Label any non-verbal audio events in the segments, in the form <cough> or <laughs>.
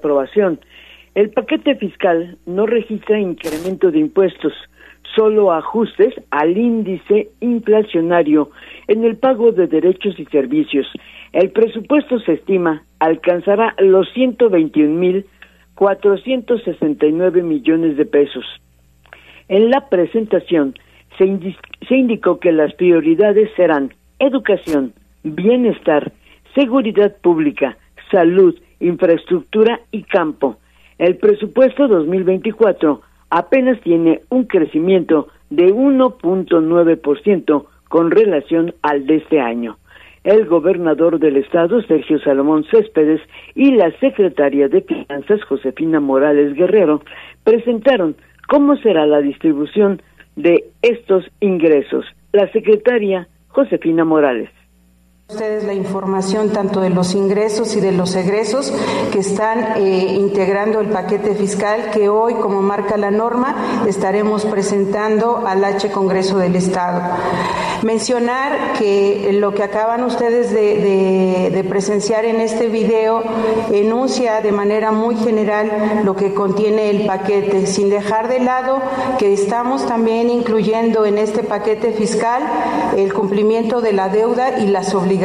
aprobación. El paquete fiscal no registra incremento de impuestos, solo ajustes al índice inflacionario en el pago de derechos y servicios. El presupuesto se estima alcanzará los 121.469 millones de pesos. En la presentación se, indicó que las prioridades serán educación, bienestar, seguridad pública, salud, infraestructura y campo. El presupuesto 2024 apenas tiene un crecimiento de 1.9% con relación al de este año. El gobernador del estado, Sergio Salomón Céspedes, y la secretaria de Finanzas, Josefina Morales Guerrero, presentaron cómo será la distribución de estos ingresos. La secretaria, Josefina Morales ustedes la información tanto de los ingresos y de los egresos que están eh, integrando el paquete fiscal que hoy, como marca la norma, estaremos presentando al H Congreso del Estado. Mencionar que lo que acaban ustedes de, presenciar en este video enuncia de manera muy general lo que contiene el paquete, sin dejar de lado que estamos también incluyendo en este paquete fiscal el cumplimiento de la deuda y las obligaciones.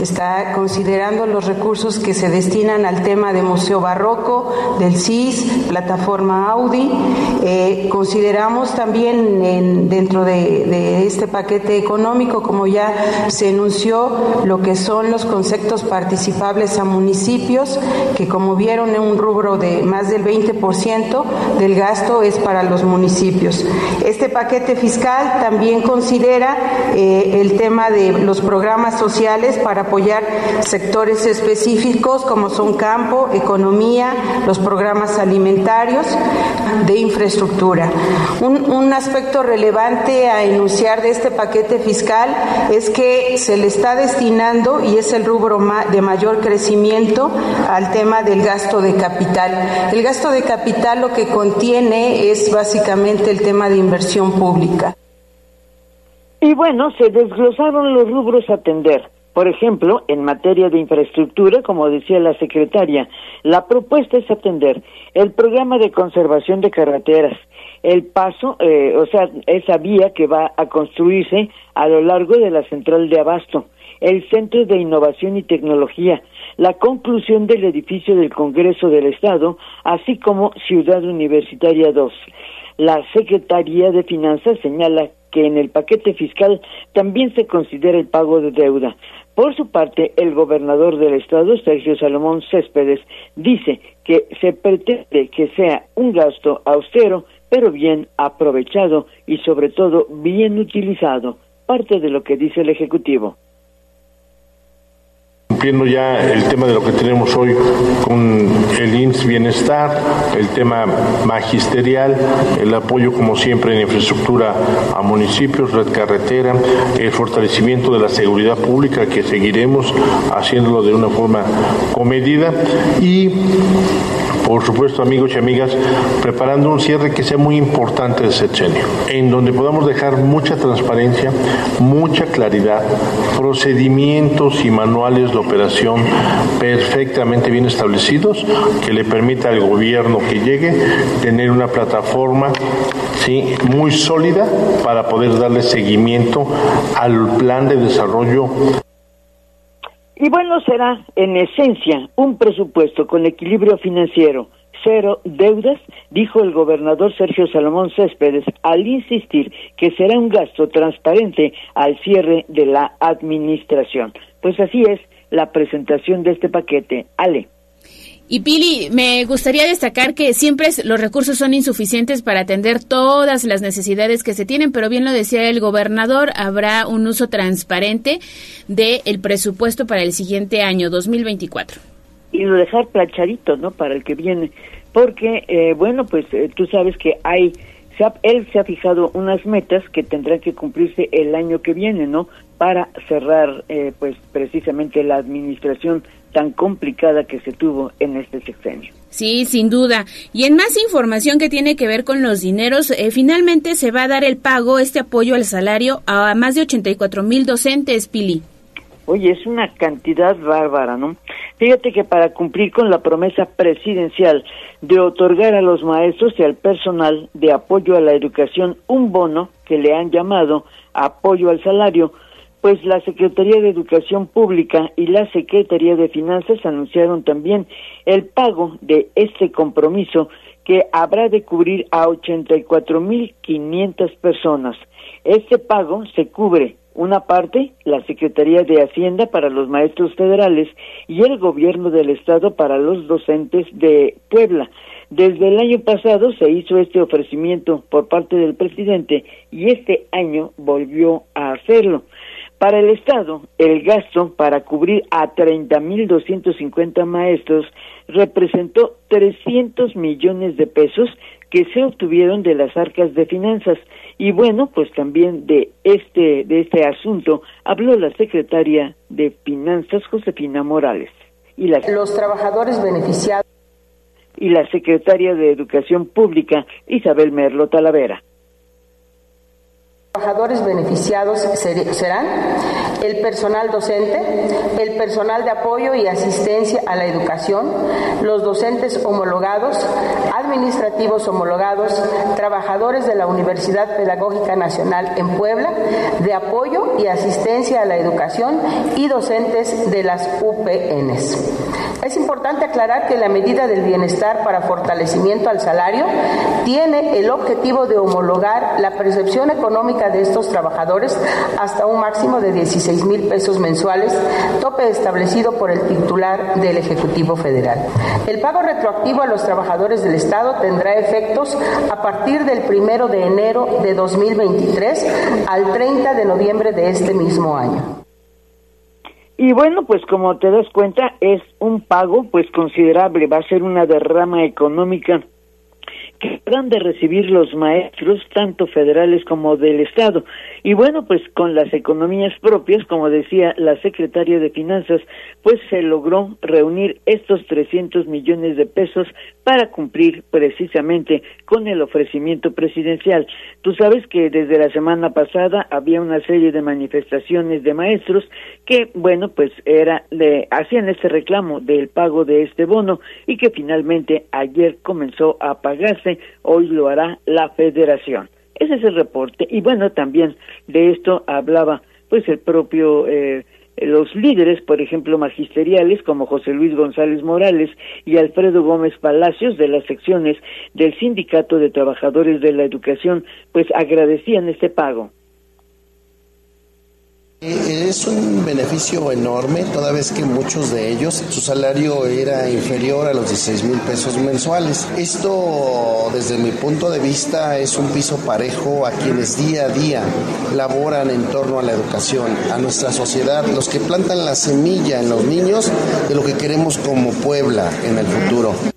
Está considerando los recursos que se destinan al tema de Museo Barroco, del CIS, plataforma Audi. Eh, consideramos también en, dentro de, este paquete económico, como ya se enunció, lo que son los conceptos participables a municipios, que como vieron en un rubro de más del 20% del gasto es para los municipios. Este paquete fiscal también considera eh, el tema de los programas sociales para apoyar sectores específicos como son campo, economía, los programas alimentarios, de infraestructura. Un, un aspecto relevante a enunciar de este paquete fiscal es que se le está destinando, y es el rubro de mayor crecimiento, al tema del gasto de capital. El gasto de capital lo que contiene es básicamente el tema de inversión pública. Y bueno, se desglosaron los rubros a atender. Por ejemplo, en materia de infraestructura, como decía la secretaria, la propuesta es atender el programa de conservación de carreteras, el paso, eh, o sea, esa vía que va a construirse a lo largo de la central de Abasto, el Centro de Innovación y Tecnología, la conclusión del edificio del Congreso del Estado, así como Ciudad Universitaria 2. La Secretaría de Finanzas señala que en el paquete fiscal también se considera el pago de deuda. Por su parte, el gobernador del estado, Sergio Salomón Céspedes, dice que se pretende que sea un gasto austero, pero bien aprovechado y sobre todo bien utilizado, parte de lo que dice el Ejecutivo cumpliendo ya el tema de lo que tenemos hoy con el INS Bienestar, el tema magisterial, el apoyo como siempre en infraestructura a municipios, red carretera, el fortalecimiento de la seguridad pública que seguiremos haciéndolo de una forma comedida y por supuesto, amigos y amigas, preparando un cierre que sea muy importante de sexenio, en donde podamos dejar mucha transparencia, mucha claridad, procedimientos y manuales de operación perfectamente bien establecidos que le permita al gobierno que llegue tener una plataforma ¿sí? muy sólida para poder darle seguimiento al plan de desarrollo y bueno, será en esencia un presupuesto con equilibrio financiero, cero deudas, dijo el gobernador Sergio Salomón Céspedes al insistir que será un gasto transparente al cierre de la administración. Pues así es la presentación de este paquete. Ale. Y Pili, me gustaría destacar que siempre los recursos son insuficientes para atender todas las necesidades que se tienen, pero bien lo decía el gobernador, habrá un uso transparente del presupuesto para el siguiente año, 2024. Y lo dejar planchadito, ¿no? Para el que viene, porque, eh, bueno, pues eh, tú sabes que hay él se ha fijado unas metas que tendrán que cumplirse el año que viene, ¿no? Para cerrar, eh, pues, precisamente la administración tan complicada que se tuvo en este sexenio. Sí, sin duda. Y en más información que tiene que ver con los dineros, eh, finalmente se va a dar el pago, este apoyo al salario a más de 84 mil docentes, Pili. Oye, es una cantidad bárbara, ¿no? Fíjate que para cumplir con la promesa presidencial de otorgar a los maestros y al personal de apoyo a la educación un bono que le han llamado apoyo al salario, pues la Secretaría de Educación Pública y la Secretaría de Finanzas anunciaron también el pago de este compromiso que habrá de cubrir a 84.500 personas. Este pago se cubre una parte, la Secretaría de Hacienda para los maestros federales y el gobierno del Estado para los docentes de Puebla. Desde el año pasado se hizo este ofrecimiento por parte del presidente y este año volvió a hacerlo. Para el Estado, el gasto para cubrir a 30.250 maestros representó 300 millones de pesos que se obtuvieron de las arcas de finanzas. Y bueno, pues también de este, de este asunto habló la secretaria de Finanzas, Josefina Morales. Y Los trabajadores beneficiados. Y la secretaria de Educación Pública, Isabel Merlo Talavera trabajadores beneficiados serán el personal docente, el personal de apoyo y asistencia a la educación, los docentes homologados, administrativos homologados, trabajadores de la Universidad Pedagógica Nacional en Puebla, de apoyo y asistencia a la educación y docentes de las UPNs. Es importante aclarar que la medida del bienestar para fortalecimiento al salario tiene el objetivo de homologar la percepción económica de estos trabajadores hasta un máximo de 16 mil pesos mensuales, tope establecido por el titular del Ejecutivo Federal. El pago retroactivo a los trabajadores del Estado tendrá efectos a partir del primero de enero de 2023 al 30 de noviembre de este mismo año. Y bueno, pues como te das cuenta, es un pago pues considerable, va a ser una derrama económica que han de recibir los maestros, tanto federales como del Estado. Y bueno, pues con las economías propias, como decía la secretaria de Finanzas, pues se logró reunir estos 300 millones de pesos para cumplir precisamente con el ofrecimiento presidencial. Tú sabes que desde la semana pasada había una serie de manifestaciones de maestros que, bueno, pues era le hacían este reclamo del pago de este bono y que finalmente ayer comenzó a pagarse, hoy lo hará la Federación. Ese es el reporte. Y bueno, también de esto hablaba pues el propio eh, los líderes, por ejemplo, magisteriales como José Luis González Morales y Alfredo Gómez Palacios de las secciones del Sindicato de Trabajadores de la Educación, pues agradecían este pago. Es un beneficio enorme, toda vez que muchos de ellos su salario era inferior a los 16 mil pesos mensuales. Esto, desde mi punto de vista, es un piso parejo a quienes día a día laboran en torno a la educación, a nuestra sociedad, los que plantan la semilla en los niños de lo que queremos como Puebla en el futuro.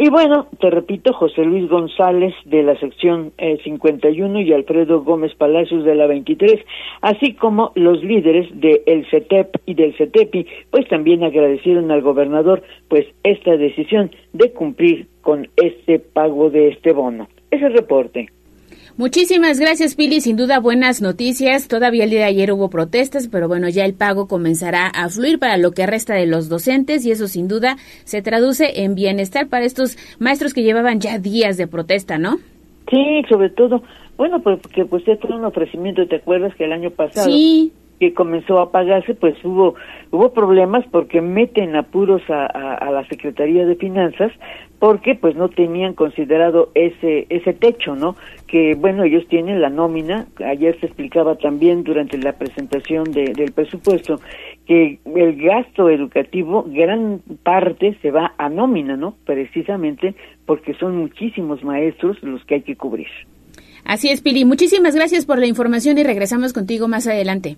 Y bueno, te repito, José Luis González de la sección 51 eh, y Alfredo Gómez Palacios de la 23, así como los líderes del CETEP y del CETEPI, pues también agradecieron al gobernador pues esta decisión de cumplir con este pago de este bono. Ese reporte. Muchísimas gracias, Pili. Sin duda, buenas noticias. Todavía el día de ayer hubo protestas, pero bueno, ya el pago comenzará a fluir para lo que resta de los docentes y eso sin duda se traduce en bienestar para estos maestros que llevaban ya días de protesta, ¿no? Sí, sobre todo. Bueno, pues que pues esto un ofrecimiento, ¿te acuerdas que el año pasado? Sí que comenzó a pagarse, pues hubo hubo problemas porque meten apuros a, a, la Secretaría de Finanzas porque pues no tenían considerado ese ese techo, ¿no? Que bueno, ellos tienen la nómina, ayer se explicaba también durante la presentación de, del presupuesto que el gasto educativo gran parte se va a nómina, ¿no? Precisamente porque son muchísimos maestros los que hay que cubrir. Así es, Pili. Muchísimas gracias por la información y regresamos contigo más adelante.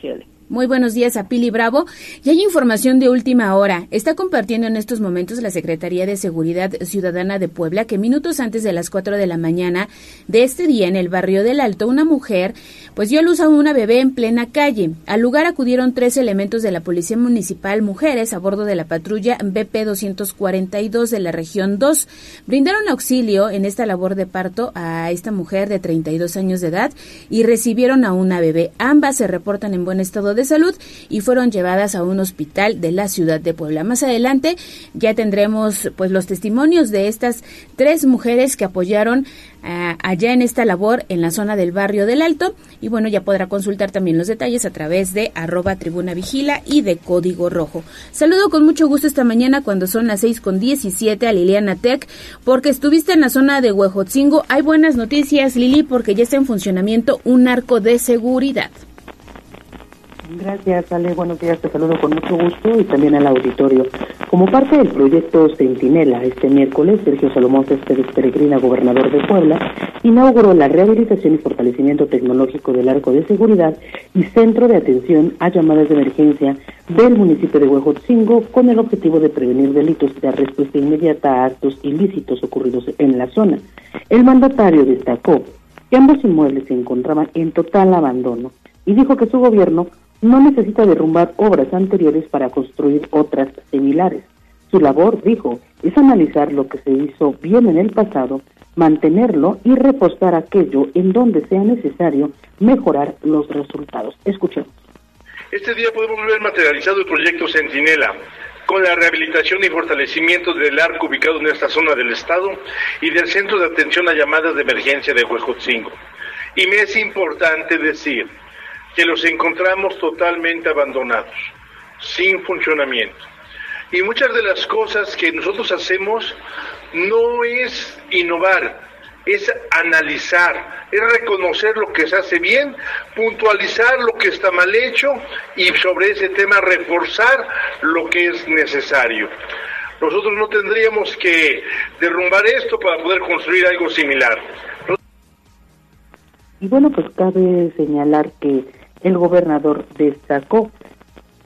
Sí, muy buenos días a Pili Bravo. Y hay información de última hora. Está compartiendo en estos momentos la Secretaría de Seguridad Ciudadana de Puebla que minutos antes de las 4 de la mañana de este día en el barrio del Alto, una mujer pues dio luz a una bebé en plena calle. Al lugar acudieron tres elementos de la Policía Municipal Mujeres a bordo de la patrulla BP 242 de la región 2. Brindaron auxilio en esta labor de parto a esta mujer de 32 años de edad y recibieron a una bebé. Ambas se reportan en buen estado de de salud y fueron llevadas a un hospital de la ciudad de Puebla. Más adelante ya tendremos pues los testimonios de estas tres mujeres que apoyaron eh, allá en esta labor en la zona del barrio del Alto y bueno ya podrá consultar también los detalles a través de arroba tribuna vigila y de código rojo. Saludo con mucho gusto esta mañana cuando son las seis con diecisiete a Liliana Tech porque estuviste en la zona de Huejotzingo. Hay buenas noticias Lili porque ya está en funcionamiento un arco de seguridad. Gracias, Ale. Buenos días. Te saludo con mucho gusto y también al auditorio. Como parte del proyecto Centinela, este miércoles, Sergio Salomón Céspedes Peregrina, gobernador de Puebla, inauguró la rehabilitación y fortalecimiento tecnológico del arco de seguridad y centro de atención a llamadas de emergencia del municipio de Huejotzingo con el objetivo de prevenir delitos y dar respuesta inmediata a actos ilícitos ocurridos en la zona. El mandatario destacó que ambos inmuebles se encontraban en total abandono y dijo que su gobierno no necesita derrumbar obras anteriores para construir otras similares. Su labor, dijo, es analizar lo que se hizo bien en el pasado, mantenerlo y repostar aquello en donde sea necesario mejorar los resultados. Escuchemos. Este día podemos ver materializado el proyecto Centinela, con la rehabilitación y fortalecimiento del arco ubicado en esta zona del estado y del centro de atención a llamadas de emergencia de Huejotzingo. Y me es importante decir que los encontramos totalmente abandonados, sin funcionamiento. Y muchas de las cosas que nosotros hacemos no es innovar, es analizar, es reconocer lo que se hace bien, puntualizar lo que está mal hecho y sobre ese tema reforzar lo que es necesario. Nosotros no tendríamos que derrumbar esto para poder construir algo similar. Y bueno, pues cabe señalar que el gobernador destacó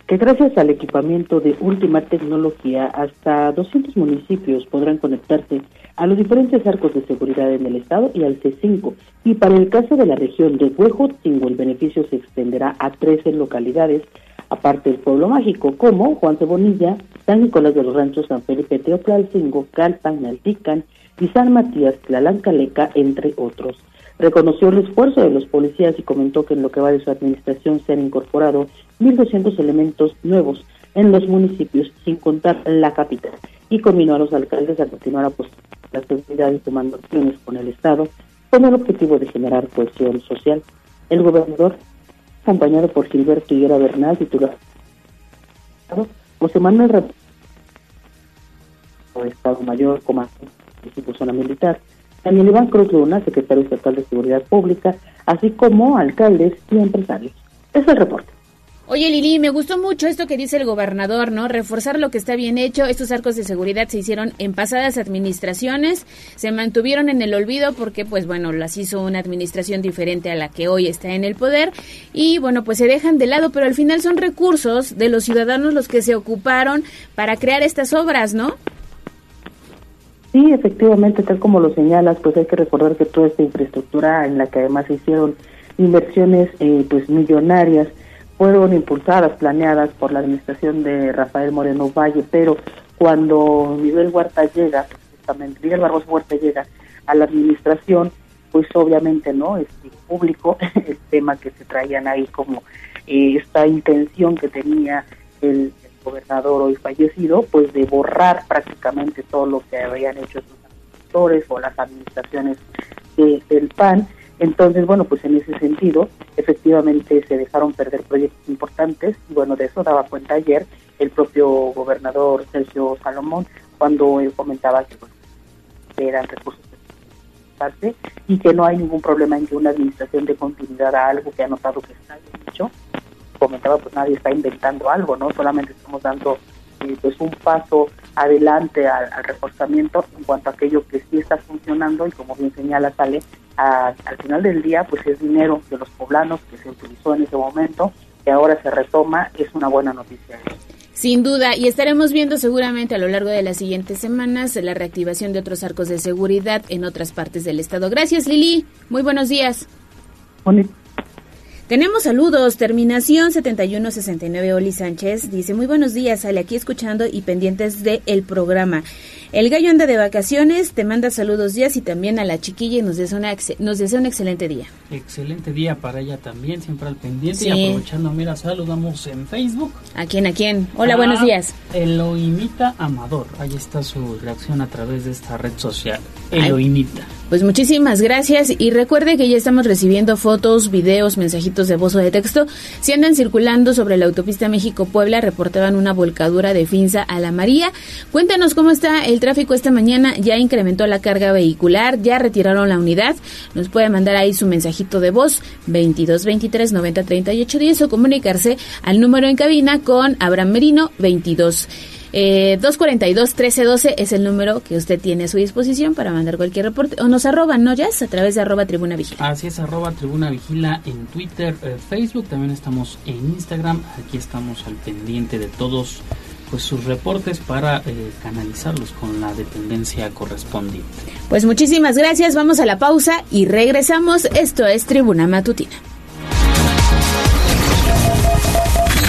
que gracias al equipamiento de última tecnología, hasta 200 municipios podrán conectarse a los diferentes arcos de seguridad en el estado y al C5. Y para el caso de la región de Huejotzingo, el beneficio se extenderá a 13 localidades, aparte del pueblo mágico, como Juan Cebonilla, San Nicolás de los Ranchos, San Felipe, Teoclalcingo, Calpan, Naltican y San Matías, Tlalancaleca, entre otros. Reconoció el esfuerzo de los policías y comentó que en lo que va de su administración se han incorporado 1.200 elementos nuevos en los municipios, sin contar la capital, y combinó a los alcaldes a continuar a las autoridades tomando acciones con el Estado con el objetivo de generar cohesión social. El gobernador, acompañado por Gilberto Higuera Bernal, titular José Manuel Estado Mayor, comandante de zona militar, también Iván Cruz Luna, secretario estatal de Seguridad Pública, así como alcaldes y empresarios. Es el reporte. Oye Lili, me gustó mucho esto que dice el gobernador, ¿no? Reforzar lo que está bien hecho. Estos arcos de seguridad se hicieron en pasadas administraciones, se mantuvieron en el olvido porque, pues bueno, las hizo una administración diferente a la que hoy está en el poder y, bueno, pues se dejan de lado, pero al final son recursos de los ciudadanos los que se ocuparon para crear estas obras, ¿no? Sí, efectivamente, tal como lo señalas, pues hay que recordar que toda esta infraestructura en la que además se hicieron inversiones eh, pues millonarias fueron impulsadas, planeadas por la administración de Rafael Moreno Valle, pero cuando Miguel Huerta llega, justamente Miguel Barroso Huerta llega a la administración, pues obviamente no es público <laughs> el tema que se traían ahí como eh, esta intención que tenía el gobernador hoy fallecido, pues de borrar prácticamente todo lo que habían hecho sus administradores o las administraciones del PAN. Entonces, bueno, pues en ese sentido, efectivamente se dejaron perder proyectos importantes y bueno, de eso daba cuenta ayer el propio gobernador Sergio Salomón cuando él comentaba que pues, eran recursos parte y que no hay ningún problema en que una administración de continuidad a algo que ha notado que está hecho comentaba, pues nadie está inventando algo, ¿no? Solamente estamos dando eh, pues un paso adelante al, reforzamiento en cuanto a aquello que sí está funcionando y como bien señala sale al final del día pues es dinero de los poblanos que se utilizó en ese momento que ahora se retoma es una buena noticia sin duda, y estaremos viendo seguramente a lo largo de las siguientes semanas la reactivación de otros arcos de seguridad en otras partes del estado. Gracias, Lili. Muy buenos días. Tenemos saludos. Terminación 7169 Oli Sánchez dice, muy buenos días, sale aquí escuchando y pendientes del el programa. El gallo anda de vacaciones, te manda saludos días y también a la chiquilla y nos desea, nos desea un excelente día. Excelente día para ella también, siempre al pendiente y aprovechando, mira, saludamos en Facebook. ¿A quién, a quién? Hola, buenos días. Eloimita Amador, ahí está su reacción a través de esta red social. Eloimita. Pues muchísimas gracias y recuerde que ya estamos recibiendo fotos, videos, mensajitos de voz o de texto. Si andan circulando sobre la autopista México-Puebla, reportaban una volcadura de Finza a la María. Cuéntanos cómo está el tráfico esta mañana. Ya incrementó la carga vehicular, ya retiraron la unidad. Nos puede mandar ahí su mensajito de voz 22 23 90 38 10 o comunicarse al número en cabina con Abraham Merino 22 eh, 242-1312 es el número que usted tiene a su disposición para mandar cualquier reporte. O nos arroban, ¿no, Jazz? A través de arroba Tribuna Vigila. Así es, arroba Tribuna Vigila en Twitter, eh, Facebook. También estamos en Instagram. Aquí estamos al pendiente de todos pues sus reportes para eh, canalizarlos con la dependencia correspondiente. Pues muchísimas gracias. Vamos a la pausa y regresamos. Esto es Tribuna Matutina.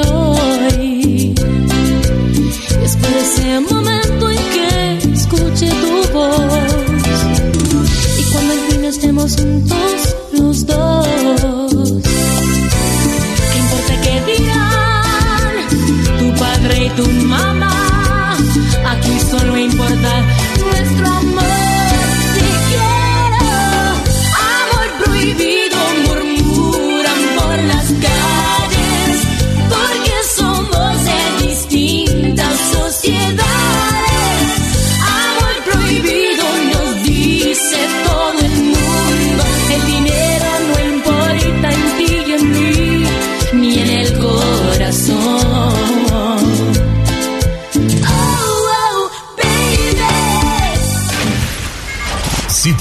hoy. Espero ese momento en que escuche tu voz. Y cuando al fin estemos juntos los dos. ¿Qué importa que digan tu padre y tu mamá? Aquí solo importa nuestro amor.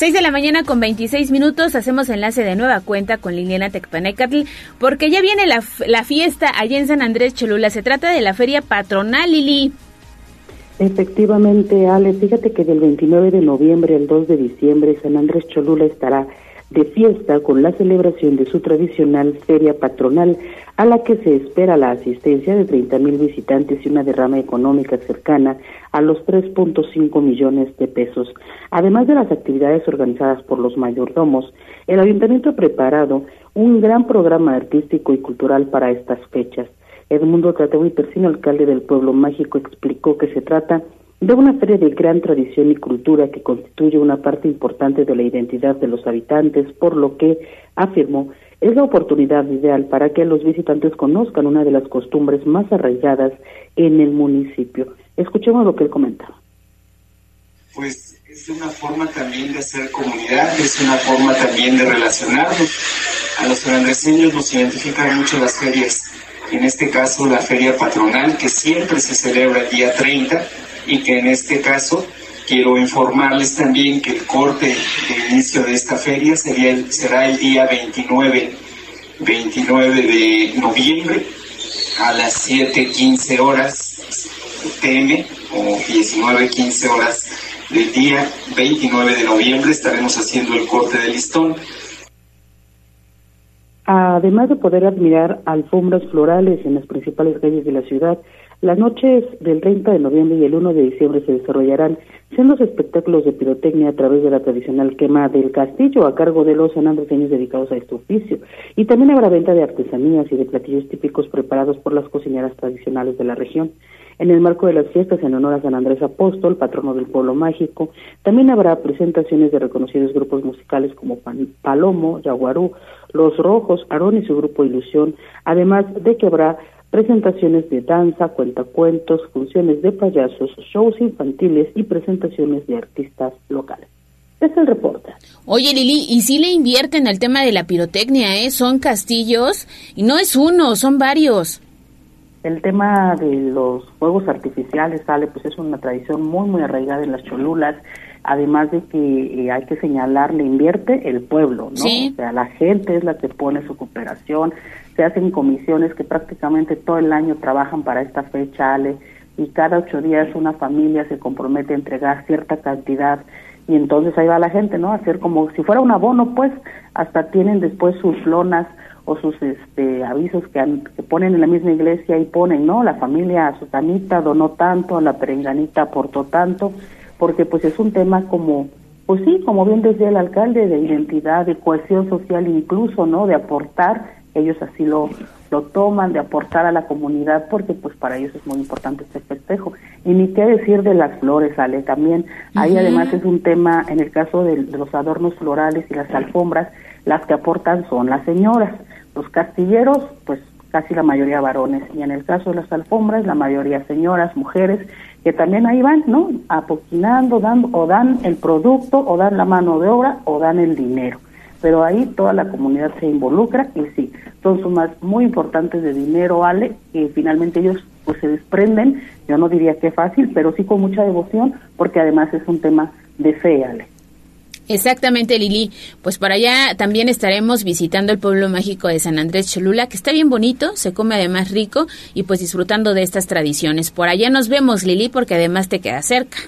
6 de la mañana con 26 minutos hacemos enlace de nueva cuenta con Liliana Tecpanecatl porque ya viene la, la fiesta allá en San Andrés Cholula. Se trata de la feria patronal, Lili. Efectivamente, Ale, fíjate que del 29 de noviembre al 2 de diciembre San Andrés Cholula estará de fiesta con la celebración de su tradicional feria patronal, a la que se espera la asistencia de 30 mil visitantes y una derrama económica cercana a los 3.5 millones de pesos. Además de las actividades organizadas por los mayordomos, el ayuntamiento ha preparado un gran programa artístico y cultural para estas fechas. Edmundo Trateo Persino, alcalde del pueblo mágico, explicó que se trata de una feria de gran tradición y cultura que constituye una parte importante de la identidad de los habitantes, por lo que, afirmó, es la oportunidad ideal para que los visitantes conozcan una de las costumbres más arraigadas en el municipio. Escuchemos lo que él comentaba. Pues es una forma también de hacer comunidad, es una forma también de relacionarnos. A los sanandreseños nos identifican mucho las ferias, en este caso la feria patronal, que siempre se celebra el día 30 y que en este caso quiero informarles también que el corte de inicio de esta feria será el día 29, 29 de noviembre a las 7.15 horas TM o 19.15 horas del día 29 de noviembre estaremos haciendo el corte de listón. Además de poder admirar alfombras florales en las principales calles de la ciudad, las noches del 30 de noviembre y el 1 de diciembre se desarrollarán sendos espectáculos de pirotecnia a través de la tradicional quema del castillo a cargo de los sanandreseños dedicados a este oficio. Y también habrá venta de artesanías y de platillos típicos preparados por las cocineras tradicionales de la región. En el marco de las fiestas en honor a San Andrés Apóstol, patrono del pueblo mágico, también habrá presentaciones de reconocidos grupos musicales como Palomo, Yaguarú, Los Rojos, Aarón y su grupo Ilusión, además de que habrá presentaciones de danza, cuentacuentos, funciones de payasos, shows infantiles y presentaciones de artistas locales. Es el reporte. Oye, Lili, ¿y si le invierten al tema de la pirotecnia, eh? Son castillos y no es uno, son varios. El tema de los fuegos artificiales, sale, pues es una tradición muy, muy arraigada en las cholulas, además de que eh, hay que señalar, le invierte el pueblo, ¿no? O sea, la gente es la que pone su cooperación, se hacen comisiones que prácticamente todo el año trabajan para esta fecha, Ale, y cada ocho días una familia se compromete a entregar cierta cantidad y entonces ahí va la gente, ¿no? A hacer como si fuera un abono, pues hasta tienen después sus lonas o sus este, avisos que, que ponen en la misma iglesia y ponen, ¿no? La familia sutanita donó tanto, la perenganita aportó tanto, porque pues es un tema como, pues sí, como bien decía el alcalde, de identidad, de cohesión social incluso, ¿no? De aportar, ellos así lo, lo toman, de aportar a la comunidad, porque pues para ellos es muy importante este festejo. Y ni qué decir de las flores, Ale, también ahí además es un tema, en el caso de, de los adornos florales y las alfombras, las que aportan son las señoras. Los castilleros, pues casi la mayoría varones, y en el caso de las alfombras, la mayoría señoras, mujeres, que también ahí van, ¿no? Apoquinando, dando, o dan el producto, o dan la mano de obra, o dan el dinero. Pero ahí toda la comunidad se involucra y sí, son sumas muy importantes de dinero, Ale, que finalmente ellos pues se desprenden, yo no diría que fácil, pero sí con mucha devoción, porque además es un tema de fe, Ale. Exactamente, Lili. Pues para allá también estaremos visitando el pueblo mágico de San Andrés Cholula, que está bien bonito, se come además rico y pues disfrutando de estas tradiciones. Por allá nos vemos, Lili, porque además te queda cerca.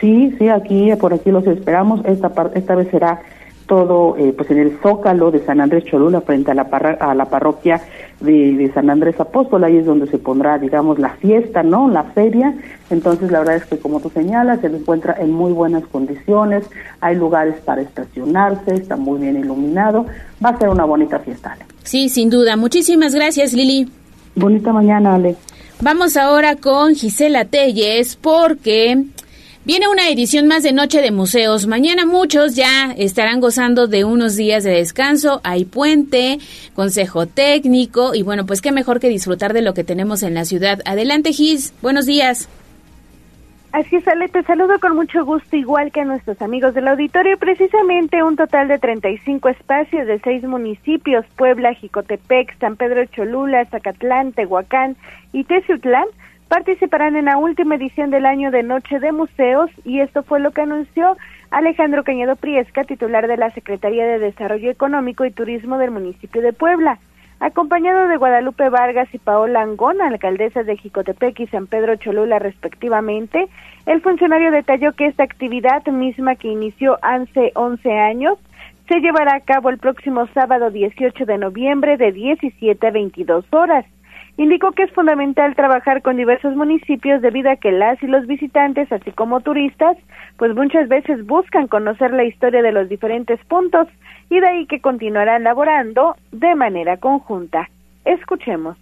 Sí, sí, aquí, por aquí los esperamos. Esta, parte, esta vez será todo eh, pues en el Zócalo de San Andrés Cholula frente a la, a la parroquia de, San Andrés Apóstol, ahí es donde se pondrá, digamos, la fiesta, ¿no? La feria. Entonces, la verdad es que, como tú señalas, se encuentra en muy buenas condiciones, hay lugares para estacionarse, está muy bien iluminado, va a ser una bonita fiesta, Ale. Sí, sin duda. Muchísimas gracias, Lili. Bonita mañana, Ale. Vamos ahora con Gisela Telles porque Viene una edición más de Noche de Museos. Mañana muchos ya estarán gozando de unos días de descanso. Hay puente, consejo técnico y bueno, pues qué mejor que disfrutar de lo que tenemos en la ciudad. Adelante, Gis. Buenos días. Así es, Ale, te saludo con mucho gusto, igual que a nuestros amigos del auditorio. Precisamente un total de 35 espacios de seis municipios, Puebla, Jicotepec, San Pedro Cholula, Zacatlán, Tehuacán y Teciutlán, participarán en la última edición del año de Noche de Museos y esto fue lo que anunció Alejandro Cañedo Priesca, titular de la Secretaría de Desarrollo Económico y Turismo del municipio de Puebla. Acompañado de Guadalupe Vargas y Paola Angón, alcaldesas de Jicotepec y San Pedro Cholula respectivamente, el funcionario detalló que esta actividad misma que inició hace 11 años se llevará a cabo el próximo sábado 18 de noviembre de 17 a 22 horas. Indicó que es fundamental trabajar con diversos municipios debido a que las y los visitantes, así como turistas, pues muchas veces buscan conocer la historia de los diferentes puntos y de ahí que continuarán laborando de manera conjunta. Escuchemos.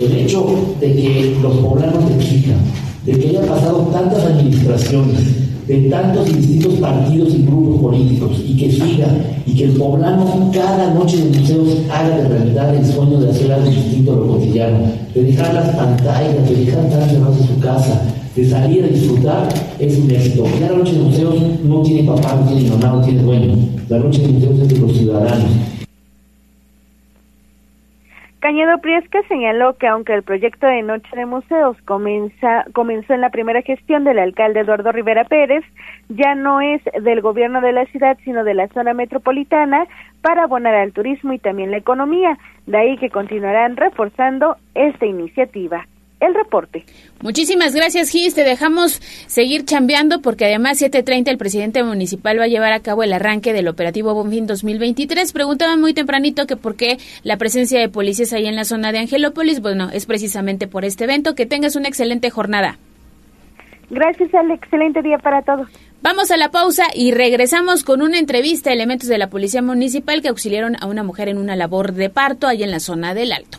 El hecho de que los poblanos de de que haya pasado tantas administraciones, de tantos distintos partidos y grupos políticos y que siga y que el poblano cada noche de museos haga de realidad el sueño de hacer algo distinto a lo cotidiano, de dejar las pantallas, de dejar estar encerrados en su casa, de salir a disfrutar, es un éxito. Ya la noche de museos no tiene papá, no tiene mamá, no tiene dueño. La noche de museos es de los ciudadanos Cañedo Priesca señaló que aunque el proyecto de Noche de Museos comienza, comenzó en la primera gestión del alcalde Eduardo Rivera Pérez, ya no es del gobierno de la ciudad, sino de la zona metropolitana para abonar al turismo y también la economía. De ahí que continuarán reforzando esta iniciativa el reporte. Muchísimas gracias, Gis. Te dejamos seguir chambeando porque además 7.30 el presidente municipal va a llevar a cabo el arranque del operativo Bonfín 2023. Preguntaban muy tempranito que por qué la presencia de policías ahí en la zona de Angelópolis. Bueno, es precisamente por este evento. Que tengas una excelente jornada. Gracias, al excelente día para todos. Vamos a la pausa y regresamos con una entrevista a elementos de la Policía Municipal que auxiliaron a una mujer en una labor de parto ahí en la zona del Alto.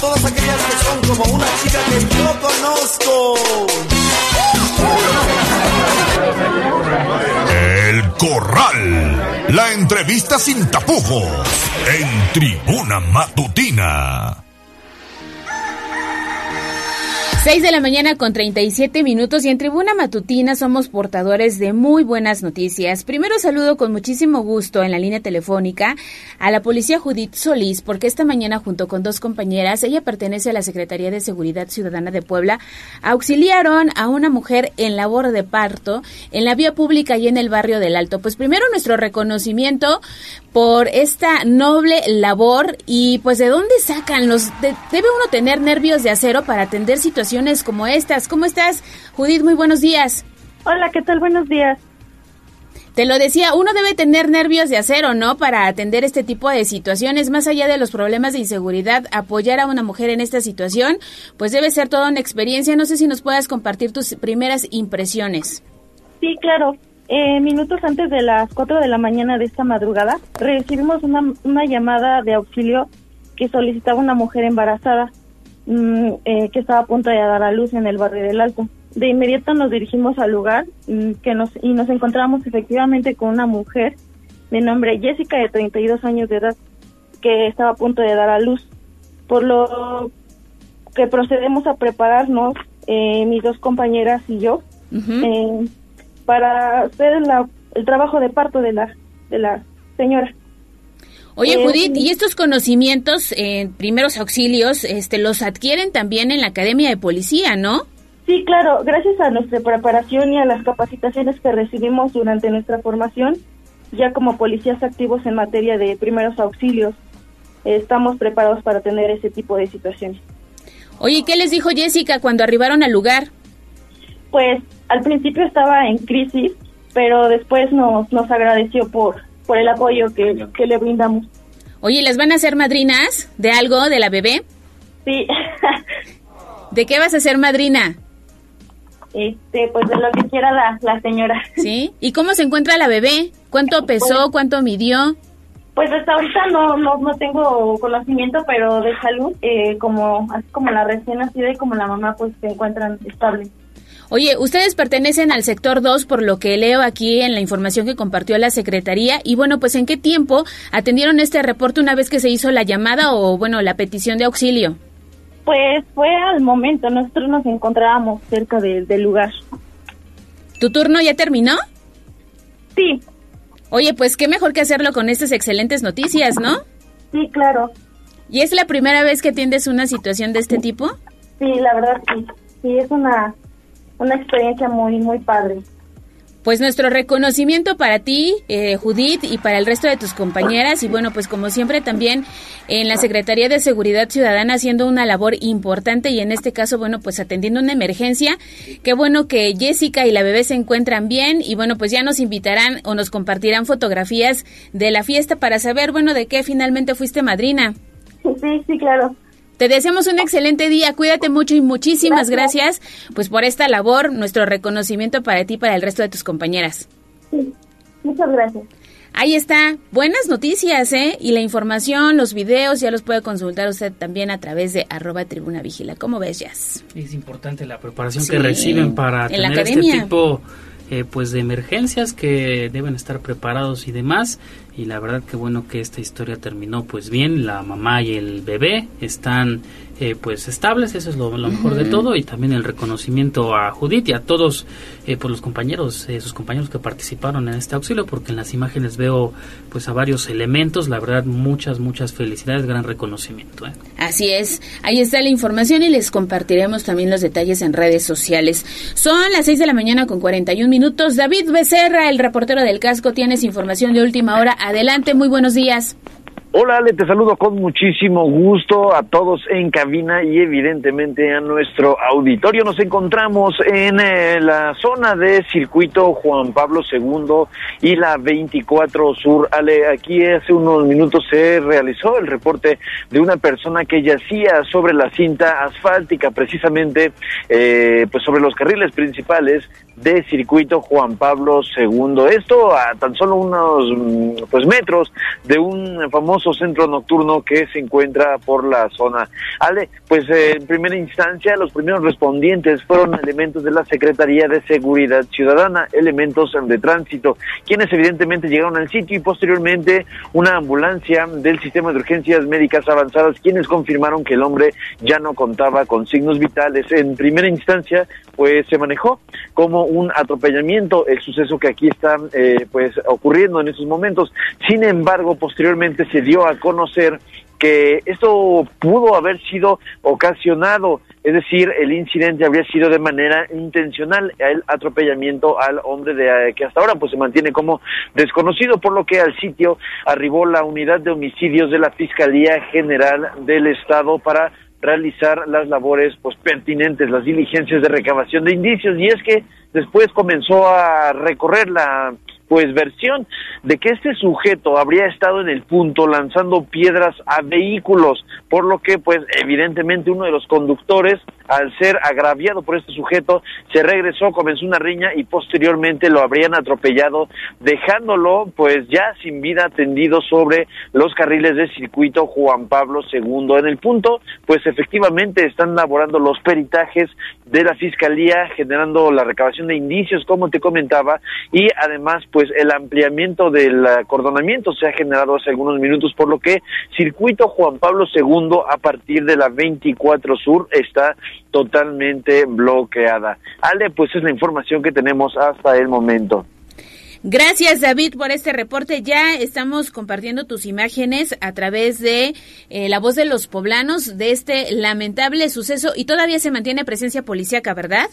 todas aquellas que son como una chica que yo conozco. El Corral. La entrevista sin tapujos. En Tribuna Matutina. 6 de la mañana con 37 minutos y en Tribuna Matutina somos portadores de muy buenas noticias. Primero saludo con muchísimo gusto en la línea telefónica a la policía Judith Solís porque esta mañana junto con dos compañeras, ella pertenece a la Secretaría de Seguridad Ciudadana de Puebla, auxiliaron a una mujer en labor de parto en la vía pública y en el barrio del Alto. Pues primero nuestro reconocimiento por esta noble labor y pues de dónde sacan los de- debe uno tener nervios de acero para atender situaciones como estas. ¿Cómo estás, Judith? Muy buenos días. Hola, ¿qué tal? Buenos días. Te lo decía, uno debe tener nervios de acero, ¿no? Para atender este tipo de situaciones, más allá de los problemas de inseguridad, apoyar a una mujer en esta situación, pues debe ser toda una experiencia. No sé si nos puedas compartir tus primeras impresiones. Sí, claro. Eh, minutos antes de las 4 de la mañana de esta madrugada, recibimos una, una llamada de auxilio que solicitaba una mujer embarazada mm, eh, que estaba a punto de dar a luz en el barrio del Alto. De inmediato nos dirigimos al lugar mm, que nos, y nos encontramos efectivamente con una mujer de nombre Jessica, de 32 años de edad, que estaba a punto de dar a luz. Por lo que procedemos a prepararnos, eh, mis dos compañeras y yo, eh, para hacer la- el trabajo de parto de la, de la señora. Oye, Eh, Judith, ¿y estos conocimientos en primeros auxilios este, los adquieren también en la Academia de Policía, no? Sí, claro, gracias a nuestra preparación y a las capacitaciones que recibimos durante nuestra formación, ya como policías activos en materia de primeros auxilios, eh, estamos preparados para tener ese tipo de situaciones. Oye, ¿y ¿qué les dijo Jessica cuando arribaron al lugar? Pues al principio estaba en crisis, pero después nos, nos agradeció por, por el apoyo que, que le brindamos. Oye, ¿les van a hacer madrinas de algo, de la bebé? Sí. <laughs> ¿De qué vas a ser madrina? Este, pues de lo que quiera la, la señora. <laughs> ¿Sí? ¿Y cómo se encuentra la bebé? ¿Cuánto pesó? ¿Cuánto midió? Pues hasta ahorita no, no, no tengo conocimiento, pero de salud, eh, como así como la recién nacida y como la mamá, pues se encuentran estables. Oye, ustedes pertenecen al sector 2 por lo que leo aquí en la información que compartió la Secretaría y bueno, pues ¿en qué tiempo atendieron este reporte una vez que se hizo la llamada o bueno, la petición de auxilio? Pues fue al momento, nosotros nos encontrábamos cerca de- del lugar. ¿Tu turno ya terminó? Sí. Oye, pues qué mejor que hacerlo con estas excelentes noticias, ¿no? Sí, claro. ¿Y es la primera vez que atiendes una situación de este tipo? Sí, la verdad sí. Sí, es una, una experiencia muy, muy padre. Pues nuestro reconocimiento para ti, eh, Judith, y para el resto de tus compañeras. Y bueno, pues como siempre también en la Secretaría de Seguridad Ciudadana haciendo una labor importante y en este caso, bueno, pues atendiendo una emergencia. Qué bueno que Jessica y la bebé se encuentran bien y bueno, pues ya nos invitarán o nos compartirán fotografías de la fiesta para saber, bueno, de qué finalmente fuiste madrina. Sí, sí, claro. Te deseamos un excelente día, cuídate mucho y muchísimas gracias, pues por esta labor, nuestro reconocimiento para ti y para el resto de tus compañeras. Sí, muchas gracias. Ahí está, buenas noticias, ¿eh? Y la información, los videos, ya los puede consultar usted también a través de arroba tribuna vigila. ¿Cómo ves, Jazz? Es importante la preparación Sí, que reciben para en la tener este tipo eh, pues de emergencias que deben estar preparados y demás. Y la verdad que bueno que esta historia terminó pues bien. La mamá y el bebé están eh, pues estables, eso es lo, lo mejor de todo. Y también el reconocimiento a Judith y a todos eh, pues los compañeros, eh, sus compañeros que participaron en este auxilio, porque en las imágenes veo pues a varios elementos. La verdad muchas, muchas felicidades, gran reconocimiento. ¿eh? Así es, ahí está la información y les compartiremos también los detalles en redes sociales. Son las 6 de la mañana con 41 minutos. David Becerra, el reportero del casco, tienes información de última hora. Adelante, muy buenos días. Hola Ale, te saludo con muchísimo gusto a todos en cabina y evidentemente a nuestro auditorio. Nos encontramos en eh, la zona de circuito Juan Pablo II y la 24 Sur. Ale, aquí hace unos minutos se realizó el reporte de una persona que yacía sobre la cinta asfáltica, precisamente eh, pues sobre los carriles principales de circuito Juan Pablo II. Esto a tan solo unos mm, pues metros de un famoso centro nocturno que se encuentra por la zona. Ale, pues eh, en primera instancia los primeros respondientes fueron elementos de la Secretaría de Seguridad Ciudadana, elementos de tránsito, quienes evidentemente llegaron al sitio y posteriormente una ambulancia del sistema de urgencias médicas avanzadas, quienes confirmaron que el hombre ya no contaba con signos vitales. En primera instancia, pues se manejó como un atropellamiento, el suceso que aquí está eh, pues ocurriendo en estos momentos. Sin embargo, posteriormente se dio a conocer que esto pudo haber sido ocasionado, es decir, el incidente habría sido de manera intencional, el atropellamiento al hombre de que hasta ahora pues se mantiene como desconocido, por lo que al sitio arribó la unidad de homicidios de la Fiscalía General del Estado para realizar las labores pues pertinentes, las diligencias de recabación de indicios. Y es que después comenzó a recorrer la pues versión de que este sujeto habría estado en el punto lanzando piedras a vehículos, por lo que pues evidentemente uno de los conductores al ser agraviado por este sujeto se regresó, comenzó una riña y posteriormente lo habrían atropellado dejándolo pues ya sin vida tendido sobre los carriles de circuito Juan Pablo II. En el punto pues efectivamente están laborando los peritajes de la fiscalía generando la recabación de indicios como te comentaba y además pues el ampliamiento del acordonamiento se ha generado hace algunos minutos, por lo que circuito Juan Pablo II a partir de la 24 Sur está totalmente bloqueada. Ale, pues es la información que tenemos hasta el momento. Gracias David por este reporte. Ya estamos compartiendo tus imágenes a través de eh, la voz de los poblanos de este lamentable suceso y todavía se mantiene presencia policíaca, ¿verdad?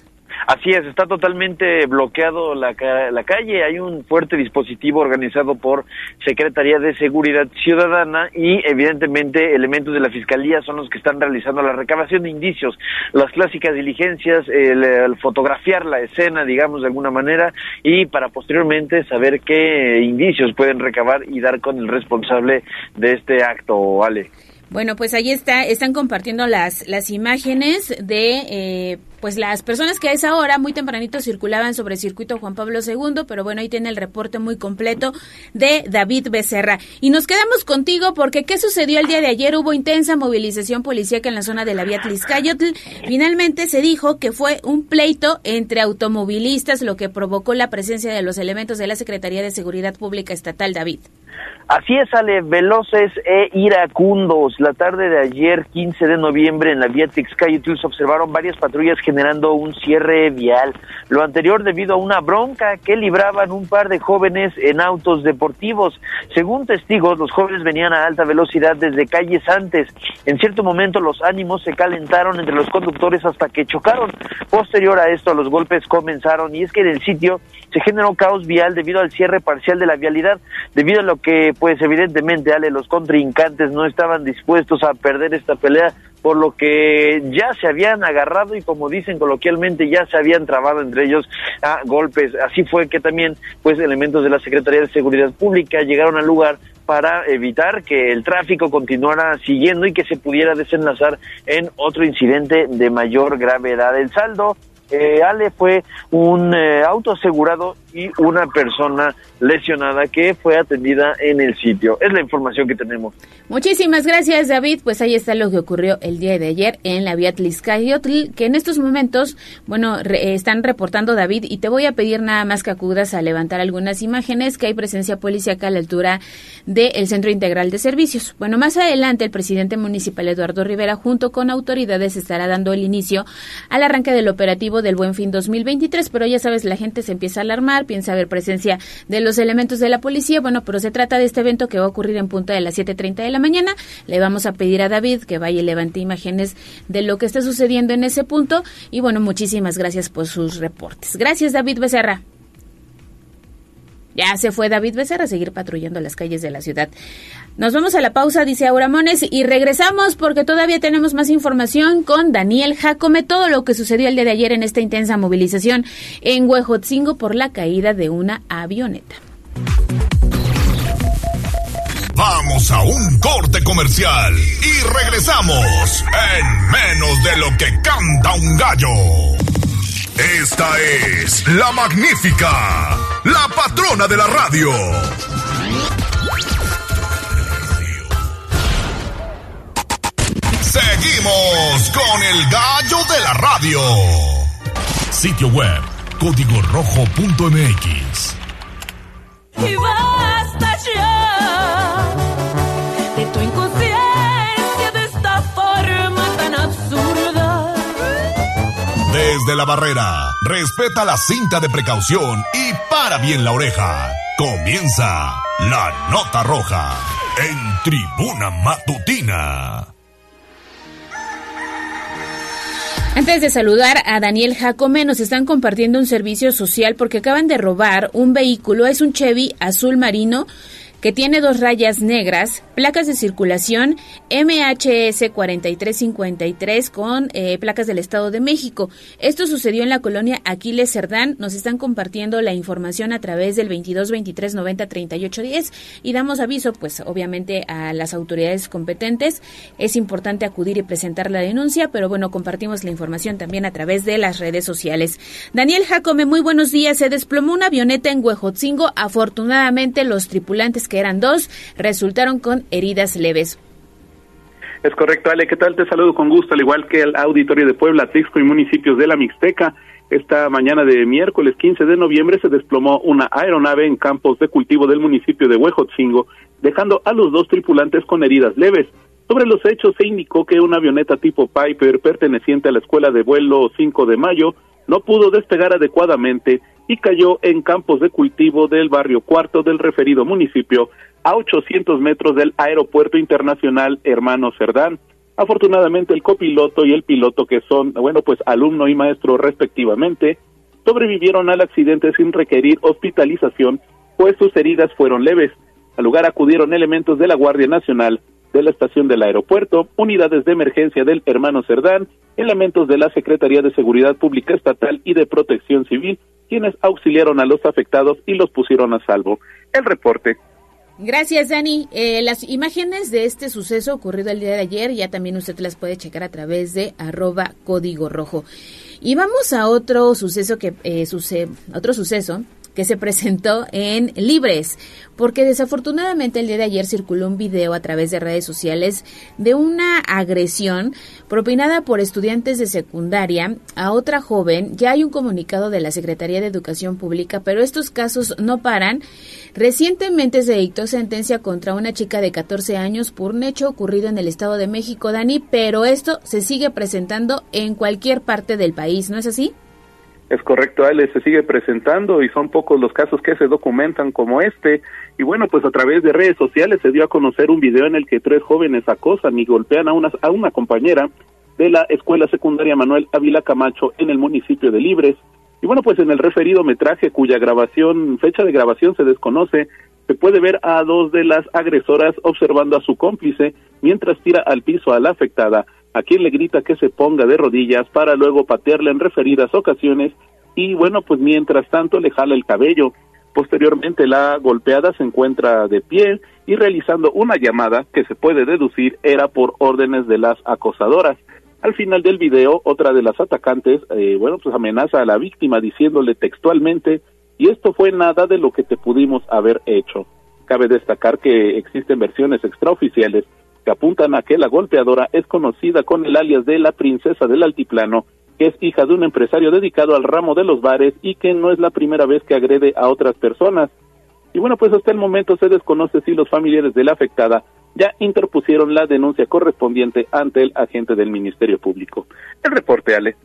Así es, está totalmente bloqueado la, la calle, hay un fuerte dispositivo organizado por Secretaría de Seguridad Ciudadana y evidentemente elementos de la Fiscalía son los que están realizando la recabación de indicios, las clásicas diligencias, el, fotografiar la escena, digamos de alguna manera, y para posteriormente saber qué indicios pueden recabar y dar con el responsable de este acto, Ale. Bueno, pues ahí está, están compartiendo las, las imágenes de eh, pues las personas que a esa hora muy tempranito circulaban sobre el circuito Juan Pablo II, pero bueno, ahí tiene el reporte muy completo de David Becerra. Y nos quedamos contigo porque ¿qué sucedió el día de ayer? Hubo intensa movilización policíaca en la zona de la vía Tliscayotl. Finalmente se dijo que fue un pleito entre automovilistas, lo que provocó la presencia de los elementos de la Secretaría de Seguridad Pública Estatal, David. Así es, Ale, veloces e iracundos. La tarde de ayer, 15 de noviembre, en la vía Tixcayotl se observaron varias patrullas generando un cierre vial. Lo anterior debido a una bronca que libraban un par de jóvenes en autos deportivos. Según testigos, los jóvenes venían a alta velocidad desde calles antes. En cierto momento los ánimos se calentaron entre los conductores hasta que chocaron. Posterior a esto, los golpes comenzaron y es que en el sitio se generó caos vial debido al cierre parcial de la vialidad, debido a lo que pues evidentemente Ale los contrincantes no estaban dispuestos a perder esta pelea por lo que ya se habían agarrado y como dicen coloquialmente ya se habían trabado entre ellos a golpes así fue que también pues elementos de la Secretaría de Seguridad Pública llegaron al lugar para evitar que el tráfico continuara siguiendo y que se pudiera desenlazar en otro incidente de mayor gravedad. El saldo eh, Ale fue un eh, auto asegurado y una persona lesionada que fue atendida en el sitio. Es la información que tenemos. Muchísimas gracias, David. Pues ahí está lo que ocurrió el día de ayer en la vía Tliscayotl, que en estos momentos, bueno, están reportando David y te voy a pedir nada más que acudas a levantar algunas imágenes que hay presencia policíaca a la altura del Centro Integral de Servicios. Bueno, más adelante el presidente municipal Eduardo Rivera junto con autoridades estará dando el inicio al arranque del operativo del Buen Fin 2023, pero ya sabes, la gente se empieza a alarmar piensa haber presencia de los elementos de la policía. Bueno, pero se trata de este evento que va a ocurrir en punta de las 7.30 de la mañana. Le vamos a pedir a David que vaya y levante imágenes de lo que está sucediendo en ese punto. Y bueno, muchísimas gracias por sus reportes. Gracias, David Becerra. Ya se fue David Becerra a seguir patrullando las calles de la ciudad. Nos vamos a la pausa, dice Auramones, y regresamos porque todavía tenemos más información con Daniel Jacome, todo lo que sucedió el día de ayer en esta intensa movilización en Huejotzingo por la caída de una avioneta. Vamos a un corte comercial y regresamos en menos de lo que canta un gallo. Esta es la magnífica, la patrona de la radio. Seguimos con el gallo de la radio. Sitio web, código rojo.mx. Y basta ya de tu inconsciencia Desde la barrera, respeta la cinta de precaución y para bien la oreja. Comienza la nota roja en tribuna matutina. Antes de saludar a Daniel Jacome, nos están compartiendo un servicio social porque acaban de robar un vehículo, es un Chevy azul marino que tiene dos rayas negras, placas de circulación MHS 4353 con eh, placas del Estado de México. Esto sucedió en la colonia Aquiles Cerdán. Nos están compartiendo la información a través del 22 23 90 38 10 y damos aviso, pues obviamente a las autoridades competentes. Es importante acudir y presentar la denuncia, pero bueno, compartimos la información también a través de las redes sociales. Daniel Jacome, muy buenos días. Se desplomó una avioneta en Huejotzingo. Afortunadamente, los tripulantes que eran dos resultaron con heridas leves. Es correcto, Ale. ¿Qué tal? Te saludo con gusto, al igual que el auditorio de Puebla, Texco y municipios de la Mixteca. Esta mañana de miércoles 15 de noviembre se desplomó una aeronave en campos de cultivo del municipio de Huejotzingo, dejando a los dos tripulantes con heridas leves. Sobre los hechos se indicó que una avioneta tipo Piper perteneciente a la escuela de vuelo 5 de mayo no pudo despegar adecuadamente y cayó en campos de cultivo del barrio cuarto del referido municipio a 800 metros del aeropuerto internacional Hermano Cerdán. Afortunadamente el copiloto y el piloto que son, bueno, pues alumno y maestro respectivamente, sobrevivieron al accidente sin requerir hospitalización, pues sus heridas fueron leves. Al lugar acudieron elementos de la Guardia Nacional, de la estación del aeropuerto, unidades de emergencia del Hermano Cerdán, elementos de la Secretaría de Seguridad Pública Estatal y de Protección Civil, quienes auxiliaron a los afectados y los pusieron a salvo. El reporte. Gracias, Dani. Eh, las imágenes de este suceso ocurrido el día de ayer ya también usted las puede checar a través de arroba código rojo. Y vamos a otro suceso que eh, otro suceso que se presentó en Libres, porque desafortunadamente el día de ayer circuló un video a través de redes sociales de una agresión propinada por estudiantes de secundaria a otra joven. Ya hay un comunicado de la Secretaría de Educación Pública, pero estos casos no paran. Recientemente se dictó sentencia contra una chica de 14 años por un hecho ocurrido en el Estado de México, Dani, pero esto se sigue presentando en cualquier parte del país, ¿no es así? Es correcto, Ale, se sigue presentando y son pocos los casos que se documentan como este. Y bueno, pues a través de redes sociales se dio a conocer un video en el que tres jóvenes acosan y golpean a una, compañera de la Escuela Secundaria Manuel Ávila Camacho en el municipio de Libres. Y bueno, pues en el referido metraje cuya grabación, fecha de grabación se desconoce, se puede ver a dos de las agresoras observando a su cómplice mientras tira al piso a la afectada a quien le grita que se ponga de rodillas para luego patearle en referidas ocasiones y bueno, pues mientras tanto le jala el cabello. Posteriormente la golpeada se encuentra de pie y realizando una llamada que se puede deducir era por órdenes de las acosadoras. Al final del video, otra de las atacantes, eh, bueno, pues amenaza a la víctima diciéndole textualmente, y esto fue nada de lo que te pudimos haber hecho. Cabe destacar que existen versiones extraoficiales apuntan a que la golpeadora es conocida con el alias de la princesa del altiplano, que es hija de un empresario dedicado al ramo de los bares y que no es la primera vez que agrede a otras personas. Y bueno, pues hasta el momento se desconoce si los familiares de la afectada ya interpusieron la denuncia correspondiente ante el agente del Ministerio Público. El reporte, Ale.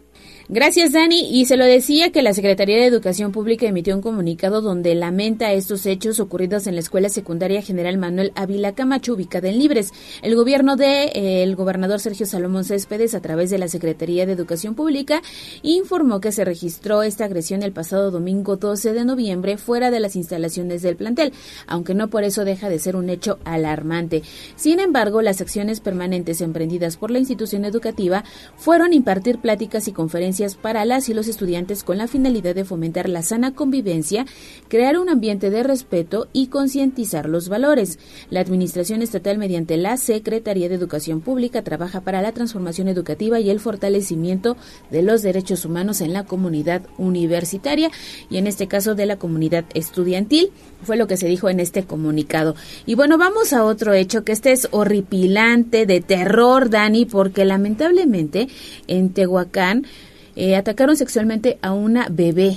Gracias, Dani. Y se lo decía que la Secretaría de Educación Pública emitió un comunicado donde lamenta estos hechos ocurridos en la Escuela Secundaria General Manuel Ávila Camacho, ubicada en Libres. El gobierno de eh, gobernador Sergio Salomón Céspedes, a través de la Secretaría de Educación Pública, informó que se registró esta agresión el pasado domingo 12 de noviembre fuera de las instalaciones del plantel, aunque no por eso deja de ser un hecho alarmante. Sin embargo, las acciones permanentes emprendidas por la institución educativa fueron impartir pláticas y conferencias para las y los estudiantes con la finalidad de fomentar la sana convivencia, crear un ambiente de respeto y concientizar los valores. La Administración Estatal, mediante la Secretaría de Educación Pública, trabaja para la transformación educativa y el fortalecimiento de los derechos humanos en la comunidad universitaria y en este caso de la comunidad estudiantil. Fue lo que se dijo en este comunicado. Y bueno, vamos a otro hecho que este es horripilante, de terror, Dani, porque lamentablemente en Tehuacán eh, atacaron sexualmente a una bebé.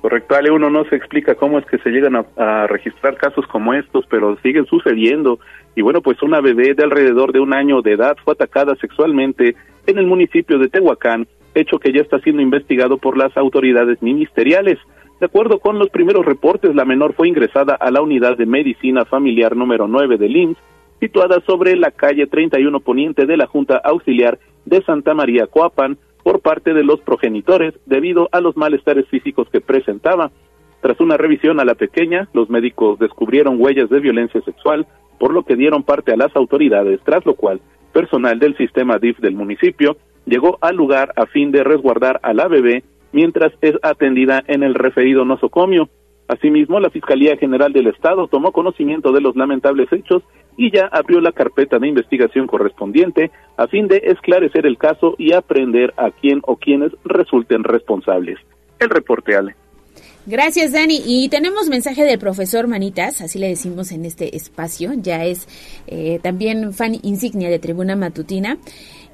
Correcto, Ale, uno no se explica cómo es que se llegan a, registrar casos como estos, pero siguen sucediendo. Y bueno, pues una bebé de alrededor de un año de edad fue atacada sexualmente en el municipio de Tehuacán, hecho que ya está siendo investigado por las autoridades ministeriales. De acuerdo con los primeros reportes, la menor fue ingresada a la unidad de medicina familiar número 9 del IMSS, situada sobre la calle 31 Poniente de la Junta Auxiliar de Santa María Coapan, por parte de los progenitores debido a los malestares físicos que presentaba. Tras una revisión a la pequeña, los médicos descubrieron huellas de violencia sexual, por lo que dieron parte a las autoridades, tras lo cual personal del sistema DIF del municipio llegó al lugar a fin de resguardar a la bebé mientras es atendida en el referido nosocomio. Asimismo, la Fiscalía General del Estado tomó conocimiento de los lamentables hechos y ya abrió la carpeta de investigación correspondiente a fin de esclarecer el caso y aprender a quién o quienes resulten responsables. El reporte, Ale. Gracias, Dani. Y tenemos mensaje del profesor Manitas, así le decimos en este espacio. Ya es eh, también fan insignia de Tribuna Matutina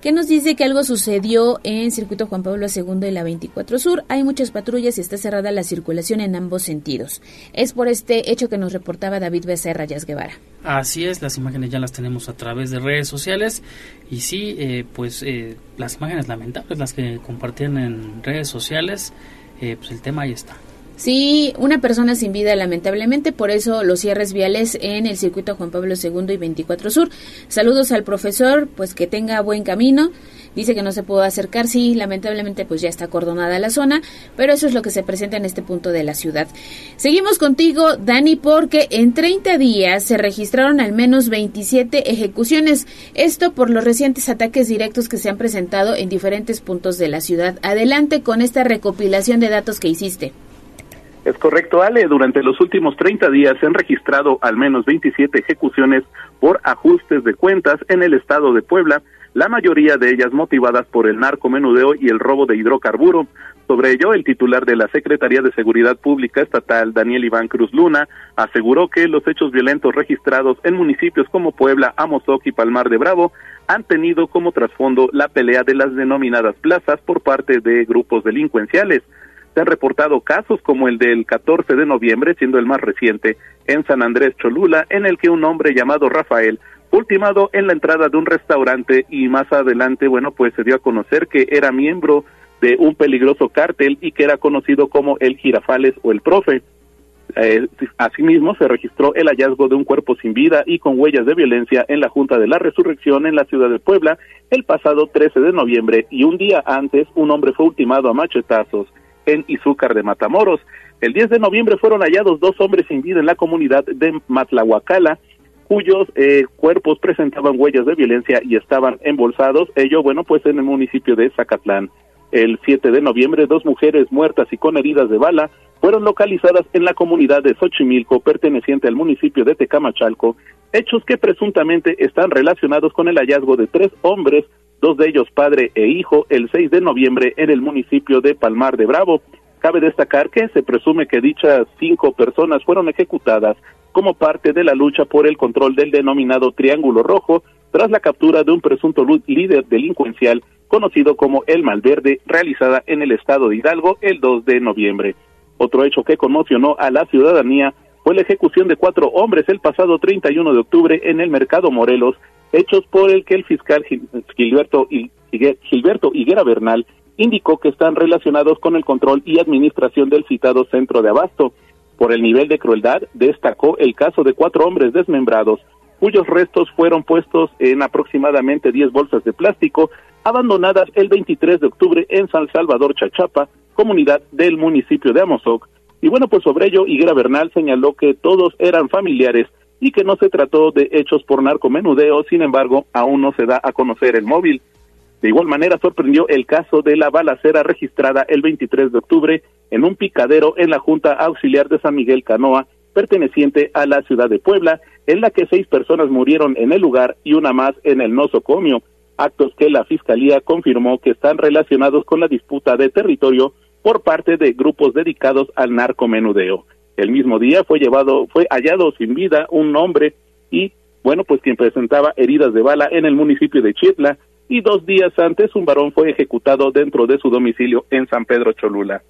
que nos dice que algo sucedió en Circuito Juan Pablo II y la 24 Sur. Hay muchas patrullas y está cerrada la circulación en ambos sentidos. Es por este hecho que nos reportaba David Becerra Yas Guevara. Así es, las imágenes ya las tenemos a través de redes sociales y sí, eh, pues eh, las imágenes lamentables, las que compartían en redes sociales, eh, pues el tema ahí está. Sí, una persona sin vida lamentablemente, por eso los cierres viales en el circuito Juan Pablo II y 24 Sur. Saludos al profesor, pues que tenga buen camino. Dice que no se pudo acercar, sí, lamentablemente pues ya está acordonada la zona, pero eso es lo que se presenta en este punto de la ciudad. Seguimos contigo, Dani, porque en 30 días se registraron al menos 27 ejecuciones, esto por los recientes ataques directos que se han presentado en diferentes puntos de la ciudad. Adelante con esta recopilación de datos que hiciste. Es correcto, Ale. Durante los últimos 30 días se han registrado al menos 27 ejecuciones por ajustes de cuentas en el estado de Puebla, la mayoría de ellas motivadas por el narcomenudeo y el robo de hidrocarburo. Sobre ello, el titular de la Secretaría de Seguridad Pública Estatal, Daniel Iván Cruz Luna, aseguró que los hechos violentos registrados en municipios como Puebla, Amozoc y Palmar de Bravo han tenido como trasfondo la pelea de las denominadas plazas por parte de grupos delincuenciales se han reportado casos como el del 14 de noviembre, siendo el más reciente, en San Andrés Cholula, en el que un hombre llamado Rafael ultimado en la entrada de un restaurante y más adelante, bueno, pues se dio a conocer que era miembro de un peligroso cártel y que era conocido como el Girafales o el Profe. Eh, asimismo, se registró el hallazgo de un cuerpo sin vida y con huellas de violencia en la Junta de la Resurrección en la ciudad de Puebla el pasado 13 de noviembre y un día antes un hombre fue ultimado a machetazos en Izúcar de Matamoros. El 10 de noviembre fueron hallados dos hombres sin vida en la comunidad de Matlahuacala, cuyos eh, cuerpos presentaban huellas de violencia y estaban embolsados, ello, bueno, pues en el municipio de Zacatlán. El 7 de noviembre, dos mujeres muertas y con heridas de bala fueron localizadas en la comunidad de Xochimilco, perteneciente al municipio de Tecamachalco, hechos que presuntamente están relacionados con el hallazgo de tres hombres dos de ellos padre e hijo, el 6 de noviembre en el municipio de Palmar de Bravo. Cabe destacar que se presume que dichas cinco personas fueron ejecutadas como parte de la lucha por el control del denominado Triángulo Rojo tras la captura de un presunto líder delincuencial conocido como El Malverde, realizada en el estado de Hidalgo el 2 de noviembre. Otro hecho que conmocionó a la ciudadanía fue la ejecución de cuatro hombres el pasado 31 de octubre en el Mercado Morelos, hechos por el que el fiscal Gilberto, Gilberto Higuera Bernal indicó que están relacionados con el control y administración del citado centro de abasto. Por el nivel de crueldad, destacó el caso de cuatro hombres desmembrados, cuyos restos fueron puestos en aproximadamente 10 bolsas de plástico, abandonadas el 23 de octubre en San Salvador, Chachapa, comunidad del municipio de Amozoc. Y bueno, pues sobre ello, Higuera Bernal señaló que todos eran familiares y que no se trató de hechos por narcomenudeo, sin embargo, aún no se da a conocer el móvil. De igual manera, sorprendió el caso de la balacera registrada el 23 de octubre en un picadero en la Junta Auxiliar de San Miguel Canoa, perteneciente a la ciudad de Puebla, en la que seis personas murieron en el lugar y una más en el nosocomio, actos que la Fiscalía confirmó que están relacionados con la disputa de territorio por parte de grupos dedicados al narcomenudeo. El mismo día fue llevado, fue hallado sin vida un hombre y, bueno, pues quien presentaba heridas de bala en el municipio de Chitla y dos días antes un varón fue ejecutado dentro de su domicilio en San Pedro Cholula.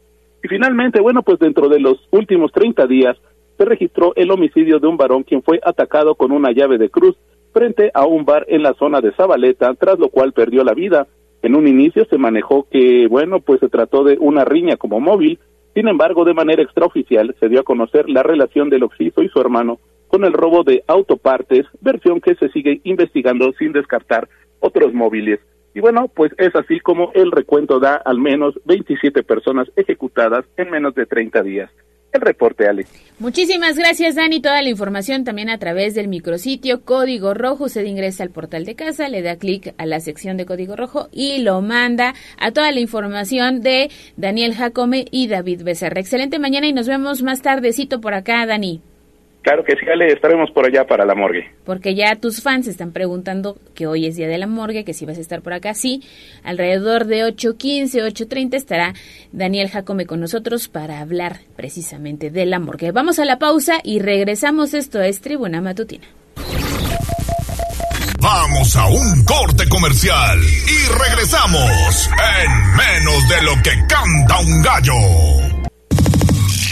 Y finalmente, bueno, pues dentro de los últimos 30 días se registró el homicidio de un varón quien fue atacado con una llave de cruz frente a un bar en la zona de Zabaleta, tras lo cual perdió la vida. En un inicio se manejó que, bueno, pues se trató de una riña como móvil, sin embargo, de manera extraoficial se dio a conocer la relación del occiso y su hermano con el robo de autopartes, versión que se sigue investigando sin descartar otros móviles. Y bueno, pues es así como el recuento da al menos 27 personas ejecutadas en menos de 30 días el reporte, Ale. Muchísimas gracias, Dani. Toda la información también a través del micrositio Código Rojo. Usted ingresa al portal de casa, le da clic a la sección de Código Rojo y lo manda a toda la información de Daniel Jacome y David Becerra. Excelente mañana y nos vemos más tardecito por acá, Dani. Claro que sí, Ale, estaremos por allá para la morgue. Porque ya tus fans están preguntando que hoy es día de la morgue, que si vas a estar por acá. Sí, alrededor de 8.15, 8.30 estará Daniel Jacome con nosotros para hablar precisamente de la morgue. Vamos a la pausa y regresamos. Esto es Tribuna Matutina. Vamos a un corte comercial y regresamos en menos de lo que canta un gallo.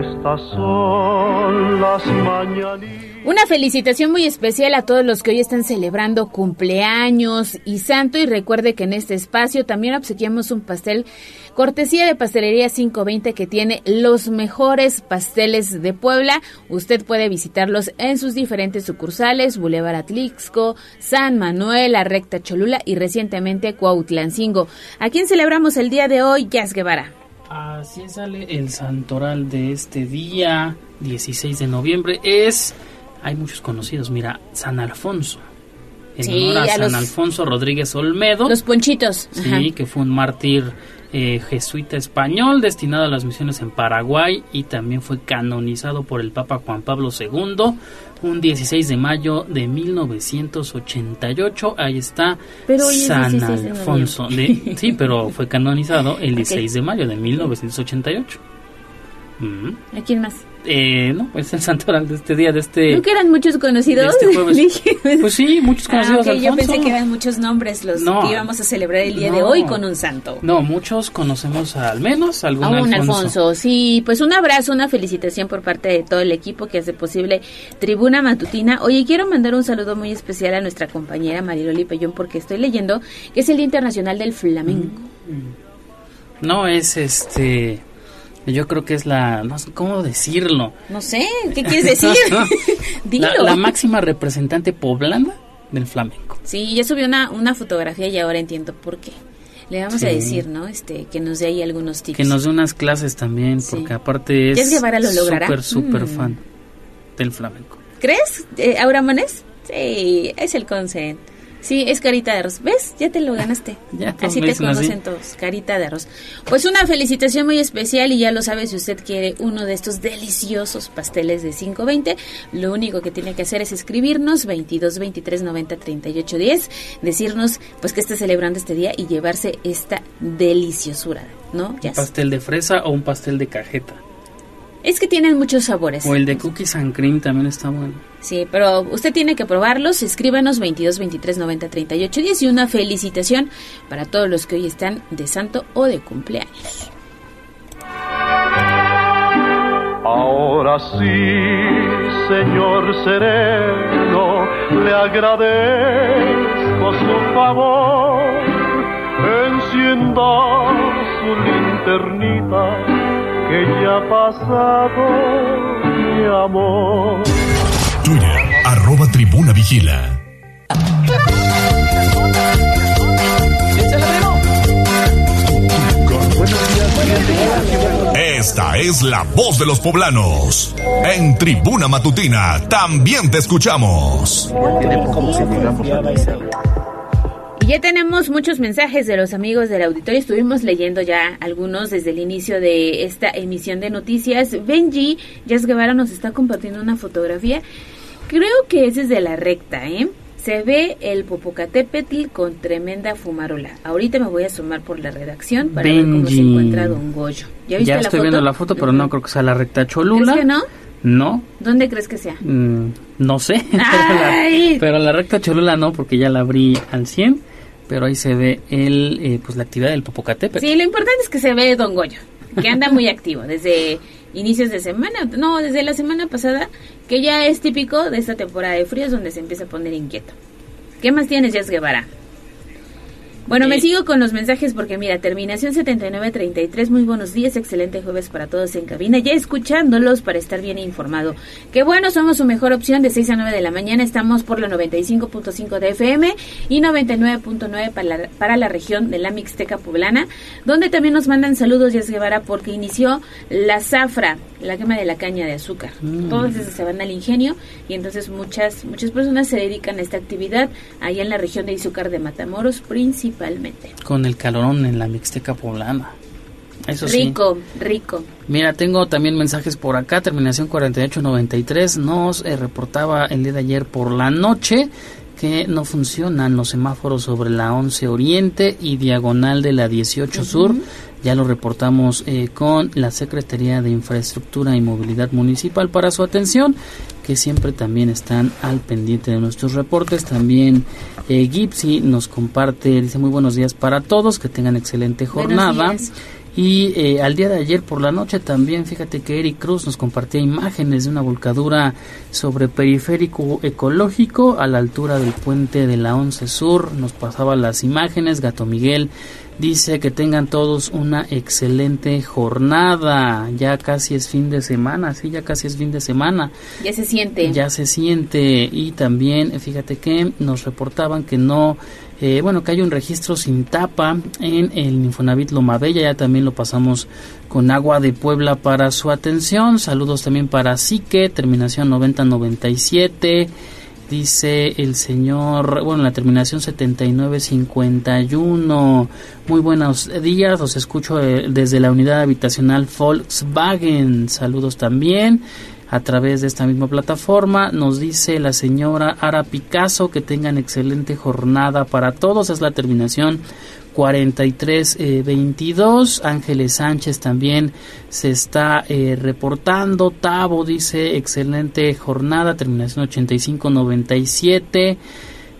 Estas son las mañanitas. Una felicitación muy especial a todos los que hoy están celebrando cumpleaños y santo y recuerde que en este espacio también obsequiamos un pastel cortesía de Pastelería 520 que tiene los mejores pasteles de Puebla. Usted puede visitarlos en sus diferentes sucursales, Boulevard Atlixco, San Manuel, La Recta Cholula y recientemente Cuautlancingo. ¿A quién celebramos el día de hoy, Jazz Guevara? Así sale el santoral de este día, 16 de noviembre. Es, hay muchos conocidos, mira, San Alfonso. En Sí, honor a, a San los- Alfonso Rodríguez Olmedo. Los ponchitos. Sí, Ajá. que fue un mártir eh, jesuita español destinado a las misiones en Paraguay y también fue canonizado por el Papa Juan Pablo II un 16 de mayo de 1988. Ahí está Pero San 16 de Alfonso. de- sí, pero fue canonizado el <laughs> 16 de mayo de 1988. Mm. ¿A quién más? Eh, no, es el santoral de este día, de este... ¿No que eran muchos conocidos? este <laughs> Pues sí, muchos conocidos. Ah, yo pensé que eran muchos nombres los No. que íbamos a celebrar el día de hoy con un santo. No, muchos conocemos al menos algún A un Alfonso. Alfonso, sí, pues un abrazo, una felicitación por parte de todo el equipo que hace posible Tribuna Matutina. Oye, quiero mandar un saludo muy especial a nuestra compañera Mariloli Pellón porque estoy leyendo que es el Día Internacional del Flamenco. No es este. Yo creo que es la. No sé cómo decirlo. No sé, ¿qué quieres decir? <laughs> <laughs> Dilo. La, la máxima representante poblana del flamenco. Sí, ya subió una, una fotografía y ahora entiendo por qué. Le vamos Sí. a decir, ¿no? Este, que nos dé ahí algunos tips. Que nos dé unas clases también, porque aparte es súper, súper Mm. fan del flamenco. ¿Crees, eh, Aura Manes? Sí, es el consent. Sí, es carita de arroz. ¿Ves? Ya te lo ganaste. <laughs> Ya así te dicen así. conocen todos. Carita de arroz. Pues una felicitación muy especial y ya lo sabe si usted quiere uno de estos deliciosos pasteles de 520. Lo único que tiene que hacer es escribirnos 22 23 90 38 10, decirnos pues que está celebrando este día y llevarse esta deliciosura, ¿no? Un pastel de fresa o un pastel de cajeta. Es que tienen muchos sabores. O el de cookies and cream también está bueno. Sí, pero usted tiene que probarlos. Escríbanos 22 23 90 38 10 y una felicitación para todos los que hoy están de santo o de cumpleaños. Ahora sí, señor sereno, le agradezco su favor. Encienda su linternita, que ya ha pasado mi amor. Twitter, arroba tribuna vigila. Esta es la voz de los poblanos. En Tribuna Matutina también te escuchamos. Y ya tenemos muchos mensajes de los amigos del auditorio. Estuvimos leyendo ya algunos desde el inicio de esta emisión de noticias. Benji Jazz Guevara nos está compartiendo una fotografía. Creo que es desde la recta, ¿eh? Se ve el Popocatépetl con tremenda fumarola. Ahorita me voy a sumar por la redacción para ver cómo se encuentra Don Goyo. ¿Ya viste Ya la estoy foto? viendo la foto, pero no creo que sea la recta Cholula. ¿Crees que no? No, ¿Dónde crees que sea? mm, no sé. <laughs> pero, la, pero la recta Cholula no, porque ya la abrí al 100. Pero ahí se ve el, eh, pues la actividad del Popocatépetl. Sí, lo importante es que se ve Don Goyo, que anda muy activo desde inicios de semana, no, desde la semana pasada, que ya es típico de esta temporada de fríos donde se empieza a poner inquieto. ¿Qué más tienes, Jess Guevara? Bueno, me sigo con los mensajes porque mira, terminación 7933, muy buenos días, excelente jueves para todos en cabina, ya escuchándolos para estar bien informado. Qué bueno, somos su mejor opción de 6 a 9 de la mañana, estamos por la 95.5 de FM y 99.9 para la, para la región de la Mixteca Poblana, donde también nos mandan saludos, Jess Guevara, porque inició la zafra, la quema de la caña de azúcar. Mm. Todas esas se van al ingenio y entonces muchas, muchas personas se dedican a esta actividad allá en la región de Izúcar de Matamoros principalmente. Con el calorón en la Mixteca poblana. Eso sí. Rico, rico. Mira, tengo también mensajes por acá, terminación 4893, nos eh, reportaba el día de ayer por la noche que no funcionan los semáforos sobre la 11 Oriente y diagonal de la 18 Sur. Ya lo reportamos eh, con la Secretaría de Infraestructura y Movilidad Municipal para su atención, que siempre también están al pendiente de nuestros reportes. También eh, Gipsy nos comparte, dice muy buenos días para todos, que tengan excelente jornada. Y eh, al día de ayer por la noche también, fíjate que Eric Cruz nos compartía imágenes de una volcadura sobre periférico ecológico a la altura del puente de la 11 Sur. Nos pasaba las imágenes. Gato Miguel dice que tengan todos una excelente jornada. Ya casi es fin de semana, sí, ya casi es fin de semana. Ya se siente. Ya se siente y también fíjate que nos reportaban que no, eh, bueno, que hay un registro sin tapa en el Infonavit Loma Bella, ya también lo pasamos con Agua de Puebla para su atención. Saludos también para Sique, terminación 9097. Dice el señor, bueno, la terminación 7951. Muy buenos días, los escucho eh, desde la unidad habitacional Volkswagen. Saludos también a través de esta misma plataforma. Nos dice la señora Ara Picasso que tengan excelente jornada para todos. Es la terminación 4322. Ángeles Sánchez también se está eh, reportando. Tavo dice excelente jornada. Terminación 8597.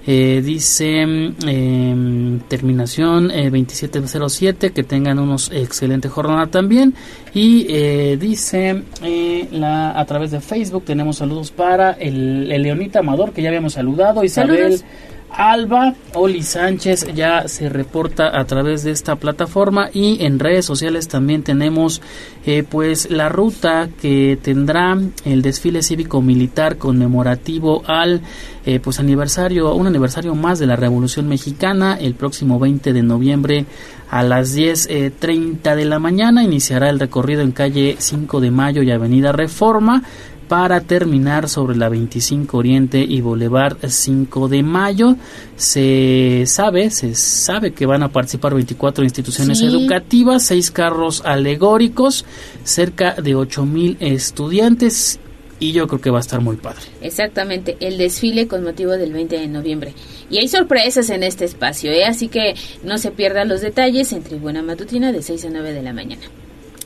Eh, dice mm, em, terminación eh, 2707 que tengan unos excelente jornada también y eh, dice eh, la, a través de Facebook tenemos saludos para el, el Leonita Amador que ya habíamos saludado Isabel Saludos. Alba. Oli Sánchez ya se reporta a través de esta plataforma y en redes sociales también tenemos eh, pues la ruta que tendrá el desfile cívico militar conmemorativo al eh, pues aniversario, un aniversario más de la Revolución Mexicana el próximo 20 de noviembre a las 10.30 de la mañana iniciará el recorrido en calle 5 de Mayo y Avenida Reforma para terminar sobre la 25 Oriente y Boulevard 5 de Mayo. Se sabe, se sabe que van a participar 24 instituciones Sí. educativas, seis carros alegóricos, cerca de 8000 estudiantes y yo creo que va a estar muy padre. Exactamente, el desfile con motivo del 20 de noviembre. Y hay sorpresas en este espacio, ¿eh? así que no se pierdan los detalles en Tribuna Matutina de 6 a 9 de la mañana.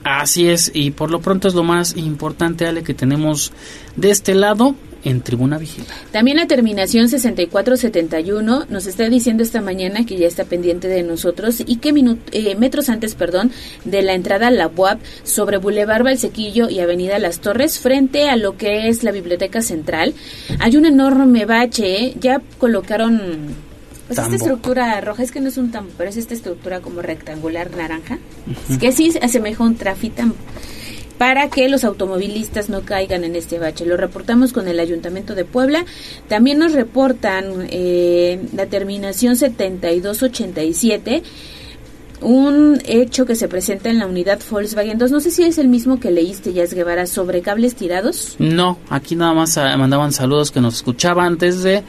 Así es, y por lo pronto es lo más importante, Ale, que tenemos de este lado en Tribuna Vigila. También la terminación 6471 nos está diciendo esta mañana que ya está pendiente de nosotros y que eh, metros antes, perdón, de la entrada a la UAP sobre Boulevard Valsequillo y Avenida Las Torres, frente a lo que es la Biblioteca Central, hay un enorme bache. ¿eh? Ya colocaron pues esta Tambo. estructura roja, es que no es un tambo, pero es esta estructura como rectangular naranja, es que sí se asemeja un trafitam para que los automovilistas no caigan en este bache. Lo reportamos con el Ayuntamiento de Puebla. También nos reportan eh, la terminación 7287 un hecho que se presenta en la unidad Volkswagen 2. No sé si es el mismo que leíste, Yas Guevara, sobre cables tirados. No, aquí nada más ah, mandaban saludos que nos escuchaban desde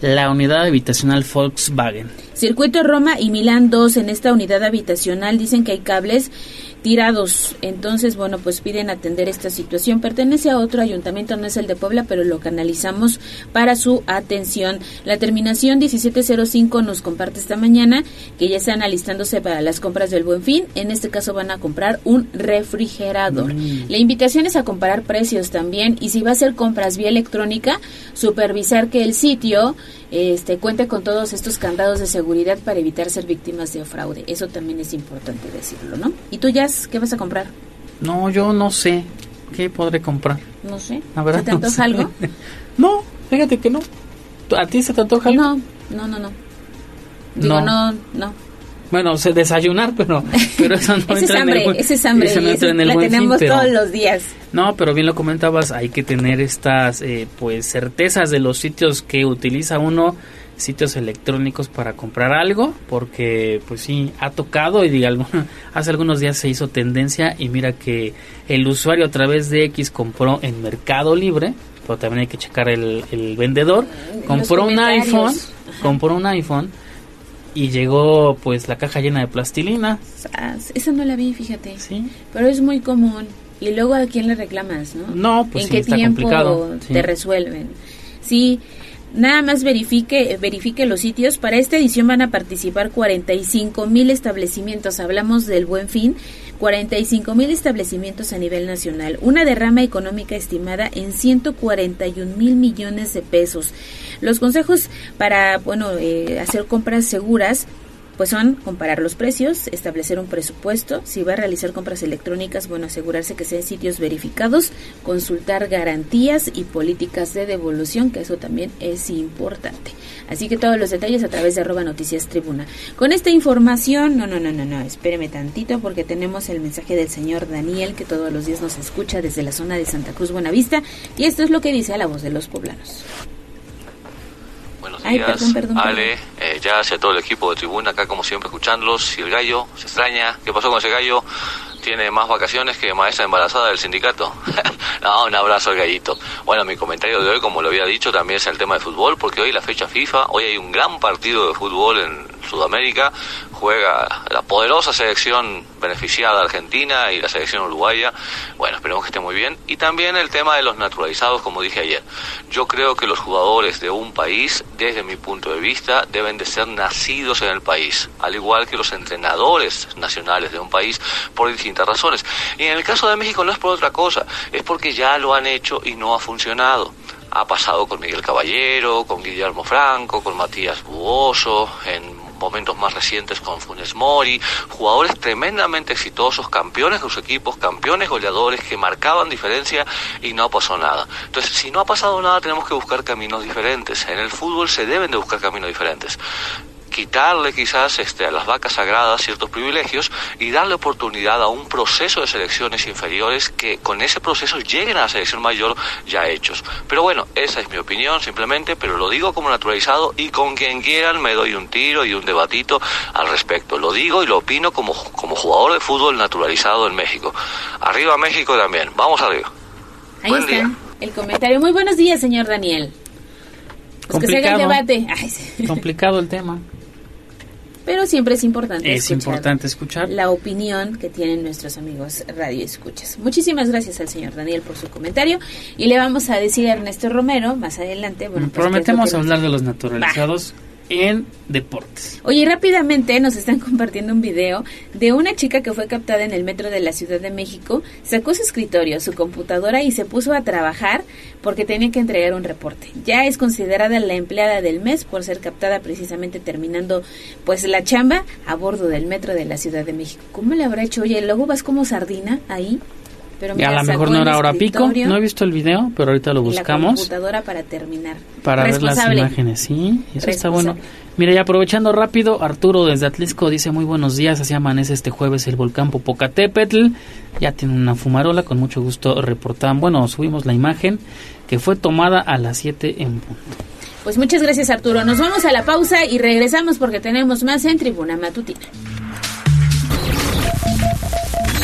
la unidad habitacional Volkswagen. Circuito Roma y Milán 2 en esta unidad habitacional dicen que hay cables tirados. Entonces, bueno, pues piden atender esta situación. Pertenece a otro ayuntamiento, no es el de Puebla, pero lo canalizamos para su atención. La terminación 1705 nos comparte esta mañana que ya están alistándose para las compras del Buen Fin. En este caso van a comprar un refrigerador. La invitación es a comparar precios también y si va a hacer compras vía electrónica, supervisar que el sitio este cuente con todos estos candados de seguridad para evitar ser víctimas de fraude. Eso también es importante decirlo, ¿no? ¿Y tú, Jazz, qué vas a comprar? No, yo no sé qué podré comprar. No sé. La verdad, ¿Se te no antoja sé. algo? <laughs> No, fíjate que no. ¿Tú- ¿A ti se te antoja algo? No, no, no, no. Digo, No. no, no. Bueno, sé desayunar, pero, <laughs> pero eso no Ese es entra en el hambre, ese es hambre eso no entra en el la buen fin, tenemos pero- todos los días. No, pero bien lo comentabas, hay que tener estas eh, pues certezas de los sitios que utiliza uno, sitios electrónicos para comprar algo, porque pues sí, ha tocado y diga, <laughs> hace algunos días se hizo tendencia y mira que el usuario a través de X compró en Mercado Libre, pero también hay que checar el, el vendedor, compró un iPhone, compró un iPhone y llegó pues la caja llena de plastilina. Ah, Esa no la vi, fíjate. Pero es muy común. Y luego a quién le reclamas, ¿no? No, pues ¿En sí, qué está tiempo complicado, sí. te resuelven? Sí, nada más verifique, verifique los sitios. Para esta edición van a participar 45 mil establecimientos. Hablamos del Buen Fin. 45 mil establecimientos a nivel nacional, una derrama económica estimada en 141 mil millones de pesos. Los consejos para, bueno, eh, hacer compras seguras pues son comparar los precios, establecer un presupuesto, si va a realizar compras electrónicas, bueno, asegurarse que sean sitios verificados, consultar garantías y políticas de devolución, que eso también es importante. Así que todos los detalles a través de arroba noticias tribuna. Con esta información, no, no, no, no, no, espéreme tantito porque tenemos el mensaje del señor Daniel que todos los días nos escucha desde la zona de Santa Cruz Buenavista y esto es lo que dice a la voz de los poblanos. Ay, días, perdón, perdón, Ale, eh, ya hacia todo el equipo de Tribuna, acá como siempre escuchándolos. Y el gallo, se extraña, ¿qué pasó con ese gallo? Tiene más vacaciones que maestra embarazada del sindicato. <laughs> no, un abrazo al gallito. Bueno, mi comentario de hoy, como lo había dicho, también es el tema de fútbol, porque hoy la fecha FIFA, hoy hay un gran partido de fútbol en Sudamérica, juega la poderosa selección beneficiada Argentina y la selección uruguaya. Bueno, esperemos que esté muy bien. Y también el tema de los naturalizados, como dije ayer. Yo creo que los jugadores de un país, desde mi punto de vista, deben de ser nacidos en el país, al igual que los entrenadores nacionales de un país, por distintas razones. Y en el caso de México no es por otra cosa, es porque ya lo han hecho y no ha funcionado. Ha pasado con Miguel Caballero, con Guillermo Franco, con Matías Buoso, en momentos más recientes con Funes Mori, jugadores tremendamente exitosos, campeones de sus equipos, campeones goleadores que marcaban diferencia y no pasó nada. Entonces, si no ha pasado nada, tenemos que buscar caminos diferentes. En el fútbol se deben de buscar caminos diferentes quitarle quizás este, a las vacas sagradas ciertos privilegios y darle oportunidad a un proceso de selecciones inferiores que con ese proceso lleguen a la selección mayor ya hechos. Pero bueno, esa es mi opinión simplemente, pero lo digo como naturalizado y con quien quieran me doy un tiro y un debatito al respecto. Lo digo y lo opino como, como jugador de fútbol naturalizado en México. Arriba México también, vamos arriba. Ahí está el comentario. Muy buenos días, señor Daniel. Pues que se haga el debate. Ay, sí. Complicado el tema. Pero siempre es importante Es escuchar importante escuchar. la opinión que tienen nuestros amigos radio escuchas. Muchísimas gracias al señor Daniel por su comentario y le vamos a decir a Ernesto Romero más adelante. Bueno, pues, Prometemos hablar de los naturalizados en deportes. Oye, rápidamente nos están <laughs> compartiendo un video de una chica que fue captada en el metro de la Ciudad de México, sacó su escritorio, su computadora y se puso a trabajar porque tenía que entregar un reporte. Ya es considerada la empleada del mes por ser captada precisamente terminando pues la chamba a bordo del metro de la Ciudad de México. ¿Cómo le habrá hecho? Oye, luego vas como sardina ahí. Pero Y mira, a lo mejor no era hora pico. No he visto el video, pero ahorita lo La buscamos computadora para terminar. para ver las imágenes. Sí, eso está bueno. Mira, y aprovechando rápido, Arturo desde Atlisco dice muy buenos días, así amanece este jueves el volcán Popocatépetl. Ya tiene una fumarola, con mucho gusto reportan. Bueno, subimos la imagen que fue tomada a las 7 en punto. Pues muchas gracias Arturo. Nos vamos a la pausa y regresamos porque tenemos más en Tribuna Matutina.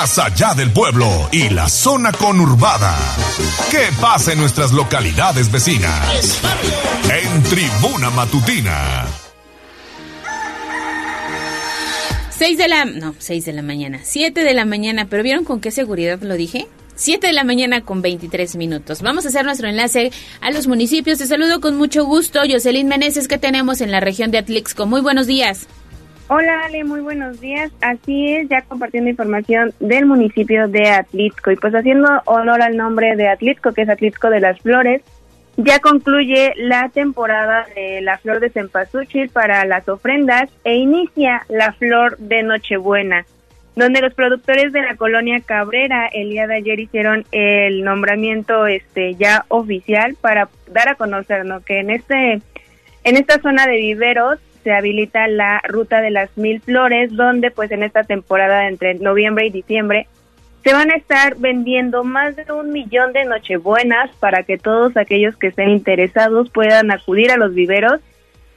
Más allá del pueblo y la zona conurbada. ¿Qué pasa en nuestras localidades vecinas? En Tribuna Matutina. 6 de la... No, 6 de la mañana. 7 de la mañana. ¿Pero vieron con qué seguridad lo dije? 7 de la mañana con 23 minutos. Vamos a hacer nuestro enlace a los municipios. Te saludo con mucho gusto. Jocelyn Meneses, ¿qué tenemos en la región de Atlixco? Muy buenos días. Hola Ale, muy buenos días. Así es, ya compartiendo información del municipio de Atlixco y pues haciendo honor al nombre de Atlixco, que es Atlixco de las Flores, ya concluye la temporada de la flor de cempasúchil para las ofrendas e inicia la flor de Nochebuena, donde los productores de la colonia Cabrera el día de ayer hicieron el nombramiento este ya oficial para dar a conocer ¿no? que en este en esta zona de viveros se habilita la ruta de las mil flores, donde pues en esta temporada entre noviembre y diciembre se van a estar vendiendo más de un millón de nochebuenas para que todos aquellos que estén interesados puedan acudir a los viveros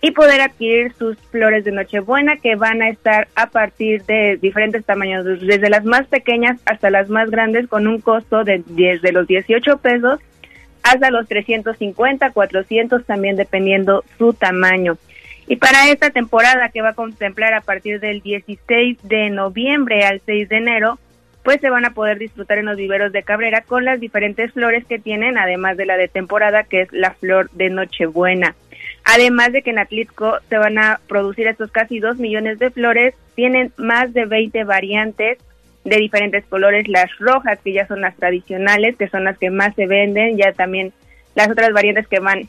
y poder adquirir sus flores de nochebuena que van a estar a partir de diferentes tamaños, desde las más pequeñas hasta las más grandes con un costo de desde los 18 pesos hasta los 350, 400 también dependiendo su tamaño. Y para esta temporada que va a contemplar a partir del 16 de noviembre al 6 de enero, pues se van a poder disfrutar en los viveros de Cabrera con las diferentes flores que tienen, además de la de temporada, que es la flor de Nochebuena. Además de que en Atlixco se van a producir estos casi 2 millones de flores, tienen más de 20 variantes de diferentes colores, las rojas, que ya son las tradicionales, que son las que más se venden, ya también las otras variantes que van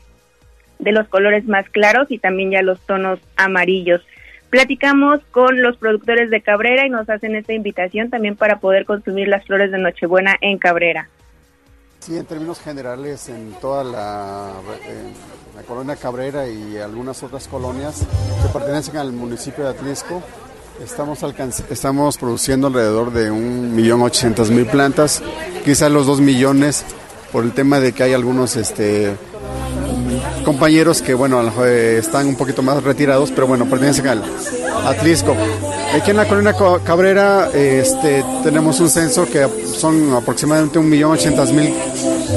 de los colores más claros y también ya los tonos amarillos. Platicamos con los productores de Cabrera y nos hacen esta invitación también para poder consumir las flores de Nochebuena en Cabrera. Sí, en términos generales, en toda la, colonia Cabrera y algunas otras colonias que pertenecen al municipio de Atlisco, estamos, estamos produciendo alrededor de 1.800.000 plantas, quizás los 2 millones, por el tema de que hay algunos este, compañeros que, bueno, eh, están un poquito más retirados, pero bueno, pertenecen al Atlisco. Aquí en la colonia Co- Cabrera este, tenemos un censo que son aproximadamente 1.800.000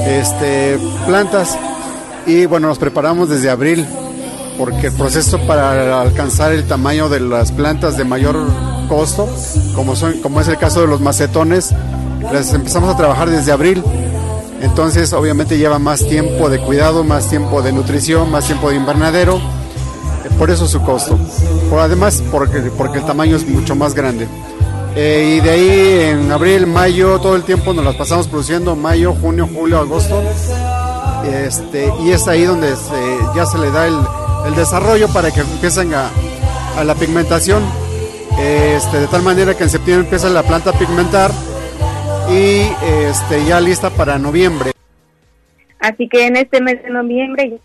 este, plantas y bueno, nos preparamos desde abril porque el proceso para alcanzar el tamaño de las plantas de mayor costo, como, son, como es el caso de los macetones, las empezamos a trabajar desde abril. Entonces, obviamente lleva más tiempo de cuidado, más tiempo de nutrición, más tiempo de invernadero. Por eso su costo. Por además, porque, porque el tamaño es mucho más grande. Eh, y de ahí en abril, mayo, todo el tiempo nos las pasamos produciendo, mayo, junio, julio, agosto. Este, y es ahí donde se- ya se le da el, el desarrollo para que empiecen a, a la pigmentación. Este, de tal manera que en septiembre empieza la planta a pigmentar y este, ya lista para noviembre. Así que en este mes de noviembre, ya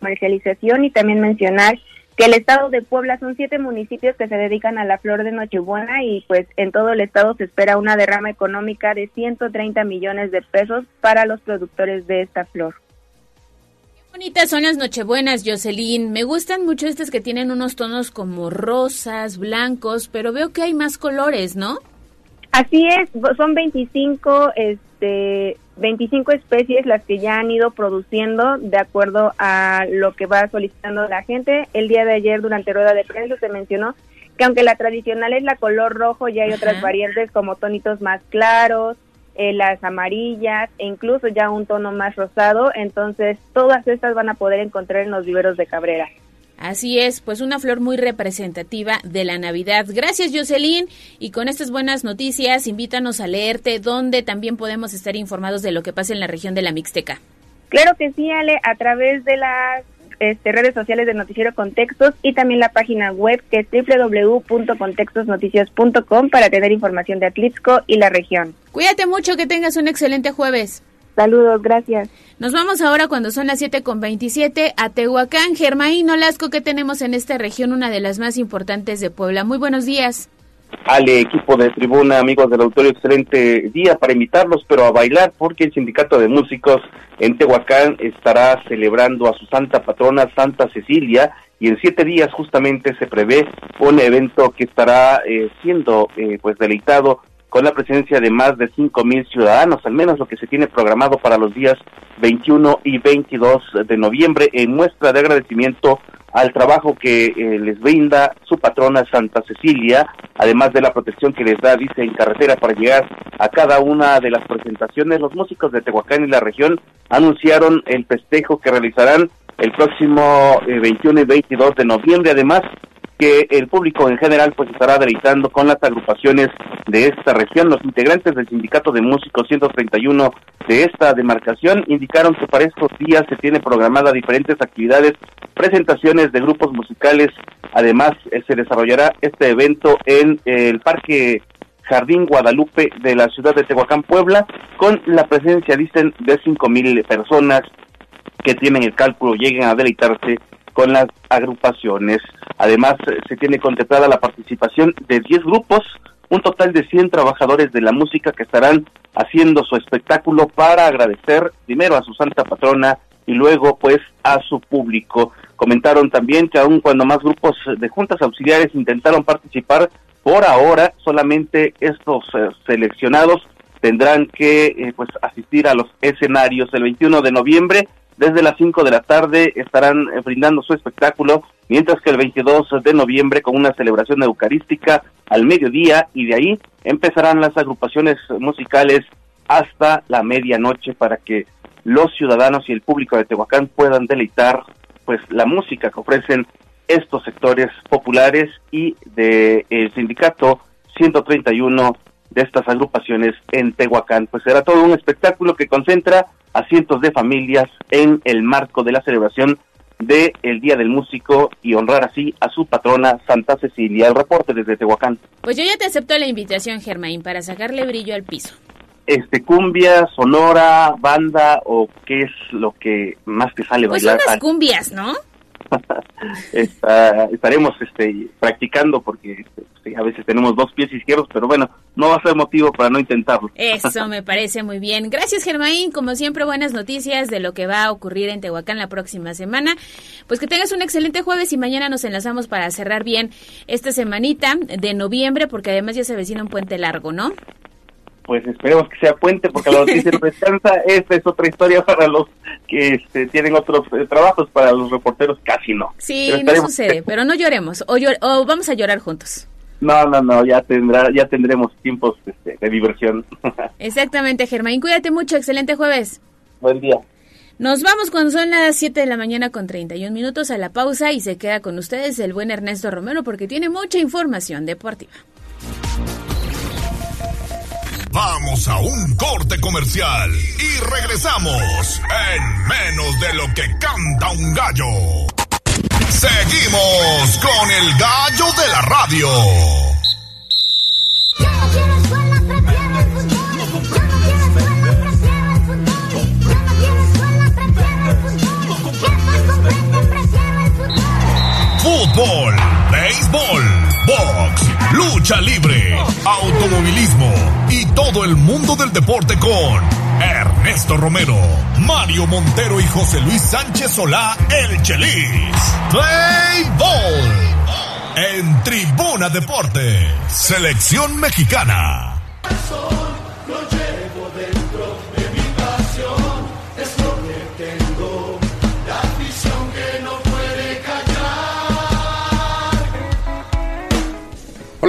comercialización y también mencionar que el estado de Puebla son siete municipios que se dedican a la flor de Nochebuena y pues en todo el estado se espera una derrama económica de 130 millones de pesos para los productores de esta flor. Bonitas son las nochebuenas, Jocelyn. Me gustan mucho estas que tienen unos tonos como rosas, blancos, pero veo que hay más colores, ¿no? Así es, son 25, este, 25 especies las que ya han ido produciendo de acuerdo a lo que va solicitando la gente. El día de ayer durante rueda de prensa se mencionó que aunque la tradicional es la color rojo, ya hay otras variantes como tonitos más claros, eh, las amarillas e incluso ya un tono más rosado. Entonces todas estas van a poder encontrar en los viveros de Cabrera. Así es, pues una flor muy representativa de la Navidad. Gracias, Jocelyn. Y con estas buenas noticias, invítanos a leerte, donde también podemos estar informados de lo que pasa en la región de la Mixteca. Claro que sí, Ale, a través de las este, redes sociales de Noticiero Contextos y también la página web que es www.contextosnoticias.com para tener información de Atlixco y la región. Cuídate mucho, que tengas un excelente jueves. Saludos, gracias. Nos vamos ahora cuando son las 7 con 27 a Tehuacán, Germain Olasco, que tenemos en esta región, una de las más importantes de Puebla. Muy buenos días. Ale, equipo de tribuna, amigos del auditorio, excelente día para invitarlos, pero a bailar, porque el sindicato de músicos en Tehuacán estará celebrando a su santa patrona, Santa Cecilia, y en siete días justamente se prevé un evento que estará eh, siendo eh, pues deleitado con la presencia de más de cinco mil ciudadanos, al menos lo que se tiene programado para los días 21 y 22 de noviembre, en muestra de agradecimiento al trabajo que eh, les brinda su patrona Santa Cecilia, además de la protección que les da, dice, en carretera para llegar a cada una de las presentaciones. Los músicos de Tehuacán y la región anunciaron el festejo que realizarán el próximo eh, 21 y 22 de noviembre, además que el público en general pues estará deleitando con las agrupaciones de esta región. Los integrantes del Sindicato de Músicos 131 de esta demarcación indicaron que para estos días se tiene programada diferentes actividades, presentaciones de grupos musicales. Además, eh, se desarrollará este evento en el Parque Jardín Guadalupe de la ciudad de Tehuacán, Puebla, con la presencia, dicen, de cinco mil personas que tienen el cálculo lleguen a deleitarse con las agrupaciones. Además, eh, se tiene contemplada la participación de 10 grupos, un total de 100 trabajadores de la música que estarán haciendo su espectáculo para agradecer primero a su santa patrona y luego pues a su público. Comentaron también que aun cuando más grupos de juntas auxiliares intentaron participar, por ahora solamente estos eh, seleccionados tendrán que eh, pues asistir a los escenarios el 21 de noviembre desde las 5 de la tarde estarán eh, brindando su espectáculo, mientras que el 22 de noviembre con una celebración eucarística al mediodía y de ahí empezarán las agrupaciones musicales hasta la medianoche para que los ciudadanos y el público de Tehuacán puedan deleitar pues la música que ofrecen estos sectores populares y de el sindicato 131 de estas agrupaciones en Tehuacán. Pues será todo un espectáculo que concentra a cientos de familias en el marco de la celebración del el Día del Músico y honrar así a su patrona Santa Cecilia. El reporte desde Tehuacán. Pues yo ya te acepto la invitación, Germain, para sacarle brillo al piso. Este, cumbia, sonora, banda o qué es lo que más te sale Pues bailar. unas cumbias, ¿no? <laughs> Estaremos este, practicando porque este, a veces tenemos dos pies izquierdos, pero bueno, no va a ser motivo para no intentarlo. Eso me parece muy bien. Gracias, Germain. Como siempre, buenas noticias de lo que va a ocurrir en Tehuacán la próxima semana. Pues que tengas un excelente jueves y mañana nos enlazamos para cerrar bien esta semanita de noviembre, porque además ya se avecina un puente largo, ¿no? Pues esperemos que sea puente, porque la noticia no descansa. Esta es otra historia para los que este, tienen otros eh, trabajos, para los reporteros casi no. Sí, no sucede, que- pero no lloremos, o, llor- o vamos a llorar juntos. No, no, no, ya tendrá, ya tendremos tiempos este, de diversión. <laughs> Exactamente, Germain. Cuídate mucho, excelente jueves. Buen día. Nos vamos cuando son las 7 de la mañana con 31 minutos a la pausa y se queda con ustedes el buen Ernesto Romero porque tiene mucha información deportiva. Vamos a un corte comercial y regresamos en menos de lo que canta un gallo. Seguimos con el gallo de la radio. Fútbol, béisbol, box, lucha libre, automovilismo y todo el mundo del deporte con Ernesto Romero, Mario Montero y José Luis Sánchez Solá, el Chelis. Béisbol. En Tribuna Deportes, Selección Mexicana.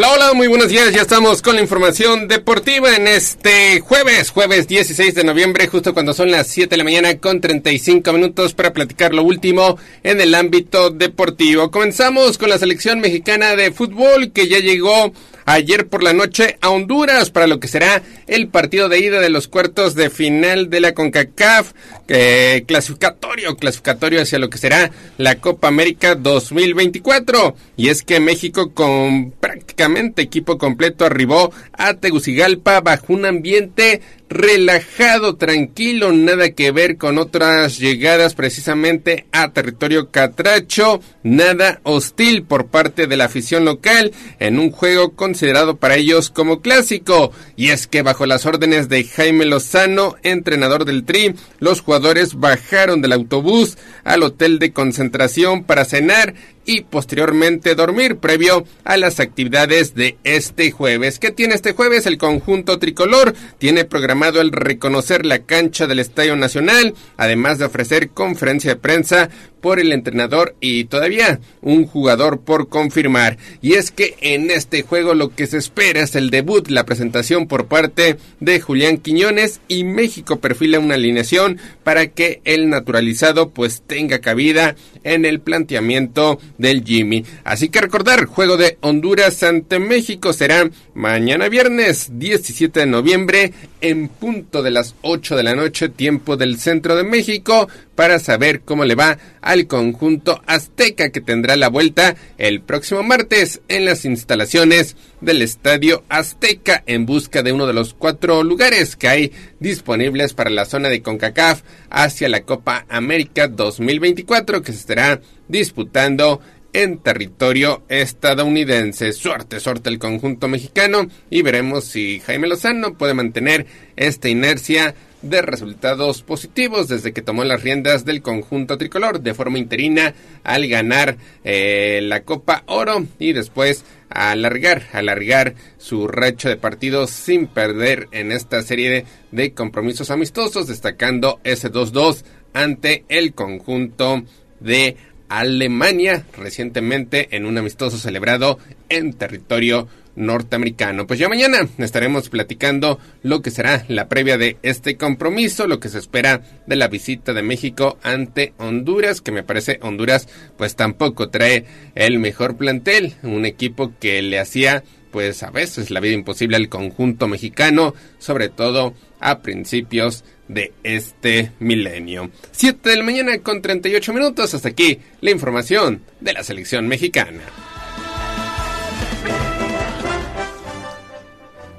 Hola, hola, muy buenos días. Ya estamos con la información deportiva en este jueves, jueves 16 de noviembre, justo cuando son las 7 de la mañana con 35 minutos para platicar lo último en el ámbito deportivo. Comenzamos con la selección mexicana de fútbol que ya llegó ayer por la noche a Honduras para lo que será el partido de ida de los cuartos de final de la CONCACAF, eh, clasificatorio, clasificatorio hacia lo que será la Copa América 2024. Y es que México con prácticamente equipo completo arribó a Tegucigalpa bajo un ambiente relajado, tranquilo, nada que ver con otras llegadas precisamente a territorio catracho, nada hostil por parte de la afición local en un juego considerado para ellos como clásico. Y es que bajo las órdenes de Jaime Lozano, entrenador del Tri, los jugadores bajaron del autobús al hotel de concentración para cenar y posteriormente dormir previo a las actividades de este jueves. ¿Qué tiene este jueves? El conjunto tricolor tiene programado el reconocer la cancha del Estadio Nacional, además de ofrecer conferencia de prensa por el entrenador y todavía un jugador por confirmar. Y es que en este juego lo que se espera es el debut, la presentación por parte de Julián Quiñones y México perfila una alineación para que el naturalizado pues tenga cabida en el planteamiento del Jimmy. Así que recordar, juego de Honduras ante México será mañana viernes 17 de noviembre en punto de las 8 de la noche tiempo del centro de México para saber cómo le va al conjunto azteca que tendrá la vuelta el próximo martes en las instalaciones del Estadio Azteca en busca de uno de los cuatro lugares que hay disponibles para la zona de CONCACAF hacia la Copa América 2024 que se estará disputando en territorio estadounidense. Suerte, suerte el conjunto mexicano y veremos si Jaime Lozano puede mantener esta inercia de resultados positivos desde que tomó las riendas del conjunto tricolor de forma interina al ganar eh, la Copa Oro y después alargar, alargar su racha de partidos sin perder en esta serie de, de compromisos amistosos, destacando ese 2-2 ante el conjunto de Alemania recientemente en un amistoso celebrado en territorio norteamericano. Pues ya mañana estaremos platicando lo que será la previa de este compromiso, lo que se espera de la visita de México ante Honduras, que me parece Honduras pues tampoco trae el mejor plantel, un equipo que le hacía pues a veces la vida imposible al conjunto mexicano, sobre todo a principios de este milenio. 7 de la mañana con 38 minutos, hasta aquí la información de la selección mexicana.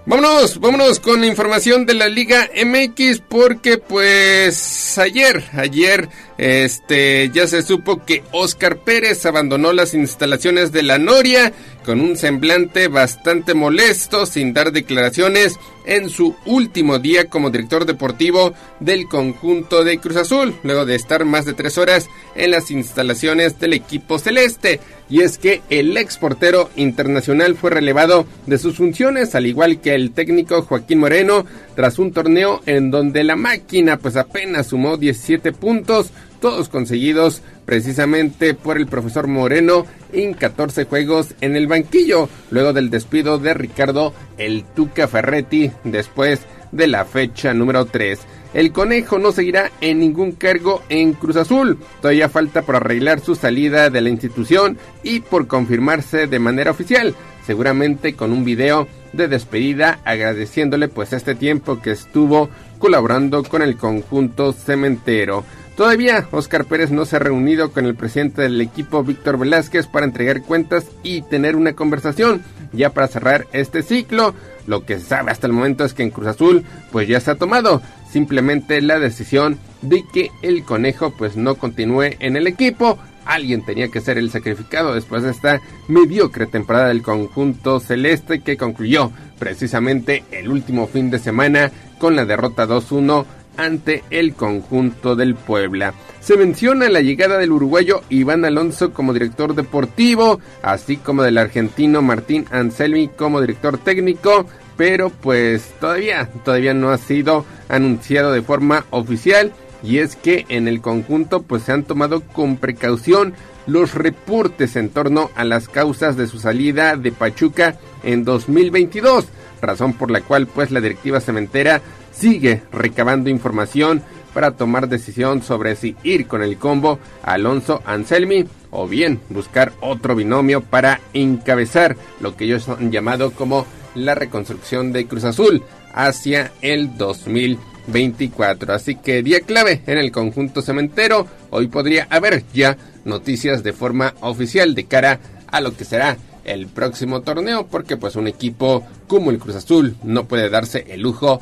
Vámonos, vámonos con la información de la Liga MX porque pues ayer, ayer este, ya se supo que Oscar Pérez abandonó las instalaciones de la Noria con un semblante bastante molesto, sin dar declaraciones en su último día como director deportivo del conjunto de Cruz Azul, luego de estar más de tres horas en las instalaciones del equipo celeste. Y es que el ex portero internacional fue relevado de sus funciones, al igual que el técnico Joaquín Moreno, tras un torneo en donde la máquina pues apenas sumó 17 puntos, todos conseguidos precisamente por el profesor Moreno en 14 juegos en el banquillo, luego del despido de Ricardo El Tuca Ferretti después de la fecha número 3. El conejo no seguirá en ningún cargo en Cruz Azul. Todavía falta por arreglar su salida de la institución y por confirmarse de manera oficial, seguramente con un video de despedida agradeciéndole pues este tiempo que estuvo colaborando con el conjunto cementero. Todavía Oscar Pérez no se ha reunido con el presidente del equipo Víctor Velázquez para entregar cuentas y tener una conversación ya para cerrar este ciclo. Lo que se sabe hasta el momento es que en Cruz Azul pues ya se ha tomado simplemente la decisión de que el conejo pues no continúe en el equipo. Alguien tenía que ser el sacrificado después de esta mediocre temporada del conjunto celeste que concluyó precisamente el último fin de semana con la derrota 2-1 ante el conjunto del Puebla. Se menciona la llegada del uruguayo Iván Alonso como director deportivo, así como del argentino Martín Anselmi como director técnico, pero pues todavía, todavía no ha sido anunciado de forma oficial y es que en el conjunto pues se han tomado con precaución los reportes en torno a las causas de su salida de Pachuca en 2022, razón por la cual pues la directiva cementera sigue recabando información para tomar decisión sobre si ir con el combo Alonso Anselmi o bien buscar otro binomio para encabezar lo que ellos han llamado como la reconstrucción de Cruz Azul hacia el 2024. Así que día clave en el conjunto cementero. Hoy podría haber ya noticias de forma oficial de cara a lo que será el próximo torneo porque pues un equipo como el Cruz Azul no puede darse el lujo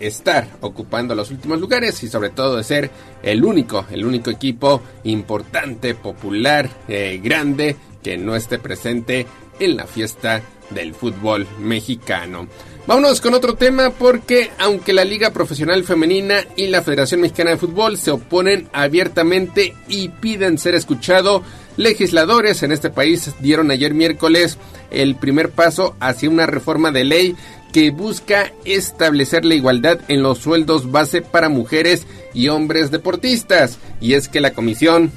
estar ocupando los últimos lugares y sobre todo de ser el único, el único equipo importante, popular, eh, grande que no esté presente en la fiesta del fútbol mexicano. Vámonos con otro tema porque aunque la Liga Profesional Femenina y la Federación Mexicana de Fútbol se oponen abiertamente y piden ser escuchado, legisladores en este país dieron ayer miércoles el primer paso hacia una reforma de ley que busca establecer la igualdad en los sueldos base para mujeres y hombres deportistas. Y es que la Comisión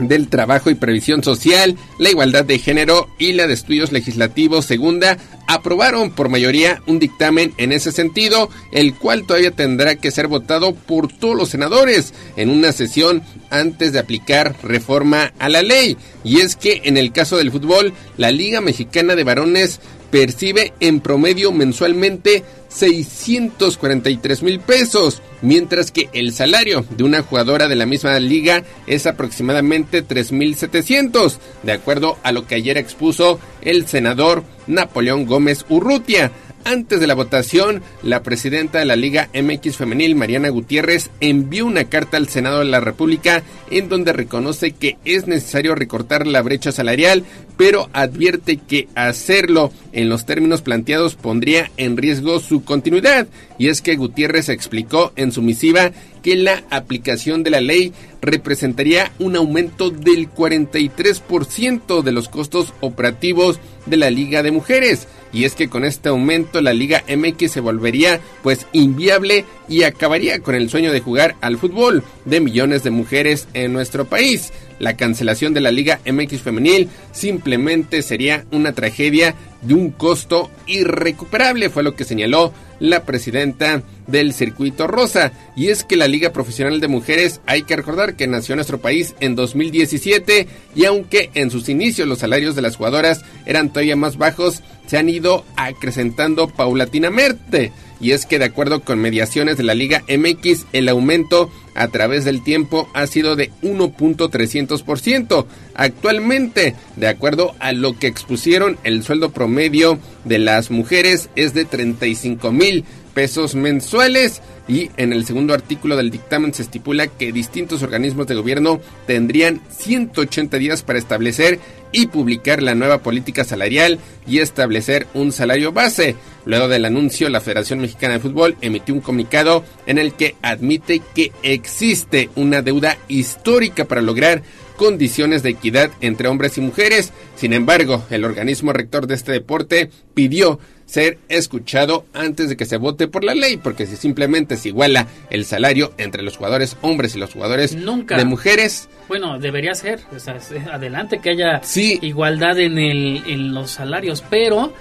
del Trabajo y Previsión Social, la Igualdad de Género y la de Estudios Legislativos Segunda aprobaron por mayoría un dictamen en ese sentido, el cual todavía tendrá que ser votado por todos los senadores en una sesión antes de aplicar reforma a la ley. Y es que en el caso del fútbol, la Liga Mexicana de Varones percibe en promedio mensualmente 643 mil pesos, mientras que el salario de una jugadora de la misma liga es aproximadamente 3.700, de acuerdo a lo que ayer expuso el senador Napoleón Gómez Urrutia. Antes de la votación, la presidenta de la Liga MX Femenil, Mariana Gutiérrez, envió una carta al Senado de la República en donde reconoce que es necesario recortar la brecha salarial, pero advierte que hacerlo en los términos planteados pondría en riesgo su continuidad. Y es que Gutiérrez explicó en su misiva que la aplicación de la ley representaría un aumento del 43% de los costos operativos de la Liga de Mujeres. Y es que con este aumento la Liga MX se volvería pues inviable y acabaría con el sueño de jugar al fútbol de millones de mujeres en nuestro país. La cancelación de la Liga MX femenil simplemente sería una tragedia de un costo irrecuperable, fue lo que señaló la presidenta del circuito rosa. Y es que la Liga Profesional de Mujeres hay que recordar que nació en nuestro país en 2017 y aunque en sus inicios los salarios de las jugadoras eran todavía más bajos, se han ido acrecentando paulatinamente. Y es que de acuerdo con mediaciones de la Liga MX, el aumento a través del tiempo ha sido de 1.300%. Actualmente, de acuerdo a lo que expusieron, el sueldo promedio de las mujeres es de 35 mil pesos mensuales y en el segundo artículo del dictamen se estipula que distintos organismos de gobierno tendrían 180 días para establecer y publicar la nueva política salarial y establecer un salario base. Luego del anuncio, la Federación Mexicana de Fútbol emitió un comunicado en el que admite que existe una deuda histórica para lograr condiciones de equidad entre hombres y mujeres. Sin embargo, el organismo rector de este deporte pidió ser escuchado antes de que se vote por la ley, porque si simplemente se iguala el salario entre los jugadores hombres y los jugadores Nunca. de mujeres, Bueno, debería ser. O sea, adelante que haya igualdad en, el, en los salarios, pero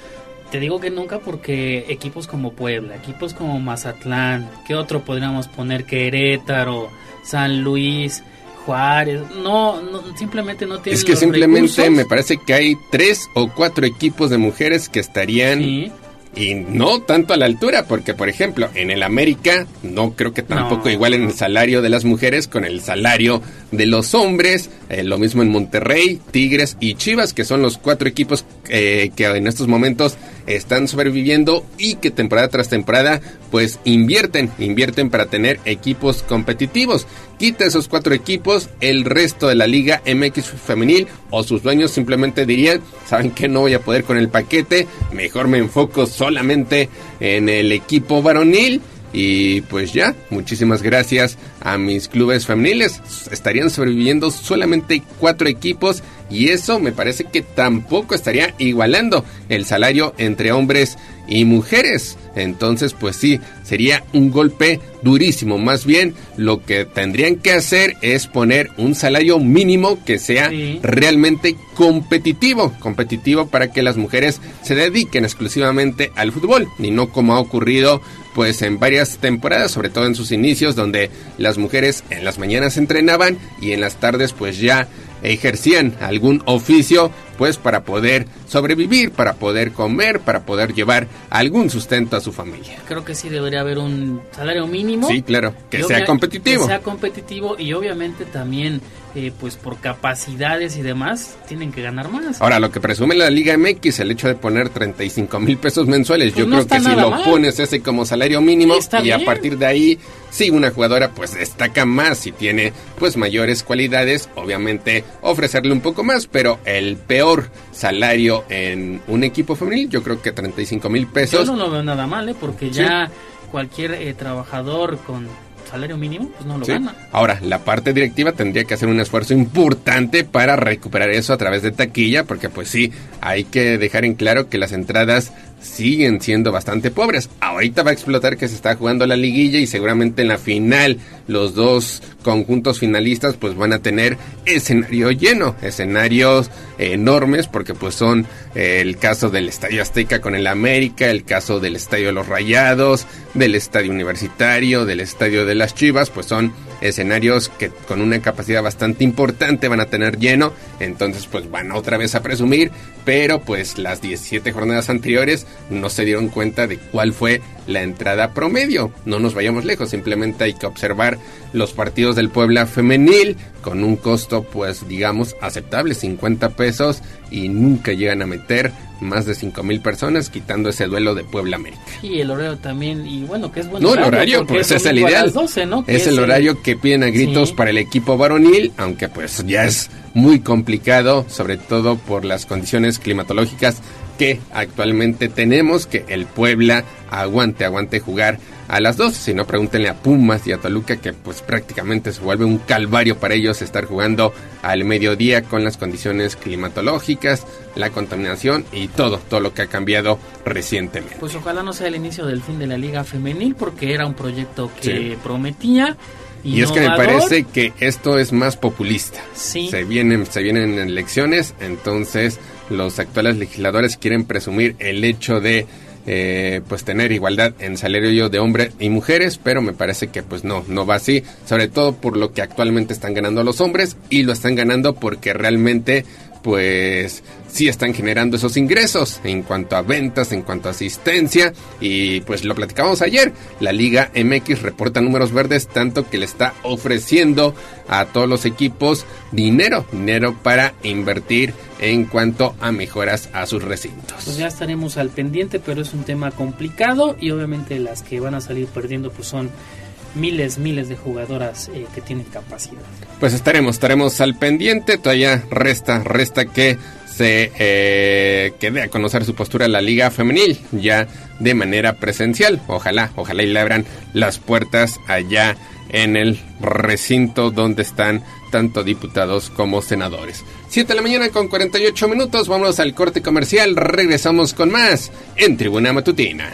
te digo que nunca porque equipos como Puebla, equipos como Mazatlán, ¿qué otro podríamos poner? Querétaro, San Luis, Juárez, no, no simplemente no tienen es que los simplemente recursos. me parece que hay tres o cuatro equipos de mujeres que estarían y no tanto a la altura, porque por ejemplo en el América no creo que tampoco No. igualen el salario de las mujeres con el salario de los hombres, Eh, lo mismo en Monterrey, Tigres y Chivas, que son los cuatro equipos eh, que en estos momentos están sobreviviendo y que temporada tras temporada pues invierten, invierten para tener equipos competitivos. Quita esos cuatro equipos, el resto de la liga MX femenil o sus dueños simplemente dirían, saben que no voy a poder con el paquete, mejor me enfoco solamente en el equipo varonil. Y pues ya, muchísimas gracias a mis clubes femeniles. Estarían sobreviviendo solamente cuatro equipos y eso me parece que tampoco estaría igualando el salario entre hombres y mujeres. Entonces, pues sí, sería un golpe durísimo. Más bien, lo que tendrían que hacer es poner un salario mínimo que sea realmente competitivo. Competitivo para que las mujeres se dediquen exclusivamente al fútbol y no como ha ocurrido pues en varias temporadas, sobre todo en sus inicios, donde las mujeres en las mañanas entrenaban y en las tardes pues ya ejercían algún oficio pues para poder sobrevivir, para poder comer, para poder llevar algún sustento a su familia. Creo que sí debería haber un salario mínimo. Sí, claro, que sea competitivo. Que sea competitivo y obviamente también, eh, pues por capacidades y demás, tienen que ganar más. Ahora, lo que presume la Liga MX, el hecho de poner 35 mil pesos mensuales, Pues yo no creo que si lo mal. pones ese como salario mínimo Está y a partir de ahí, si una jugadora pues destaca más y tiene pues mayores cualidades, obviamente ofrecerle un poco más, pero el peor salario en un equipo femenil, yo creo que 35 mil Yo pesos. no lo veo nada mal, ¿eh? porque Sí. ya cualquier eh, trabajador con salario mínimo, pues no lo Sí. gana. Ahora, la parte directiva tendría que hacer un esfuerzo importante para recuperar eso a través de taquilla, porque pues sí, hay que dejar en claro que las entradas siguen siendo bastante pobres. Ahorita va a explotar que se está jugando la liguilla y seguramente en la final los dos conjuntos finalistas pues van a tener escenario lleno, escenarios enormes porque pues son eh, el caso del Estadio Azteca con el América, el caso del Estadio de los Rayados, del Estadio Universitario, del Estadio de las Chivas, pues son escenarios que con una capacidad bastante importante van a tener lleno, entonces pues van otra vez a presumir, pero pues las 17 jornadas anteriores no se dieron cuenta de cuál fue la entrada promedio. No nos vayamos lejos, simplemente hay que observar los partidos del Puebla femenil con un costo pues digamos aceptable, 50 pesos y nunca llegan a meter más de 5 mil personas quitando ese duelo de Puebla América. Y el horario también, y bueno, que es buen No, el horario, pues es el domingo a ideal. las 12, ¿no? Es el horario que piden a gritos Sí. para el equipo varonil, aunque pues ya es muy complicado, sobre todo por las condiciones climatológicas que actualmente tenemos, que el Puebla aguante, aguante jugar a las dos. Si no, pregúntenle a Pumas y a Toluca, que pues prácticamente se vuelve un calvario para ellos estar jugando al mediodía con las condiciones climatológicas, la contaminación y todo, todo lo que ha cambiado recientemente. Pues ojalá no sea el inicio del fin de la liga femenil porque era un proyecto que Sí. prometía. Y es que me parece que esto es más populista. Sí. Se vienen, se vienen elecciones, entonces los actuales legisladores quieren presumir el hecho de eh, pues tener igualdad en salario de hombres y mujeres, pero me parece que pues no, no va así, sobre todo por lo que actualmente están ganando los hombres y lo están ganando porque realmente pues sí están generando esos ingresos en cuanto a ventas, en cuanto a asistencia y pues lo platicamos ayer, la Liga MX reporta números verdes tanto que le está ofreciendo a todos los equipos dinero, dinero para invertir en cuanto a mejoras a sus recintos. Pues ya estaremos al pendiente, pero es un tema complicado y obviamente las que van a salir perdiendo pues son miles, miles de jugadoras eh, que tienen capacidad. Pues estaremos, estaremos al pendiente, todavía resta, resta que se eh, quede a conocer su postura en la liga femenil ya de manera presencial. Ojalá, ojalá y le abran las puertas allá en el recinto donde están tanto diputados como senadores. 7 de la mañana con 48 minutos, vamos al corte comercial, regresamos con más en Tribuna Matutina.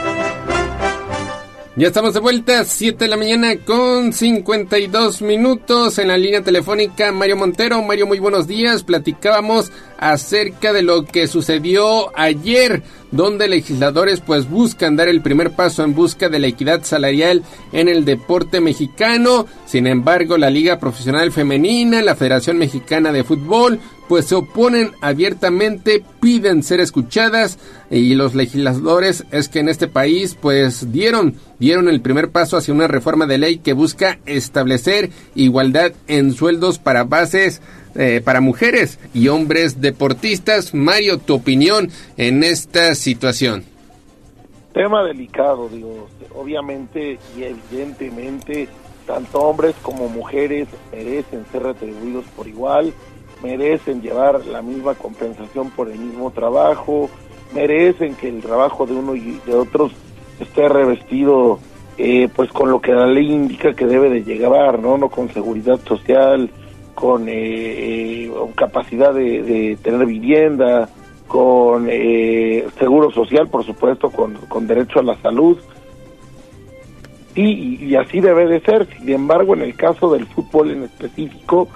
Ya estamos de vuelta, 7 de la mañana con 52 minutos en la línea telefónica. Mario Montero, Mario, muy buenos días. Platicábamos acerca de lo que sucedió ayer, donde legisladores pues buscan dar el primer paso en busca de la equidad salarial en el deporte mexicano. Sin embargo, la Liga Profesional Femenina, la Federación Mexicana de Fútbol, pues se oponen abiertamente, piden ser escuchadas y los legisladores es que en este país pues dieron dieron el primer paso hacia una reforma de ley que busca establecer igualdad en sueldos para bases eh, para mujeres y hombres deportistas. Mario, tu opinión en esta situación. Tema delicado, digo, obviamente y evidentemente tanto hombres como mujeres merecen ser retribuidos por igual, merecen llevar la misma compensación por el mismo trabajo, merecen que el trabajo de uno y de otros esté revestido eh, pues con lo que la ley indica que debe de llegar, ¿no? No con seguridad social, con eh, eh, capacidad de, tener vivienda, con seguro social, por supuesto, con, con derecho a la salud. Sí, y, y así debe de ser. Sin embargo, en el caso del fútbol en específico,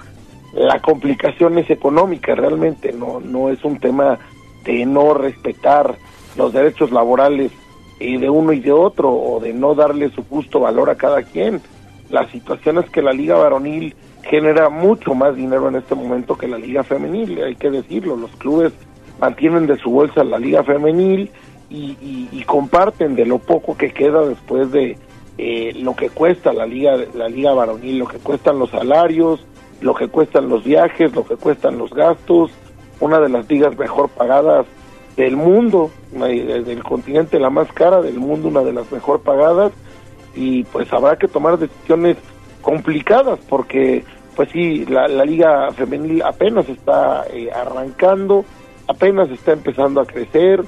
la complicación es económica, realmente no, no es un tema de no respetar los derechos laborales eh, de uno y de otro o de no darle su justo valor a cada quien. La situación es que la liga varonil genera mucho más dinero en este momento que la liga femenil, hay que decirlo, los clubes mantienen de su bolsa la liga femenil y, comparten de lo poco que queda después de eh, lo que cuesta la liga la liga varonil, lo que cuestan los salarios, lo que cuestan los viajes, lo que cuestan los gastos, una de las ligas mejor pagadas del mundo, del continente la más cara del mundo, una de las mejor pagadas, y pues habrá que tomar decisiones complicadas porque pues sí, la, liga femenil apenas está eh, arrancando, apenas está empezando a crecer,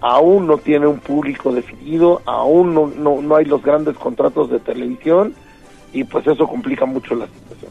aún no tiene un público definido, aún no, no, no hay los grandes contratos de televisión y pues eso complica mucho la situación.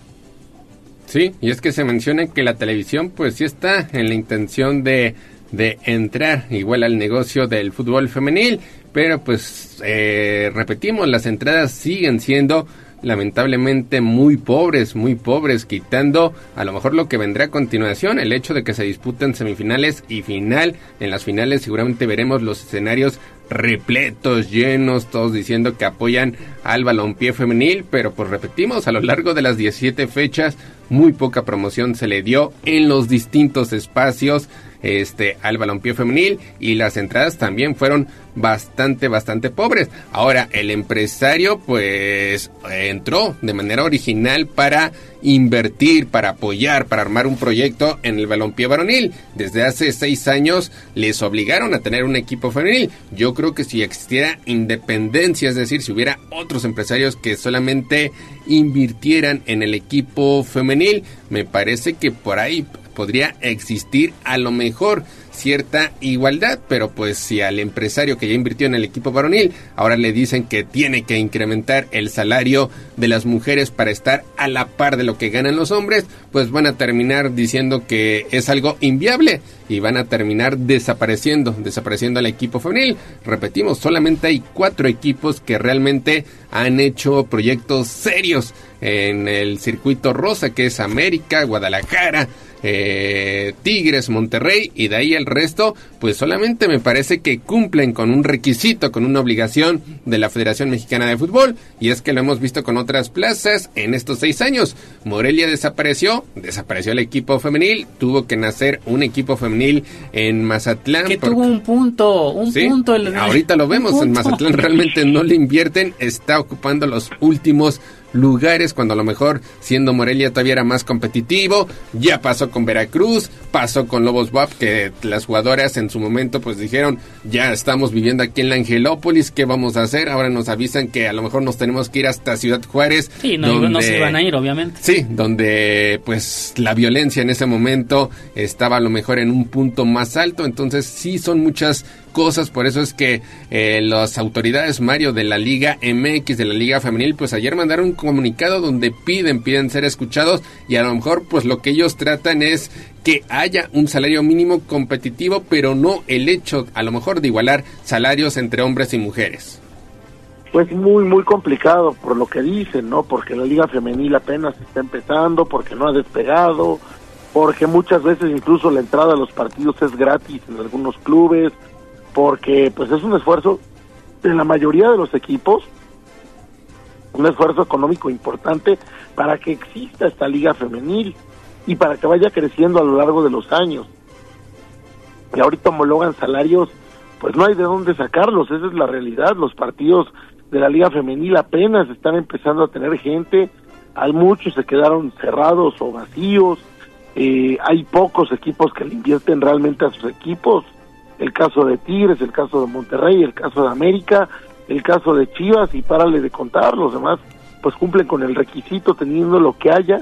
Sí, y es que se menciona que la televisión pues sí está en la intención de, de entrar igual al negocio del fútbol femenil, pero pues eh, repetimos, las entradas siguen siendo lamentablemente muy pobres, muy pobres, quitando a lo mejor lo que vendrá a continuación, el hecho de que se disputen semifinales y final. En las finales seguramente veremos los escenarios repletos, llenos, todos diciendo que apoyan al balompié femenil, pero pues repetimos, a lo largo de las 17 fechas, muy poca promoción se le dio en los distintos espacios este al balompié femenil y las entradas también fueron bastante bastante pobres. Ahora el empresario pues entró de manera original para invertir, para apoyar, para armar un proyecto en el balompié varonil. Desde hace seis años les obligaron a tener un equipo femenil. Yo creo que si existiera independencia, es decir, si hubiera otros empresarios que solamente invirtieran en el equipo femenil, me parece que por ahí podría existir a lo mejor cierta igualdad, pero pues si al empresario que ya invirtió en el equipo varonil ahora le dicen que tiene que incrementar el salario de las mujeres para estar a la par de lo que ganan los hombres, pues van a terminar diciendo que es algo inviable y van a terminar desapareciendo, desapareciendo al equipo femenil. Repetimos, solamente hay cuatro equipos que realmente han hecho proyectos serios en el circuito rosa, que es América, Guadalajara, eh, Tigres, Monterrey y de ahí el resto, pues solamente me parece que cumplen con un requisito, con una obligación de la Federación Mexicana de Fútbol y es que lo hemos visto con otras plazas en estos seis años. Morelia desapareció, desapareció el equipo femenil, tuvo que nacer un equipo femenil en Mazatlán. Que tuvo un punto, un punto. Ahorita lo vemos, <laughs> en Mazatlán realmente no le invierten, está ocupando los últimos lugares cuando a lo mejor siendo Morelia todavía era más competitivo. Ya pasó con Veracruz, pasó con Lobos WAP que las jugadoras en su momento pues dijeron ya estamos viviendo aquí en la Angelópolis, ¿qué vamos a hacer? Ahora nos avisan que a lo mejor nos tenemos que ir hasta Ciudad Juárez. Sí, no, se iban a ir obviamente. Sí, donde pues la violencia en ese momento estaba a lo mejor en un punto más alto, entonces sí son muchas cosas, por eso es que eh, las autoridades, Mario, de la Liga MX, de la Liga Femenil, pues ayer mandaron un comunicado donde piden, piden ser escuchados y a lo mejor pues lo que ellos tratan es que haya un salario mínimo competitivo, pero no el hecho a lo mejor de igualar salarios entre hombres y mujeres. Pues muy, muy complicado por lo que dicen, ¿no? Porque la liga femenil apenas está empezando, porque no ha despegado, porque muchas veces incluso la entrada a los partidos es gratis en algunos clubes, porque pues es un esfuerzo de la mayoría de los equipos, un esfuerzo económico importante para que exista esta liga femenil y para que vaya creciendo a lo largo de los años. Y ahorita homologan salarios, pues no hay de dónde sacarlos, esa es la realidad, los partidos de la liga femenil apenas están empezando a tener gente, hay muchos se quedaron cerrados o vacíos, eh, hay pocos equipos que le invierten realmente a sus equipos, el caso de Tigres, el caso de Monterrey, el caso de América, el caso de Chivas y párale de contar, los demás pues cumplen con el requisito teniendo lo que haya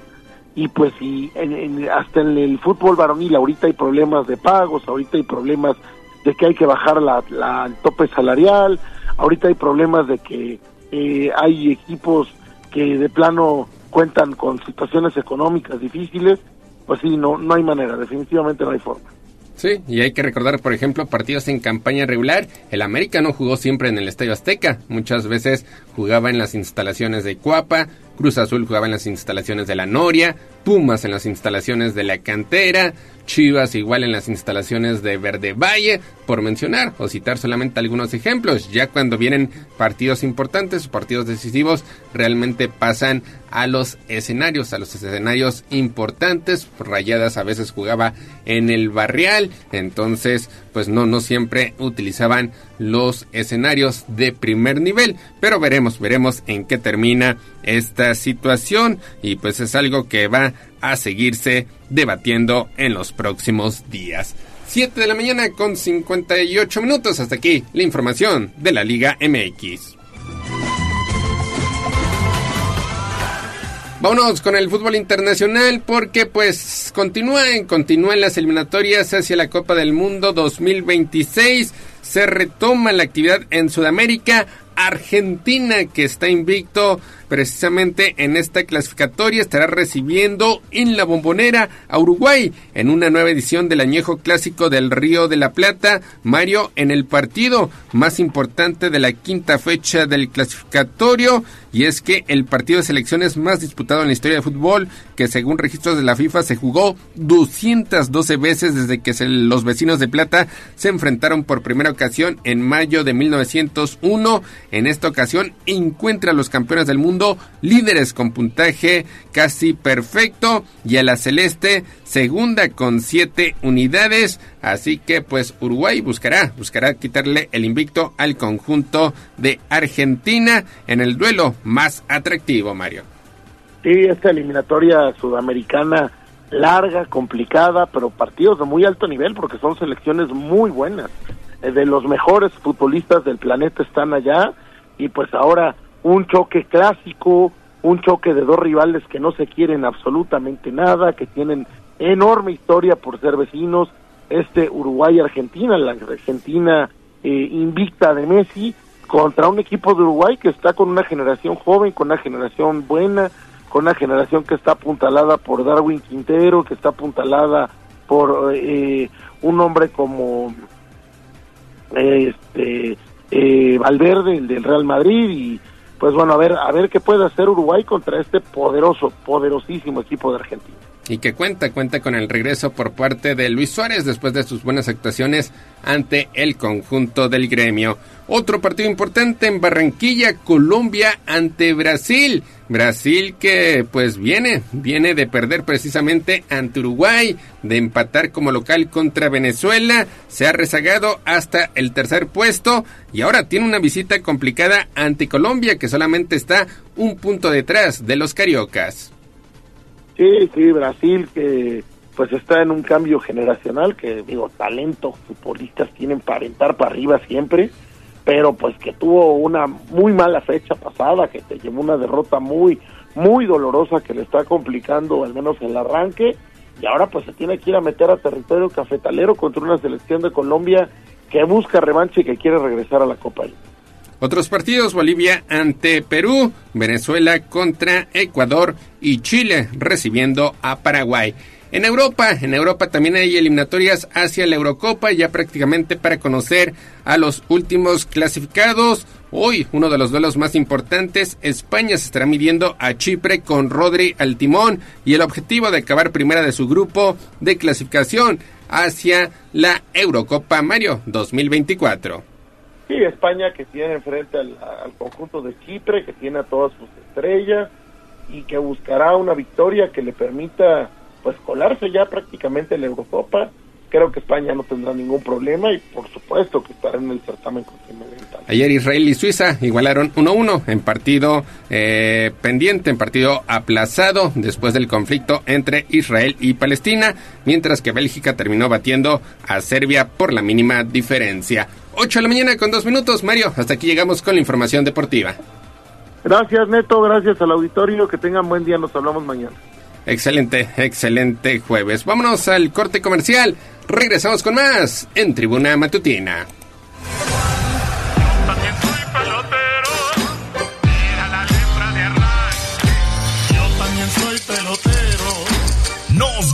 y pues y en, hasta en el fútbol varonil ahorita hay problemas de pagos, ahorita hay problemas de que hay que bajar la, el tope salarial, ahorita hay problemas de que eh, hay equipos que de plano cuentan con situaciones económicas difíciles, pues sí, no, no hay manera, definitivamente no hay forma. Sí, y hay que recordar, por ejemplo, partidos en campaña regular. El América no jugó siempre en el Estadio Azteca. Muchas veces jugaba en las instalaciones de Cuapa, Cruz Azul jugaba en las instalaciones de la Noria, Pumas en las instalaciones de la Cantera, Chivas igual en las instalaciones de Verde Valle, por mencionar o citar solamente algunos ejemplos. Ya cuando vienen partidos importantes o partidos decisivos, realmente pasan a los escenarios, a los escenarios importantes. Rayadas a veces jugaba en el barrial, entonces pues no, no siempre utilizaban los escenarios de primer nivel, pero veremos, veremos en qué termina esta situación y pues es algo que va a seguirse debatiendo en los próximos días. 7 de la mañana con 58 minutos. Hasta aquí la información de la Liga MX. Vámonos con el fútbol internacional porque pues continúan, continúan las eliminatorias hacia la Copa del Mundo 2026. Se retoma la actividad en Sudamérica. Argentina que está invicto precisamente en esta clasificatoria estará recibiendo en la bombonera a Uruguay en una nueva edición del añejo clásico del Río de la Plata. Mario en el partido más importante de la quinta fecha del clasificatorio y es que el partido de selecciones más disputado en la historia de fútbol, que según registros de la FIFA se jugó 212 veces desde que los vecinos de Plata se enfrentaron por primera ocasión en mayo de 1901. En esta ocasión encuentra a los campeones del mundo líderes con puntaje casi perfecto y a la celeste segunda con siete unidades. Así que pues Uruguay buscará, buscará quitarle el invicto al conjunto de Argentina en el duelo más atractivo, Mario. Sí, esta eliminatoria sudamericana larga, complicada, pero partidos de muy alto nivel porque son selecciones muy buenas. Eh, de los mejores futbolistas del planeta están allá y pues ahora un choque clásico, un choque de dos rivales que no se quieren absolutamente nada, que tienen enorme historia por ser vecinos, este Uruguay-Argentina, la Argentina eh, invicta de Messi, contra un equipo de Uruguay que está con una generación joven, con una generación buena, con una generación que está apuntalada por Darwin Quintero, que está apuntalada por eh, un hombre como este eh, Valverde, el del Real Madrid, y pues bueno, a ver, a ver qué puede hacer Uruguay contra este poderoso, poderosísimo equipo de Argentina y que cuenta, cuenta con el regreso por parte de Luis Suárez después de sus buenas actuaciones ante el conjunto del gremio. Otro partido importante en Barranquilla, Colombia ante Brasil. Brasil que pues viene, viene de perder precisamente ante Uruguay, de empatar como local contra Venezuela, se ha rezagado hasta el tercer puesto y ahora tiene una visita complicada ante Colombia que solamente está un punto detrás de los cariocas. Sí, sí, Brasil que pues está en un cambio generacional, que digo, talento, futbolistas tienen para aventar para arriba siempre, pero pues que tuvo una muy mala fecha pasada, que te llevó una derrota muy, muy dolorosa que le está complicando al menos el arranque, y ahora pues se tiene que ir a meter a territorio cafetalero contra una selección de Colombia que busca revancha y que quiere regresar a la Copa. Otros partidos, Bolivia ante Perú, Venezuela contra Ecuador y Chile recibiendo a Paraguay. En Europa, en Europa también hay eliminatorias hacia la Eurocopa, ya prácticamente para conocer a los últimos clasificados. Hoy, uno de los duelos más importantes, España se estará midiendo a Chipre con Rodri al timón y el objetivo de acabar primera de su grupo de clasificación hacia la Eurocopa Mario 2024. Sí, España que tiene enfrente al, conjunto de Chipre, que tiene a todas sus estrellas y que buscará una victoria que le permita pues colarse ya prácticamente en la Eurocopa. Creo que España no tendrá ningún problema y por supuesto que estará en el certamen continental. Ayer Israel y Suiza igualaron 1-1 en partido eh, pendiente, en partido aplazado después del conflicto entre Israel y Palestina, mientras que Bélgica terminó batiendo a Serbia por la mínima diferencia. 8 de la mañana con dos minutos. Mario, hasta aquí llegamos con la información deportiva. Gracias, Neto. Gracias al auditorio. Que tengan buen día. Nos hablamos mañana. Excelente, excelente jueves. Vámonos al corte comercial. Regresamos con más en Tribuna Matutina.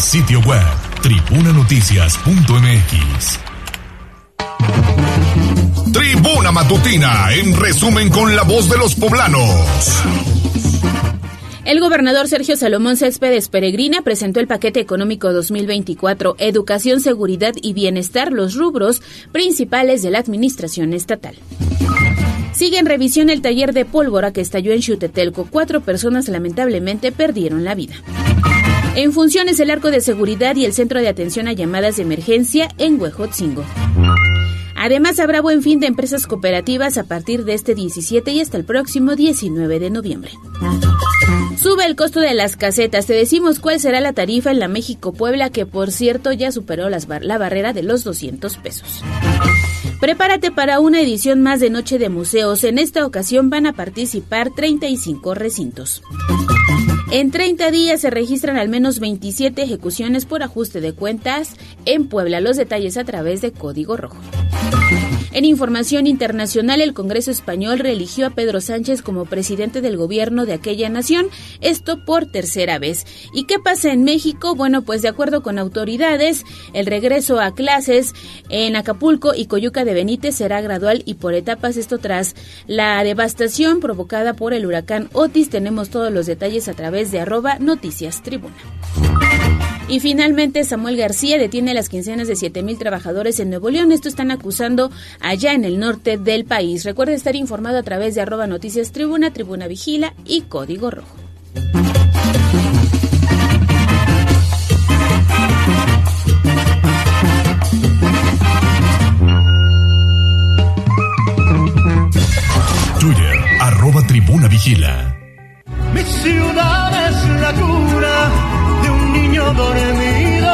Sitio web tribunanoticias.mx. Tribuna Matutina, en resumen con la voz de los poblanos. El gobernador Sergio Salomón Céspedes Peregrina presentó el paquete económico 2024, Educación, Seguridad y Bienestar, los rubros principales de la administración estatal. Sigue en revisión el taller de pólvora que estalló en Chutetelco. Cuatro personas lamentablemente perdieron la vida. En funciones el arco de seguridad y el centro de atención a llamadas de emergencia en Huejotzingo. Además, habrá buen fin de empresas cooperativas a partir de este 17 y hasta el próximo 19 de noviembre. Sube el costo de las casetas. Te decimos cuál será la tarifa en la México-Puebla, que por cierto ya superó la barrera de los 200 pesos. Prepárate para una edición más de Noche de Museos. En esta ocasión van a participar 35 recintos. En 30 días se registran al menos 27 ejecuciones por ajuste de cuentas en Puebla. Los detalles a través de Código Rojo. En información internacional, el Congreso español reeligió a Pedro Sánchez como presidente del gobierno de aquella nación, esto por tercera vez. ¿Y qué pasa en México? Bueno, pues de acuerdo con autoridades, el regreso a clases en Acapulco y Coyuca de Benítez será gradual y por etapas, esto tras la devastación provocada por el huracán Otis. Tenemos todos los detalles a través de arroba noticias tribuna. Y finalmente Samuel García detiene las quincenas de 7 mil trabajadores en Nuevo León. Esto están acusando allá en el norte del país. Recuerde estar informado a través de arroba noticias tribuna, tribuna vigila y código rojo. Twitter, arroba tribuna vigila. Mi ciudad es la cura de un niño dormido.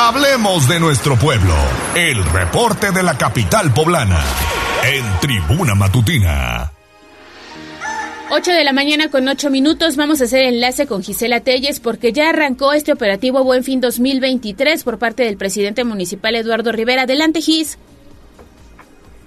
Hablemos de nuestro pueblo. El reporte de la capital poblana. En Tribuna Matutina. 8 de la mañana con 8 minutos vamos a hacer enlace con Gisela Telles porque ya arrancó este operativo Buen Fin 2023 por parte del presidente municipal Eduardo Rivera. Adelante, Gis.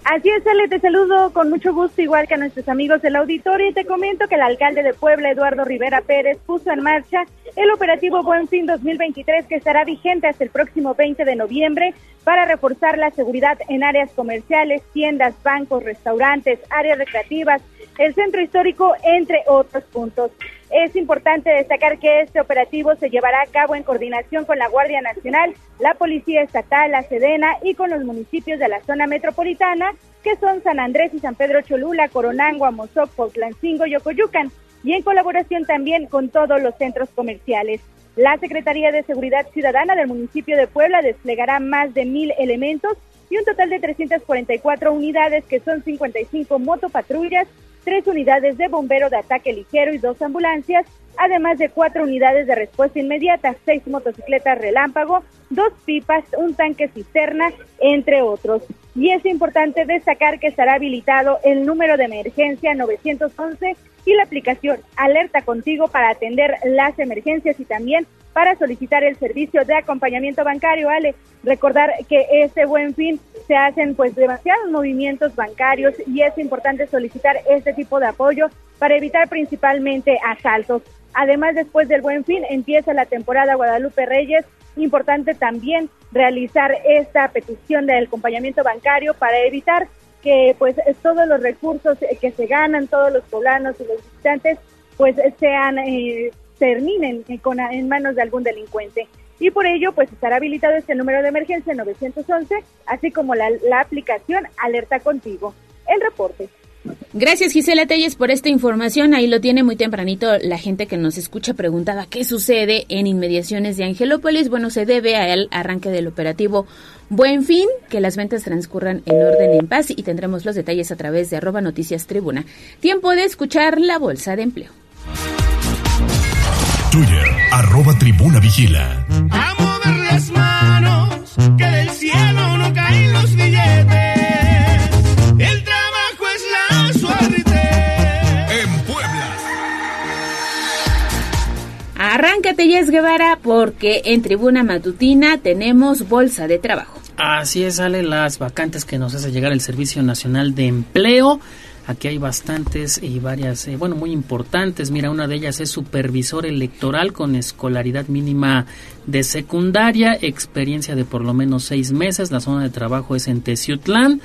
Así es, Ale, te saludo con mucho gusto, igual que a nuestros amigos del auditorio, y te comento que el alcalde de Puebla, Eduardo Rivera Pérez, puso en marcha el operativo Buen Fin 2023 que estará vigente hasta el próximo 20 de noviembre para reforzar la seguridad en áreas comerciales, tiendas, bancos, restaurantes, áreas recreativas, el centro histórico, entre otros puntos. Es importante destacar que este operativo se llevará a cabo en coordinación con la Guardia Nacional, la Policía Estatal, la Sedena y con los municipios de la zona metropolitana, que son San Andrés y San Pedro Cholula, Coronango, Amozoc, Potlancingo y Ocoyucan, y en colaboración también con todos los centros comerciales. La Secretaría de Seguridad Ciudadana del municipio de Puebla desplegará más de mil elementos y un total de 344 unidades, que son 55 motopatrullas, tres unidades de bombero de ataque ligero y dos ambulancias, además de cuatro unidades de respuesta inmediata, seis motocicletas relámpago, dos pipas, un tanque cisterna, entre otros. Y es importante destacar que estará habilitado el número de emergencia 911 y la aplicación Alerta Contigo para atender las emergencias y también para solicitar el servicio de acompañamiento bancario. Ale, recordar que este buen fin se hacen pues demasiados movimientos bancarios y es importante solicitar este tipo de apoyo para evitar principalmente asaltos. Además, después del buen fin empieza la temporada Guadalupe Reyes. Importante también realizar esta petición del acompañamiento bancario para evitar que pues todos los recursos que se ganan, todos los poblanos y los visitantes, pues sean, eh, terminen con, en manos de algún delincuente. Y por ello, pues estará habilitado este número de emergencia 911, así como la, aplicación Alerta Contigo. El reporte. Gracias Gisela Telles por esta información. Ahí lo tiene muy tempranito la gente que nos escucha preguntaba qué sucede en inmediaciones de Angelópolis. Bueno, se debe al arranque del operativo Buen Fin, que las ventas transcurran en orden en paz y tendremos los detalles a través de arroba noticias tribuna. Tiempo de escuchar la bolsa de empleo. Twitter, arroba tribuna vigila. A mover las manos, que del cielo no caen los billetes. Arráncate, Yes Guevara, porque en Tribuna Matutina tenemos bolsa de trabajo. Así es, sale las vacantes que nos hace llegar el Servicio Nacional de Empleo. Aquí hay bastantes y varias, eh, bueno, muy importantes. Mira, una de ellas es supervisor electoral con escolaridad mínima de secundaria, experiencia de por lo menos seis meses. La zona de trabajo es en Teciutlán.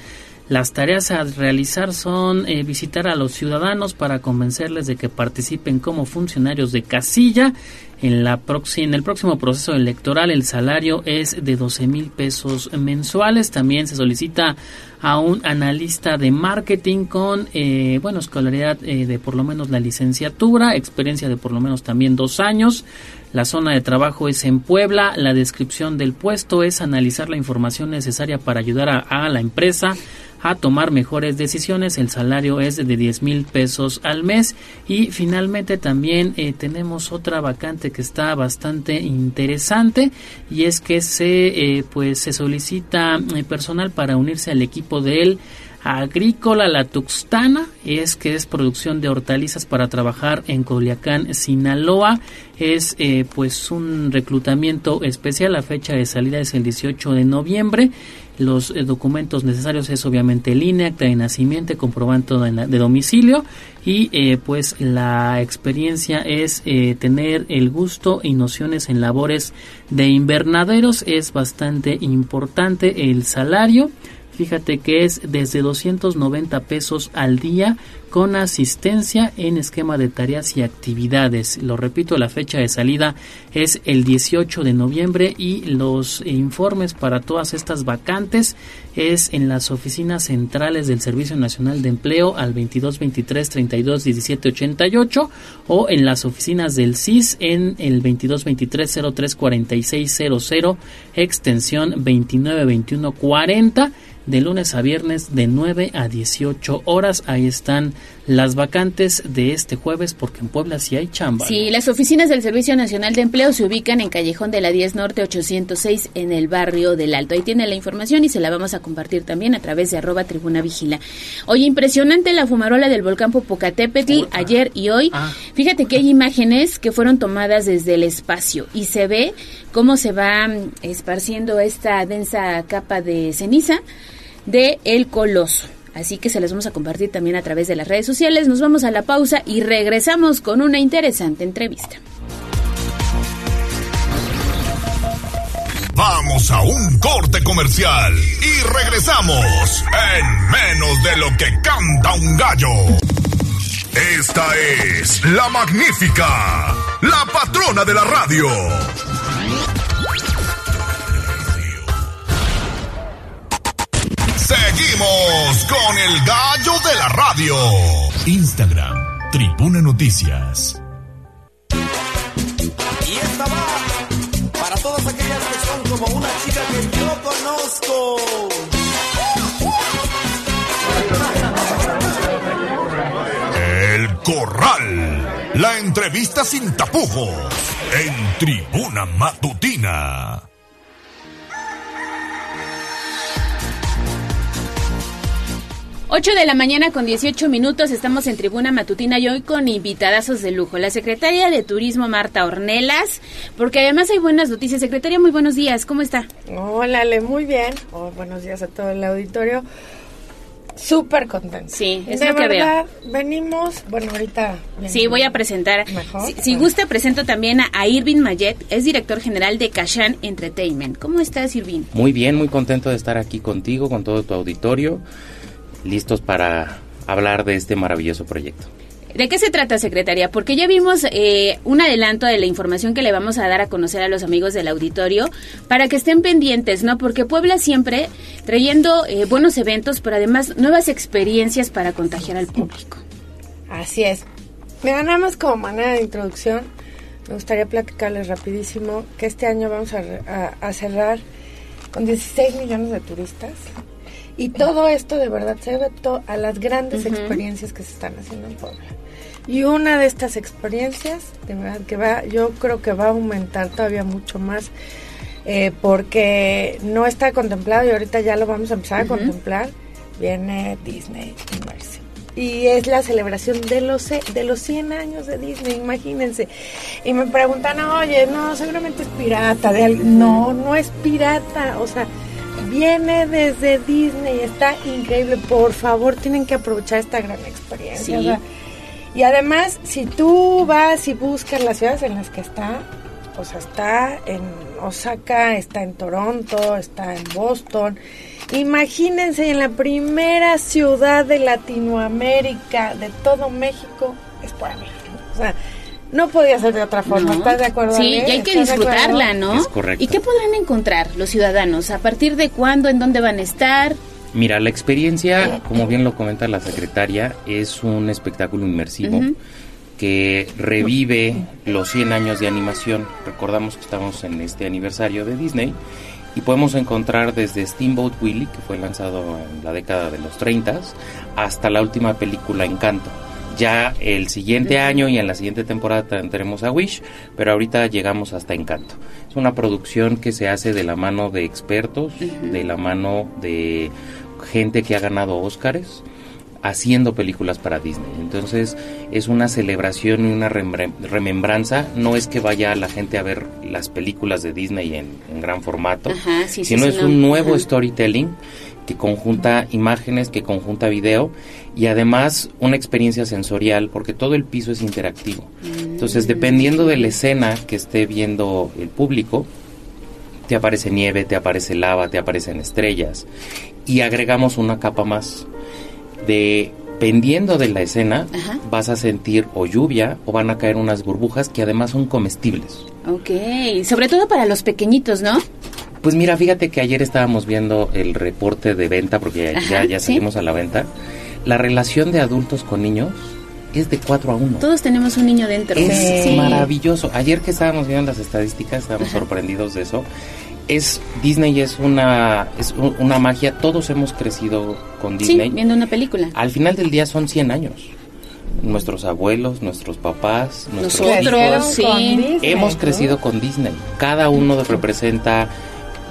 Las tareas a realizar son eh, visitar a los ciudadanos para convencerles de que participen como funcionarios de casilla. En, la en el próximo proceso electoral el salario es de 12 mil pesos mensuales. También se solicita a un analista de marketing con, eh, bueno, escolaridad eh, de por lo menos la licenciatura, experiencia de por lo menos también dos años. La zona de trabajo es en Puebla. La descripción del puesto es analizar la información necesaria para ayudar a, a la empresa a tomar mejores decisiones. El salario es de 10 mil pesos al mes. Y finalmente también eh, tenemos otra vacante que está bastante interesante y es que se eh, pues se solicita eh, personal para unirse al equipo de él agrícola La Tuxtana, es que es producción de hortalizas para trabajar en Culiacán, Sinaloa. Es pues un reclutamiento especial. La fecha de salida es el 18 de noviembre. Los eh, documentos necesarios es obviamente el de nacimiento, comprobante de, de domicilio y eh, pues la experiencia es eh, tener el gusto y nociones en labores de invernaderos. Es bastante importante el salario. Fíjate que es desde 290 pesos al día con asistencia en esquema de tareas y actividades. Lo repito, la fecha de salida es el 18 de noviembre y los informes para todas estas vacantes es en las oficinas centrales del Servicio Nacional de Empleo al 22 23 32 17 88 o en las oficinas del CIS en el 22 23 03 46 00 extensión 29 21 40 de lunes a viernes de 9 a 18 horas. Ahí están las vacantes de este jueves porque en Puebla sí hay chamba. Sí, las oficinas del Servicio Nacional de Empleo se ubican en Callejón de la 10 Norte 806 en el barrio del Alto. Ahí tiene la información y se la vamos a compartir también a través de arroba tribuna vigila. Oye, impresionante la fumarola del volcán Popocatépetl ayer y hoy. Fíjate que hay imágenes que fueron tomadas desde el espacio y se ve cómo se va mm, esparciendo esta densa capa de ceniza de El Coloso. Así que se las vamos a compartir también a través de las redes sociales. Nos vamos a la pausa y regresamos con una interesante entrevista. Vamos a un corte comercial y regresamos en menos de lo que canta un gallo. Esta es la magnífica, la patrona de la radio. Seguimos con el gallo de la radio. Instagram, Tribuna Noticias. Y esta va para todas aquellas que son como una chica que yo conozco. El Corral. La entrevista sin tapujos. En Tribuna Matutina. 8 de la mañana con 18 minutos estamos en Tribuna Matutina y hoy con invitadazos de lujo. La secretaria de Turismo Marta Ornelas, porque además hay buenas noticias. Secretaria, muy buenos días, ¿cómo está? Hola, Ale, muy bien. Oh, buenos días a todo el auditorio. Súper contento. Sí, es de lo que verdad, veo. venimos, bueno, ahorita... Sí, voy a presentar. Mejor. Si, si gusta, presento también a, a Irving Mayet, es director general de Kashan Entertainment. ¿Cómo estás, Irving? Muy bien, muy contento de estar aquí contigo, con todo tu auditorio, listos para hablar de este maravilloso proyecto. ¿De qué se trata, secretaria? Porque ya vimos eh, un adelanto de la información que le vamos a dar a conocer a los amigos del auditorio para que estén pendientes, ¿no? Porque Puebla siempre trayendo eh, buenos eventos, pero además nuevas experiencias para contagiar al público. Así es. Mira, nada más como manera de introducción, me gustaría platicarles rapidísimo que este año vamos a, a- a cerrar con 16 millones de turistas. Y todo esto de verdad se debe a las grandes experiencias que se están haciendo en Puebla. Y una de estas experiencias, de verdad que va, yo creo que va a aumentar todavía mucho más, eh, porque no está contemplado y ahorita ya lo vamos a empezar a contemplar, viene Disney Immersive. Y es la celebración de los, de los 100 años de Disney, imagínense. Y me preguntan, oye, no, seguramente es pirata. De al-". No, no es pirata. O sea, viene desde Disney, está increíble. Por favor, tienen que aprovechar esta gran experiencia. Sí. o sea, y además, si tú vas y buscas las ciudades en las que está, o sea, está en Osaka, está en Toronto, está en Boston. Imagínense en la primera ciudad de Latinoamérica, de todo México, es Puebla. O sea, no podía ser de otra forma. ¿No? ¿Estás de acuerdo? Sí, y hay que disfrutarla, ¿no? Es correcto. ¿Y qué podrán encontrar los ciudadanos? ¿A partir de cuándo? ¿En dónde van a estar? Mira, la experiencia, como bien lo comenta la secretaria, es un espectáculo inmersivo que revive los 100 años de animación. Recordamos que estamos en este aniversario de Disney y podemos encontrar desde Steamboat Willie, que fue lanzado en la década de los 30, hasta la última película Encanto. Ya el siguiente año y en la siguiente temporada tendremos a Wish, pero ahorita llegamos hasta Encanto. Es una producción que se hace de la mano de expertos, de la mano de gente que ha ganado Óscares haciendo películas para Disney. Entonces es una celebración y una remembranza. No es que vaya la gente a ver las películas de Disney en, en gran formato, Ajá, sí, sí, sino sí, es no. un nuevo Ajá. storytelling que conjunta imágenes, que conjunta video y además una experiencia sensorial porque todo el piso es interactivo. Entonces, dependiendo de la escena que esté viendo el público, te aparece nieve, te aparece lava, te aparecen estrellas y agregamos una capa más de dependiendo de la escena, vas a sentir o lluvia o van a caer unas burbujas que además son comestibles. Ok, sobre todo para los pequeñitos, ¿no? Pues mira, fíjate que ayer estábamos viendo el reporte de venta, porque ya, Ajá, ya ¿sí? seguimos a la venta. La relación de adultos con niños es de 4 a 1. Todos tenemos un niño dentro. Es Sí. maravilloso. Ayer que estábamos viendo las estadísticas, estábamos sorprendidos de eso. Es Disney es una es un- una magia. Todos hemos crecido con Sí, Disney. viendo una película. Al final del día son 100 años. Nuestros abuelos, nuestros papás, nuestros Nosotros, hijos, sí. Disney, hemos ¿no? crecido con Disney. Cada uno representa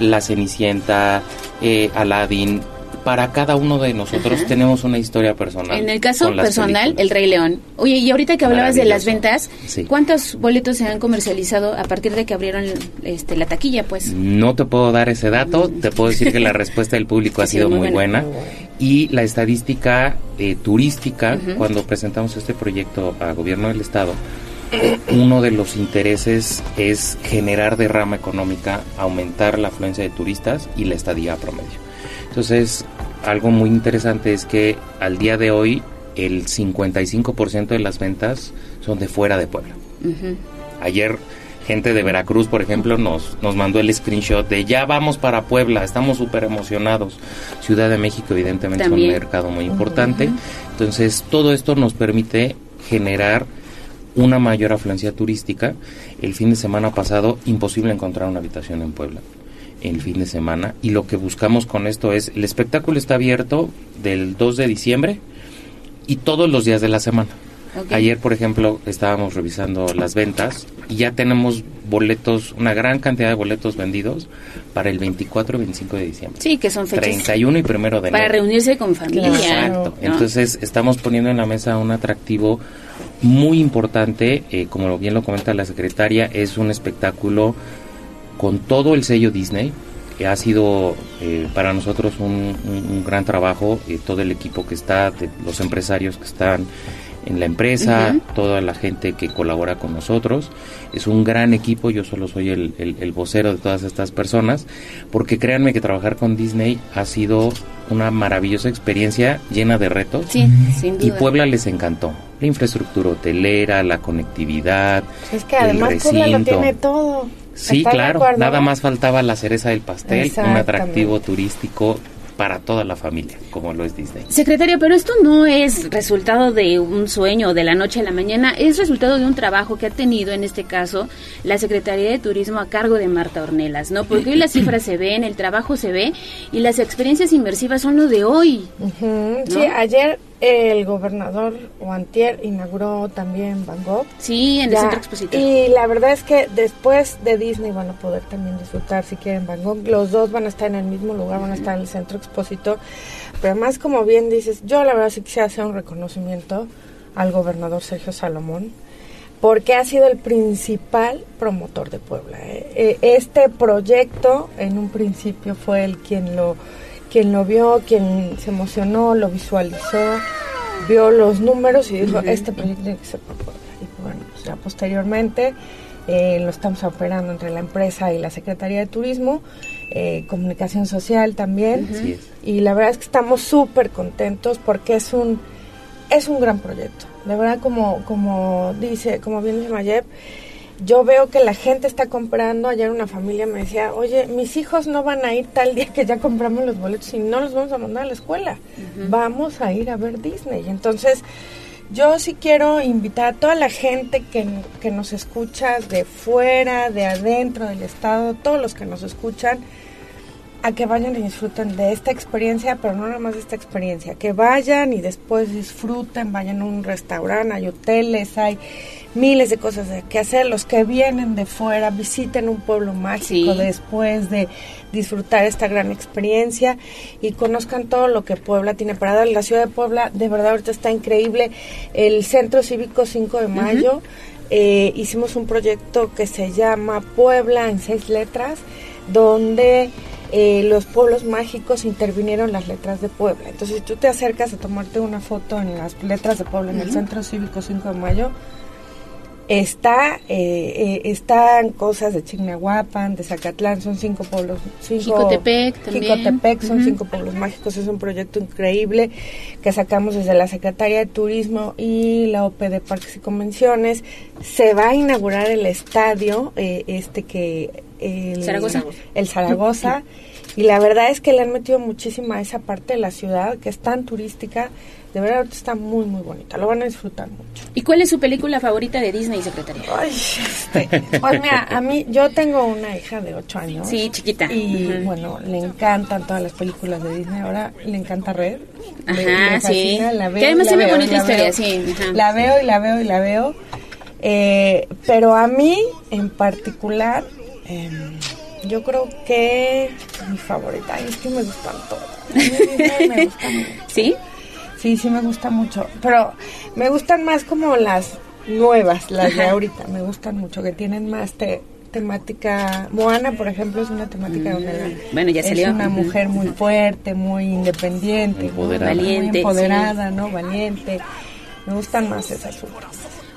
la Cenicienta, eh, Aladdin. Para cada uno de nosotros Ajá. tenemos una historia personal. En el caso personal, películas. El Rey León. Oye, y ahorita que hablabas de las ventas, Sí. ¿cuántos boletos se han comercializado a partir de que abrieron este, la taquilla? Pues No te puedo dar ese dato, te puedo decir que la respuesta del público <laughs> ha Sí, sido muy muy buena. buena y la estadística eh, turística, cuando presentamos este proyecto a gobierno del estado, uno de los intereses es generar derrama económica, aumentar la afluencia de turistas y la estadía promedio. Entonces, algo muy interesante es que al día de hoy el 55% de las ventas son de fuera de Puebla. Ayer gente de Veracruz, por ejemplo, nos, nos mandó el screenshot de ya vamos para Puebla, estamos súper emocionados. Ciudad de México evidentemente También. es un mercado muy importante. Entonces, todo esto nos permite generar una mayor afluencia turística. El fin de semana pasado, imposible encontrar una habitación en Puebla. El fin de semana. Y lo que buscamos con esto es, el espectáculo está abierto del 2 de diciembre y todos los días de la semana. Ayer, por ejemplo, estábamos revisando las ventas y ya tenemos boletos, una gran cantidad de boletos vendidos para el 24 y 25 de diciembre. Sí, que son fechas 31 y primero de para enero. reunirse con familia. Exacto. ¿no? Entonces, estamos poniendo en la mesa un atractivo muy importante, eh, como bien lo comenta la secretaria, es un espectáculo con todo el sello Disney. que ha sido eh, para nosotros un, gran trabajo, eh, todo el equipo que está, los empresarios que están en la empresa, toda la gente que colabora con nosotros. Es un gran equipo, yo solo soy el, el- el vocero de todas estas personas, porque créanme que trabajar con Disney ha sido una maravillosa experiencia llena de retos. Sí, sin Y duda. Puebla les encantó. La infraestructura hotelera, la conectividad. Es que el además Puebla lo recinto. tiene todo. Sí, ¿Estás de claro. acuerdo? Nada más faltaba la cereza del pastel, un atractivo turístico para toda la familia, como lo es Disney. Secretaria, pero esto no es resultado de un sueño de la noche a la mañana, es resultado de un trabajo que ha tenido, en este caso, la Secretaría de Turismo a cargo de Marta Ornelas, ¿no? Porque hoy las <clears throat> cifras se ven, el trabajo se ve y las experiencias inmersivas son lo de hoy. Sí, ¿no? ayer el gobernador o antier inauguró también Van Gogh. Sí, en el centro expositor. Y la verdad es que después de Disney van a poder también disfrutar si quieren Van Gogh. Los dos van a estar en el mismo lugar, van a estar en el centro expositor. Pero además, como bien dices, yo la verdad sí quisiera hacer un reconocimiento al gobernador Sergio Salomón porque ha sido el principal promotor de Puebla. ¿eh? Eh, Este proyecto en un principio fue el quien lo, quien lo vio, quien se emocionó, lo visualizó, vio los números y dijo, este proyecto tiene que ser por Puebla. Y bueno, pues ya posteriormente eh, lo estamos operando entre la empresa y la Secretaría de Turismo, eh, comunicación social también. Y la verdad es que estamos súper contentos porque es un es un gran proyecto. De verdad, como, como dice, como bien dice Mayep, yo veo que la gente está comprando. Ayer una familia me decía, oye, mis hijos no van a ir tal día que ya compramos los boletos y no los vamos a mandar a la escuela. Vamos a ir a ver Disney. Entonces, yo sí quiero invitar a toda la gente que, que nos escucha de fuera, de adentro del estado, todos los que nos escuchan, a que vayan y disfruten de esta experiencia, pero no nada más de esta experiencia, que vayan y después disfruten, vayan a un restaurante, hay hoteles, hay miles de cosas de que hacer, los que vienen de fuera, visiten un pueblo mágico Sí. después de disfrutar esta gran experiencia y conozcan todo lo que Puebla tiene para dar. La ciudad de Puebla, de verdad, ahorita está increíble. El Centro Cívico 5 de Mayo, eh, hicimos un proyecto que se llama Puebla en seis letras, donde eh, los pueblos mágicos intervinieron las letras de Puebla. Entonces, si tú te acercas a tomarte una foto en las letras de Puebla en el. Centro Cívico 5 de Mayo, está eh, eh, están cosas de Chignahuapan, de Zacatlán, son cinco pueblos, cinco, Jicotepec también. Jicotepec son cinco pueblos mágicos, es un proyecto increíble que sacamos desde la Secretaría de Turismo y la OP de Parques y Convenciones. Se va a inaugurar el estadio, eh, este que el Zaragoza. el Zaragoza. Y la verdad es que le han metido muchísima a esa parte de la ciudad que es tan turística. De verdad está muy, muy bonita. Lo van a disfrutar mucho. ¿Y cuál es su película favorita de Disney, secretaria? Ay, este, pues mira, a mí, yo tengo una hija de 8 años. Sí, chiquita. Y bueno, le encantan todas las películas de Disney. Ahora le encanta Red. Ajá, Le- le sí. La veo, Que además tiene bonita historia, veo. sí, ajá. La veo y la veo y la veo. Eh, pero a mí, en particular, em, yo creo que mi favorita, ay, es que me gustan todas. Me gusta <laughs> mucho. ¿Sí? Sí, sí me gusta mucho. Pero me gustan más como las nuevas, las de ahorita. Me gustan mucho, que tienen más te- temática. Moana, por ejemplo, es una temática donde la- Mm. Bueno, ya es salió. una Ujú. mujer muy fuerte, muy independiente, Empoderada. muy Valiente, empoderada, ¿no? Valiente. Me gustan más esas obras.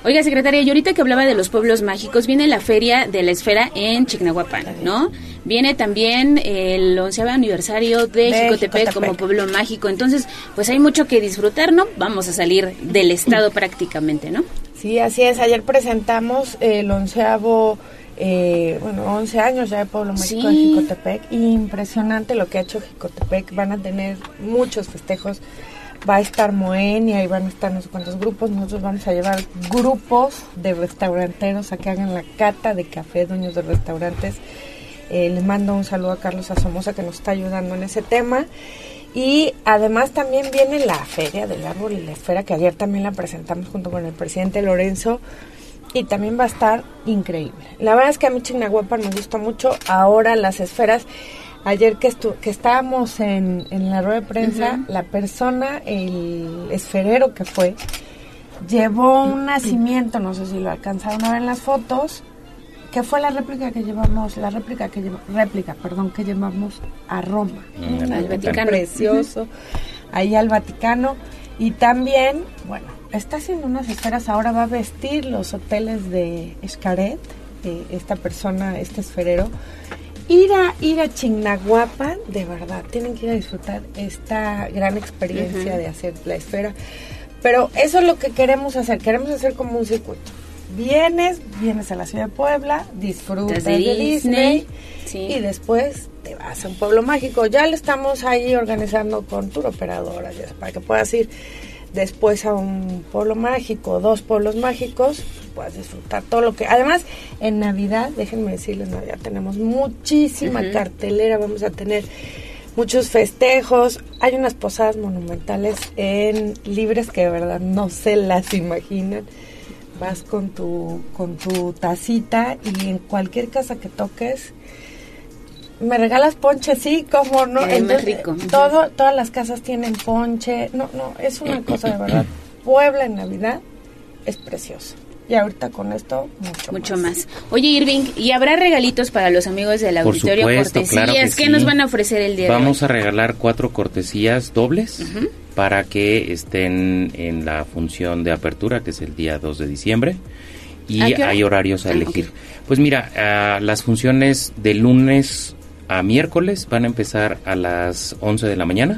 Oiga, secretaria, y ahorita que hablaba de los pueblos mágicos, viene la Feria de la Esfera en Chignahuapan, ¿no? Viene también el onceavo aniversario de, De Jicotepec, como pueblo mágico. Entonces, pues hay mucho que disfrutar, ¿no? Vamos a salir del estado prácticamente, ¿no? Sí, así es. Ayer presentamos el onceavo, eh, bueno, 11 años ya de Pueblo Mágico de Sí. Jicotepec. Impresionante lo que ha hecho Jicotepec. Van a tener muchos festejos. Va a estar Moenia y van a estar no sé cuántos grupos. Nosotros vamos a llevar grupos de restauranteros a que hagan la cata de café, dueños de restaurantes. Eh, les mando un saludo a Carlos Asomosa que nos está ayudando en ese tema. Y además también viene la Feria del Árbol y la Esfera, que ayer también la presentamos junto con el presidente Lorenzo. Y también va a estar increíble. La verdad es que a mí Chignahuapan me gusta mucho. Ahora las esferas, ayer que, estu que estábamos en, en la rueda de prensa, la persona, el esferero que fue, llevó un nacimiento, no sé si lo alcanzaron a ver en las fotos, que fue la réplica que llevamos, la réplica que lleva- réplica, perdón, que llevamos a Roma. Mm, al Vaticano. precioso, ahí al Vaticano. Y también, bueno, está haciendo unas esferas, ahora va a vestir los hoteles de Escaret, eh, esta persona, este esferero. Ir a, ir a Chignahuapan, de verdad, tienen que ir a disfrutar esta gran experiencia de hacer la esfera. Pero eso es lo que queremos hacer, queremos hacer como un circuito. Vienes, vienes a la ciudad de Puebla, disfrutas De de Disney, sí. y después te vas a un pueblo mágico. Ya lo estamos ahí organizando con tour operadoras, para que puedas ir después a un pueblo mágico, dos pueblos mágicos, puedas disfrutar todo lo que... Además, en Navidad, déjenme decirles, ya tenemos muchísima cartelera, vamos a tener muchos festejos, hay unas posadas monumentales en libres que de verdad no se las imaginan. Vas con tu con tu tacita y en cualquier casa que toques me regalas ponche, sí, como no, más Entonces, rico. Todo todas las casas tienen ponche. No, no, es una <clears throat> cosa de verdad. Puebla en Navidad es precioso. Y ahorita con esto mucho, Mucho más. Oye, Irving, ¿y habrá regalitos para los amigos del Por auditorio? supuesto, claro que Cortesías. ¿Qué sí. nos van a ofrecer el día Vamos de a regalar cuatro cortesías dobles para que estén en la función de apertura, que es el día 2 de diciembre. Y hay horarios a Ah, elegir. Pues mira, ah, las funciones de lunes a miércoles van a empezar a las 11 de la mañana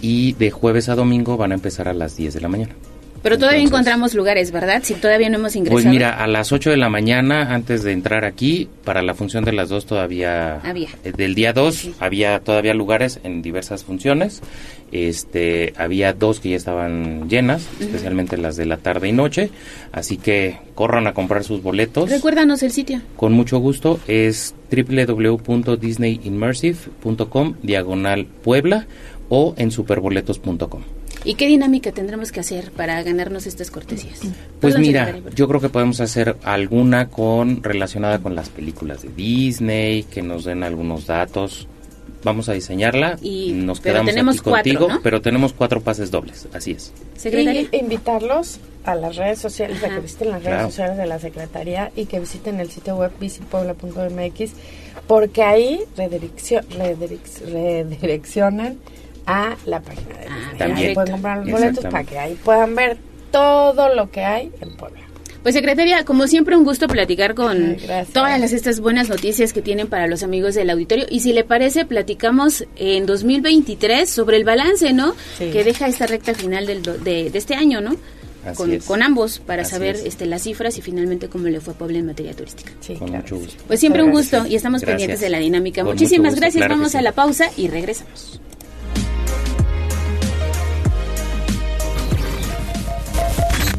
y de jueves a domingo van a empezar a las 10 de la mañana. Pero todavía Entonces- encontramos lugares, ¿verdad? Si todavía no hemos ingresado. Pues mira, a las 8 de la mañana, antes de entrar aquí, para la función de las dos todavía... Había. eh, Del día 2 había todavía lugares en diversas funciones. Este, había dos que ya estaban llenas, especialmente las de la tarde y noche. Así que corran a comprar sus boletos. Recuérdanos el sitio. Con mucho gusto es www.disneyimmersive.com diagonal Puebla o en superboletos.com. ¿Y qué dinámica tendremos que hacer para ganarnos estas cortesías? Pues Perdón, mira, secretaria, yo creo que podemos hacer alguna con relacionada con las películas de Disney, que nos den algunos datos. Vamos a diseñarla Y- nos pero quedamos tenemos aquí cuatro, contigo, ¿no? pero tenemos cuatro pases dobles, así es. Secretaria. Y invitarlos a las redes sociales, a que visiten las redes Claro. sociales de la Secretaría y que visiten el sitio web visitpuebla.mx porque ahí redireccio- rediric- redireccionan a la página de Disney. También. Ahí pueden comprar los boletos para que ahí puedan ver todo lo que hay en Puebla. Pues secretaria, como siempre un gusto platicar con gracias. todas las, estas buenas noticias que tienen para los amigos del auditorio y si le parece platicamos en 2023 sobre el balance, ¿no? Sí. Que deja esta recta final del do- de, de este año, ¿no? Así Con, es. con ambos para Así saber es. este las cifras y finalmente cómo le fue a Puebla en materia turística. Sí, Con claro. mucho gusto. Pues siempre un gusto y estamos Gracias. pendientes de la dinámica. Con Muchísimas gracias. claro Vamos sí. a la pausa y regresamos.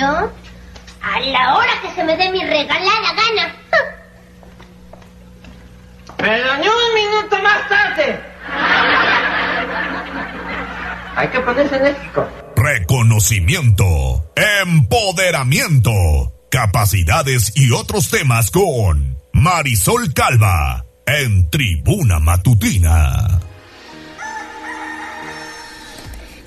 ¿Yo? A la hora que se me dé mi regalada gana. Pero ni un minuto más tarde. Hay que ponerse enérgico. Reconocimiento, empoderamiento, capacidades y otros temas con Marisol Calva en Tribuna Matutina.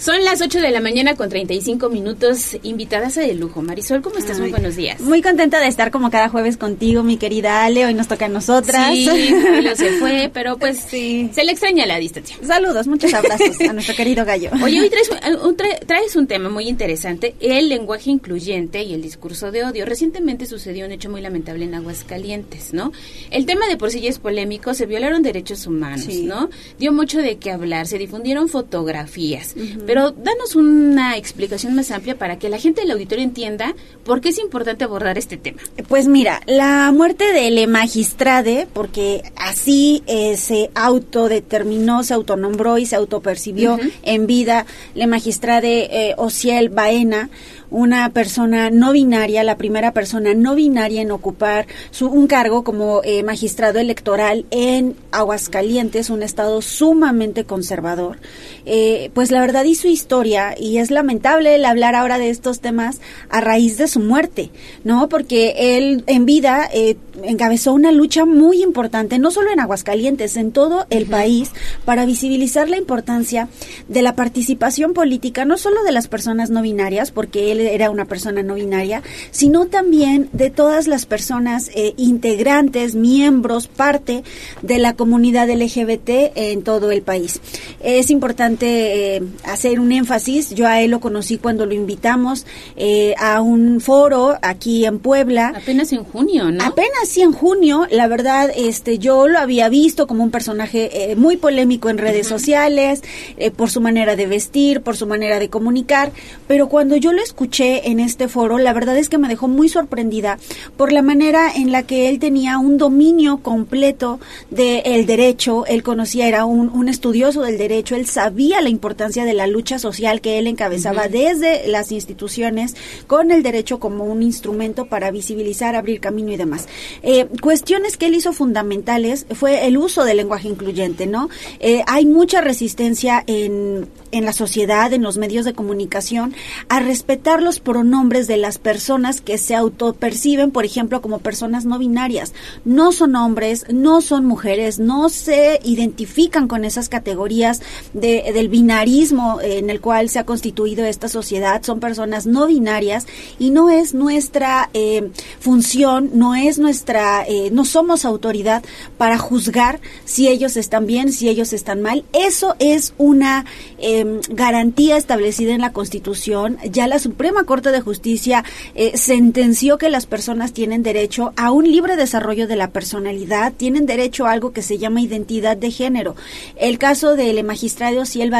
Son las 8 de la mañana con 35 minutos. Invitadas de lujo. Marisol, ¿cómo estás? Muy buenos días. Muy contenta de estar como cada jueves contigo, mi querida Ale. Hoy nos toca a nosotras. Sí, Julio se fue, pero <laughs> pues se le extraña la distancia. Saludos, muchos <laughs> abrazos a nuestro querido gallo. Oye, hoy traes <laughs> un, tra- traes un tema muy interesante, el lenguaje incluyente y el discurso de odio. Recientemente sucedió un hecho muy lamentable en Aguascalientes, ¿no? El tema de por sí ya es polémico, se violaron derechos humanos, Sí. ¿no? Dio mucho de qué hablar, se difundieron fotografías. Pero danos una explicación más amplia para que la gente del auditorio entienda por qué es importante abordar este tema. Pues mira, la muerte del magistrade, porque así eh, se autodeterminó, se autonombró y se autopercibió en vida, le magistrade eh, Ociel Baena, una persona no binaria, la primera persona no binaria en ocupar su, un cargo como eh, magistrado electoral en Aguascalientes, un estado sumamente conservador. Eh, pues la verdad hizo historia y es lamentable el hablar ahora de estos temas a raíz de su muerte, ¿no? Porque él en vida eh, encabezó una lucha muy importante, no solo en Aguascalientes, en todo el país, para visibilizar la importancia de la participación política, no solo de las personas no binarias, porque él era una persona no binaria, sino también de todas las personas eh, integrantes, miembros, parte de la comunidad LGBT en todo el país. Es importante eh, hacer un énfasis, yo a él lo conocí cuando lo invitamos eh, a un foro aquí en Puebla. Apenas en junio, ¿no? Apenas sí en junio, la verdad, este, yo lo había visto como un personaje eh, muy polémico en redes sociales, eh, por su manera de vestir, por su manera de comunicar, pero cuando yo lo escuché en este foro, la verdad es que me dejó muy sorprendida por la manera en la que él tenía un dominio completo del derecho, él conocía, era un, un estudioso del derecho, él sabía la importancia de la lucha social que él encabezaba desde las instituciones con el derecho como un instrumento para visibilizar, abrir camino y demás. Eh, cuestiones que él hizo fundamentales fue el uso del lenguaje incluyente, ¿no? Eh, hay mucha resistencia en, en la sociedad, en los medios de comunicación, a respetar los pronombres de las personas que se autoperciben, por ejemplo, como personas no binarias. No son hombres, no son mujeres, no se identifican con esas categorías de- del binarismo en el cual se ha constituido esta sociedad. Son personas no binarias y no es nuestra eh, función, no es nuestra, eh, no somos autoridad para juzgar si ellos están bien, si ellos están mal. Eso es una eh, garantía establecida en la Constitución. Ya la Suprema Corte de Justicia eh, sentenció que las personas tienen derecho a un libre desarrollo de la personalidad, tienen derecho a algo que se llama identidad de género. El caso del magistrado Ciel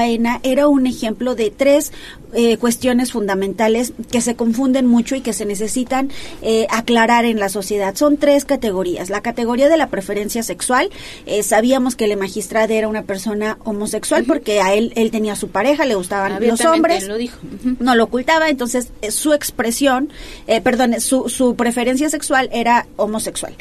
era un ejemplo de tres eh, cuestiones fundamentales que se confunden mucho y que se necesitan eh, aclarar en la sociedad. Son tres categorías. La categoría de la preferencia sexual, eh, sabíamos que el magistrado era una persona homosexual porque a él, él tenía su pareja, le gustaban los hombres, él lo dijo. no lo ocultaba, entonces eh, su expresión, eh, perdón, su, su preferencia sexual era homosexual.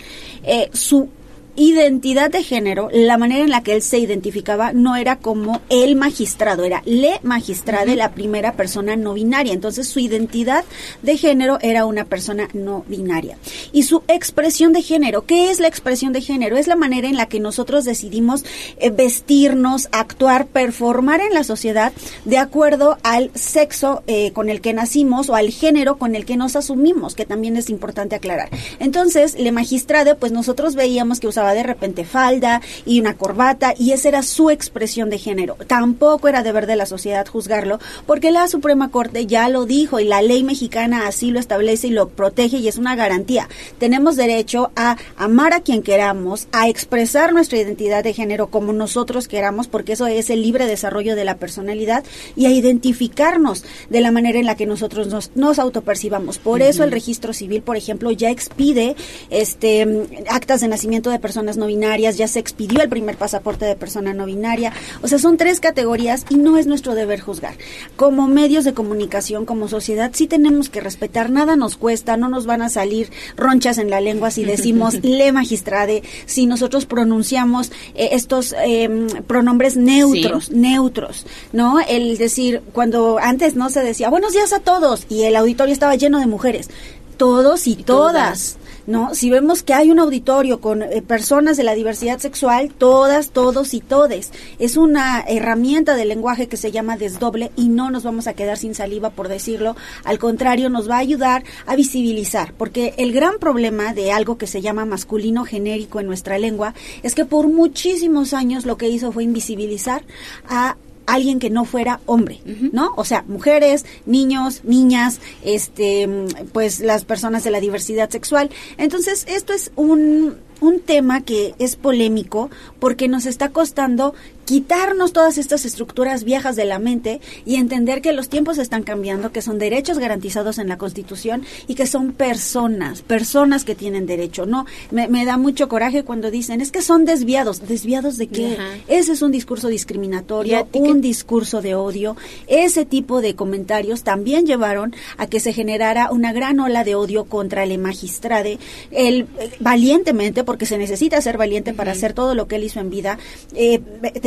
Eh, su identidad de género, la manera en la que él se identificaba no era como el magistrado, era le magistrade, la primera persona no binaria. Entonces su identidad de género era una persona no binaria. Y su expresión de género, ¿qué es la expresión de género? Es la manera en la que nosotros decidimos eh, vestirnos, actuar, performar en la sociedad de acuerdo al sexo eh, con el que nacimos o al género con el que nos asumimos, que también es importante aclarar. Entonces, le magistrade, pues nosotros veíamos que usaba de repente falda y una corbata y esa era su expresión de género. Tampoco era deber de la sociedad juzgarlo porque la Suprema Corte ya lo dijo y la ley mexicana así lo establece y lo protege y es una garantía. Tenemos derecho a amar a quien queramos, a expresar nuestra identidad de género como nosotros queramos porque eso es el libre desarrollo de la personalidad y a identificarnos de la manera en la que nosotros nos, nos autopercibamos. Por eso el registro civil, por ejemplo, ya expide este actas de nacimiento de personas no binarias, ya se expidió el primer pasaporte de persona no binaria. O sea, son tres categorías y no es nuestro deber juzgar. Como medios de comunicación, como sociedad, sí tenemos que respetar, nada nos cuesta, no nos van a salir ronchas en la lengua si decimos <laughs> le magistrade, si nosotros pronunciamos eh, estos em, pronombres neutros, neutros, ¿no? El decir, cuando antes no se decía buenos días a todos y el auditorio estaba lleno de mujeres, todos y, todas. ¿No? Si vemos que hay un auditorio con eh, personas de la diversidad sexual, todas, todos y todes, es una herramienta del lenguaje que se llama desdoble y no nos vamos a quedar sin saliva por decirlo, al contrario, nos va a ayudar a visibilizar, porque el gran problema de algo que se llama masculino genérico en nuestra lengua es que por muchísimos años lo que hizo fue invisibilizar a alguien que no fuera hombre, ¿no? O sea, mujeres, niños, niñas, este, pues las personas de la diversidad sexual. Entonces, esto es un un tema que es polémico porque nos está costando quitarnos todas estas estructuras viejas de la mente y entender que los tiempos están cambiando, que son derechos garantizados en la Constitución y que son personas, personas que tienen derecho. No, me, me da mucho coraje cuando dicen, es que son desviados. ¿Desviados de qué? Ajá. Ese es un discurso discriminatorio, un discurso de odio. Ese tipo de comentarios también llevaron a que se generara una gran ola de odio contra el magistrade. Él eh, valientemente, porque se necesita ser valiente para hacer todo lo que él hizo en vida, eh,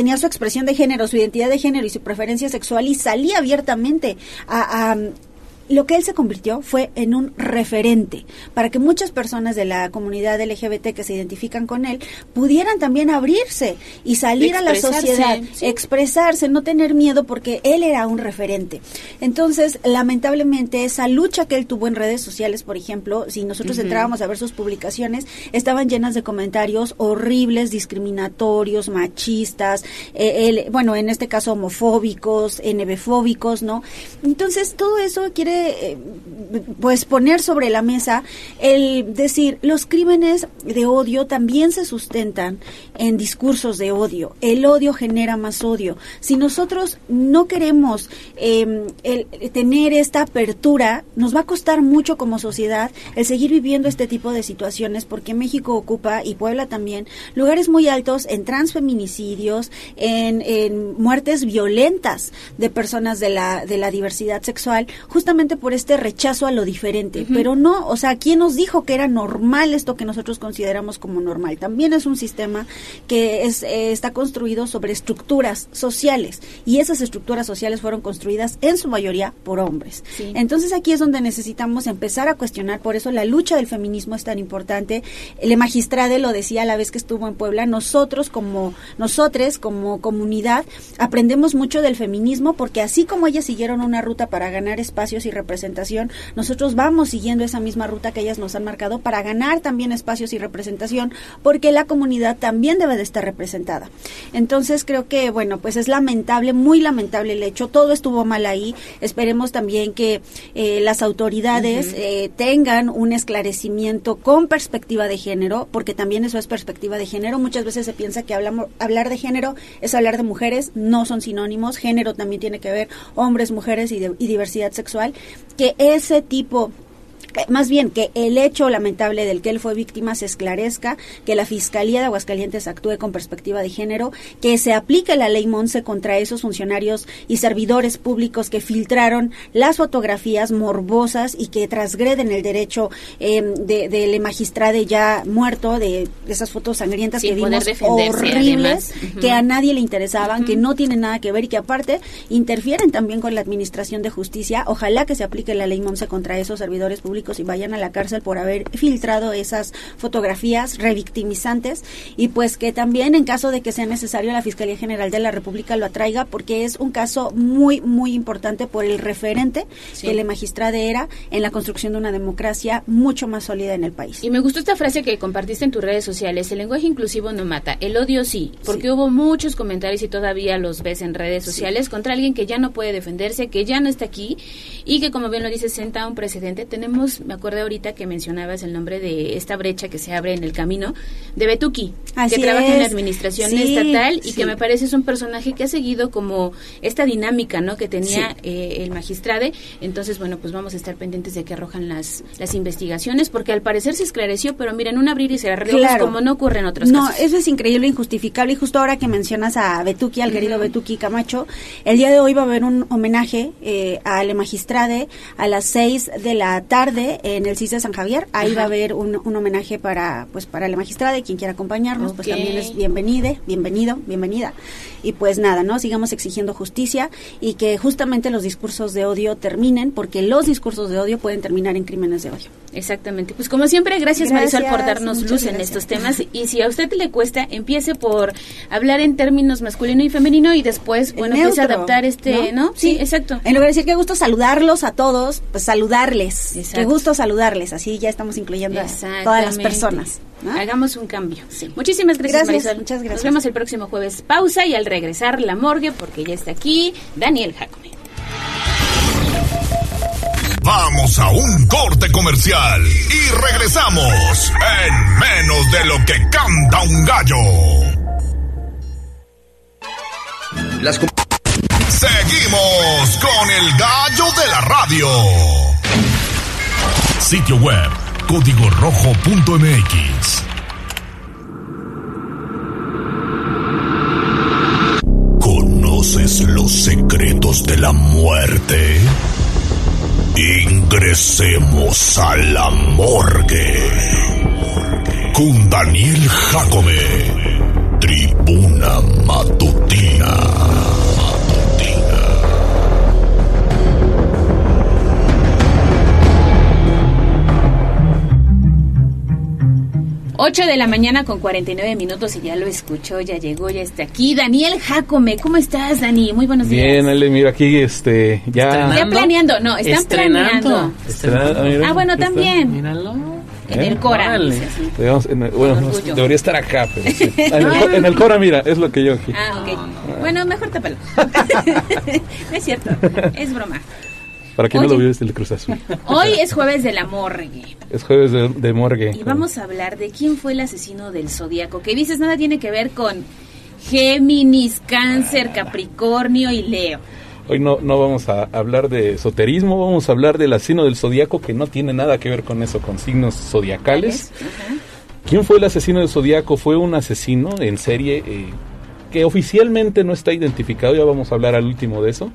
tenía su expresión de género, su identidad de género y su preferencia sexual y salía abiertamente a, a lo que él se convirtió fue en un referente para que muchas personas de la comunidad LGBT que se identifican con él pudieran también abrirse y salir a la sociedad, sí. expresarse, no tener miedo porque él era un referente. Entonces, lamentablemente, esa lucha que él tuvo en redes sociales, por ejemplo, si nosotros entrábamos a ver sus publicaciones, estaban llenas de comentarios horribles, discriminatorios, machistas, eh, bueno, en este caso homofóbicos, NB-fóbicos, ¿no? Entonces, todo eso quiere, eh, pues, poner sobre la mesa el decir, los crímenes de odio también se sustentan en discursos de odio. El odio genera más odio. Si nosotros no queremos eh, el- tener esta apertura, nos va a costar mucho como sociedad el seguir viviendo este tipo de situaciones porque México ocupa, y Puebla también, lugares muy altos en transfeminicidios, en, en muertes violentas de personas de la, de la diversidad sexual, justamente por este rechazo a lo diferente. Pero no, o sea, ¿quién nos dijo que era normal esto que nosotros consideramos como normal? También es un sistema que es, eh, está construido sobre estructuras sociales y esas estructuras sociales fueron construidas en su mayoría por hombres. Sí. Entonces aquí es donde necesitamos empezar a cuestionar, por eso la lucha del feminismo es tan importante. El magistrade lo decía a la vez que estuvo en Puebla, nosotros como nosotres como comunidad aprendemos mucho del feminismo porque así como ellas siguieron una ruta para ganar espacios y representación, nosotros vamos siguiendo esa misma ruta que ellas nos han marcado para ganar también espacios y representación porque la comunidad también debe de estar representada. Entonces creo que bueno, pues es lamentable, muy lamentable el hecho, todo estuvo mal ahí. Esperemos también que eh, las autoridades eh, tengan un esclarecimiento con perspectiva de género, porque también eso es perspectiva de género. Muchas veces se piensa que hablamos, hablar de género es hablar de mujeres, no son sinónimos. Género también tiene que ver hombres, mujeres y, de- y diversidad sexual. Que ese tipo más bien que el hecho lamentable del que él fue víctima se esclarezca, que la Fiscalía de Aguascalientes actúe con perspectiva de género, que se aplique la ley Monse contra esos funcionarios y servidores públicos que filtraron las fotografías morbosas y que transgreden el derecho eh, de- del magistrado ya muerto, de, de esas fotos sangrientas Sin que vimos horribles, que a nadie le interesaban, que no tienen nada que ver y que aparte interfieren también con la administración de justicia. Ojalá que se aplique la ley Monse contra esos servidores públicos y vayan a la cárcel por haber filtrado esas fotografías revictimizantes y pues que también en caso de que sea necesario la Fiscalía General de la República lo atraiga porque es un caso muy muy importante por el referente Sí. que la magistrada era en la construcción de una democracia mucho más sólida en el país. Y me gustó esta frase que compartiste en tus redes sociales, el lenguaje inclusivo no mata, el odio sí, porque hubo muchos comentarios y todavía los ves en redes sociales contra alguien que ya no puede defenderse, que ya no está aquí y que como bien lo dices senta un precedente. Tenemos, me acuerdo ahorita que mencionabas el nombre de esta brecha que se abre en el camino de Betuki, Así que trabaja en la administración Sí, estatal y sí. que me parece es un personaje que ha seguido como esta dinámica, ¿no? Que tenía Sí. eh, el magistrade. Entonces, bueno, pues vamos a estar pendientes de que arrojan las, las investigaciones, porque al parecer se esclareció, pero miren, un abrir y cerrar de Claro. como no ocurre en otros No, casos. eso es increíble, injustificable. Y justo ahora que mencionas a Betuki, al querido Betuki Camacho, el día de hoy va a haber un homenaje eh, al magistrade a las seis de la tarde en el CIS de San Javier. Ahí Ajá. va a haber un, un homenaje para pues para el magistrade, quien quiera acompañarnos, pues también es bienvenide, bienvenido, bienvenida. Y pues nada, ¿no? Sigamos exigiendo justicia y que justamente los discursos de odio terminen, porque los discursos de odio pueden terminar en crímenes de odio. Exactamente. Pues como siempre, gracias, Marisol por darnos luz en estos temas. Y si a usted le cuesta, empiece por hablar en términos masculino y femenino y después, bueno, empiece a Neutro, adaptar este, ¿no? Sí, exacto. En lugar de decir qué gusto saludarlos a todos, pues saludarles. Qué gusto saludarles. Así ya estamos incluyendo a todas las personas. Hagamos un cambio. Muchísimas gracias, Gracias, Marisol. muchas gracias. Nos vemos el próximo jueves. Pausa y al regresar la morgue, porque ya está aquí Daniel Jacome. Vamos a un corte comercial y regresamos en menos de lo que canta un gallo. Las Seguimos con el gallo de la radio. Sitio web código rojo.mx. ¿Conoces los secretos de la muerte? Ingresemos a la morgue. Con Daniel Jacome. Tribuna Matutina. 8 de la mañana con 49 minutos y ya lo escuchó, ya llegó, ya está aquí. Daniel Jacome, ¿cómo estás, Dani? Muy buenos días. Bien, Ale, mira aquí, este, ya... Ya planeando, no, están planeando. Estrenando. Ah, mira, Ah, bueno, también. Míralo. En ¿Eh? el Cora. Órale. dice así. Digamos, en el- bueno, no, debería estar acá, pero sí. <laughs> Ah, en, el, en el Cora, mira, es lo que yo aquí. Ah, ok. Bueno, mejor tápalo. no <laughs> <laughs> es cierto, es broma. Para quien no lo vio el Cruz Azul. Hoy es jueves de la morgue Es jueves de, de morgue. y vamos a hablar de quién fue el asesino del zodiaco. Que dices, nada tiene que ver con Géminis, Cáncer, Capricornio y Leo. Hoy no, no vamos a hablar de esoterismo, vamos a hablar del asesino del zodiaco que no tiene nada que ver con eso, con signos zodiacales. ¿Quién fue el asesino del zodiaco? Fue un asesino en serie eh, que oficialmente no está identificado, ya vamos a hablar al último de eso.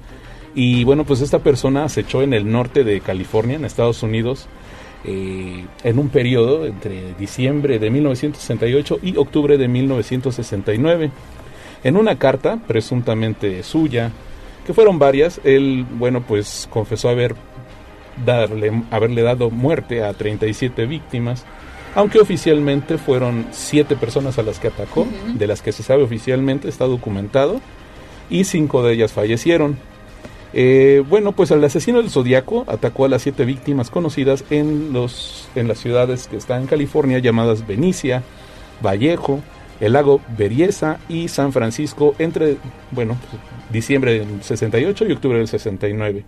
Y bueno, pues esta persona acechó en el norte de California, en Estados Unidos, eh, en un periodo entre diciembre de 1968 y octubre de 1969. En una carta, presuntamente suya, que fueron varias, él, bueno, pues confesó haber darle, haberle dado muerte a 37 víctimas, aunque oficialmente fueron 7 personas a las que atacó, de las que se sabe oficialmente, está documentado, y 5 de ellas fallecieron. Eh, bueno, pues el asesino del Zodíaco atacó a las siete víctimas conocidas en, los, en las ciudades que están en California llamadas Benicia, Vallejo, el lago Berryessa y San Francisco entre, bueno, diciembre del 68 y octubre del 69.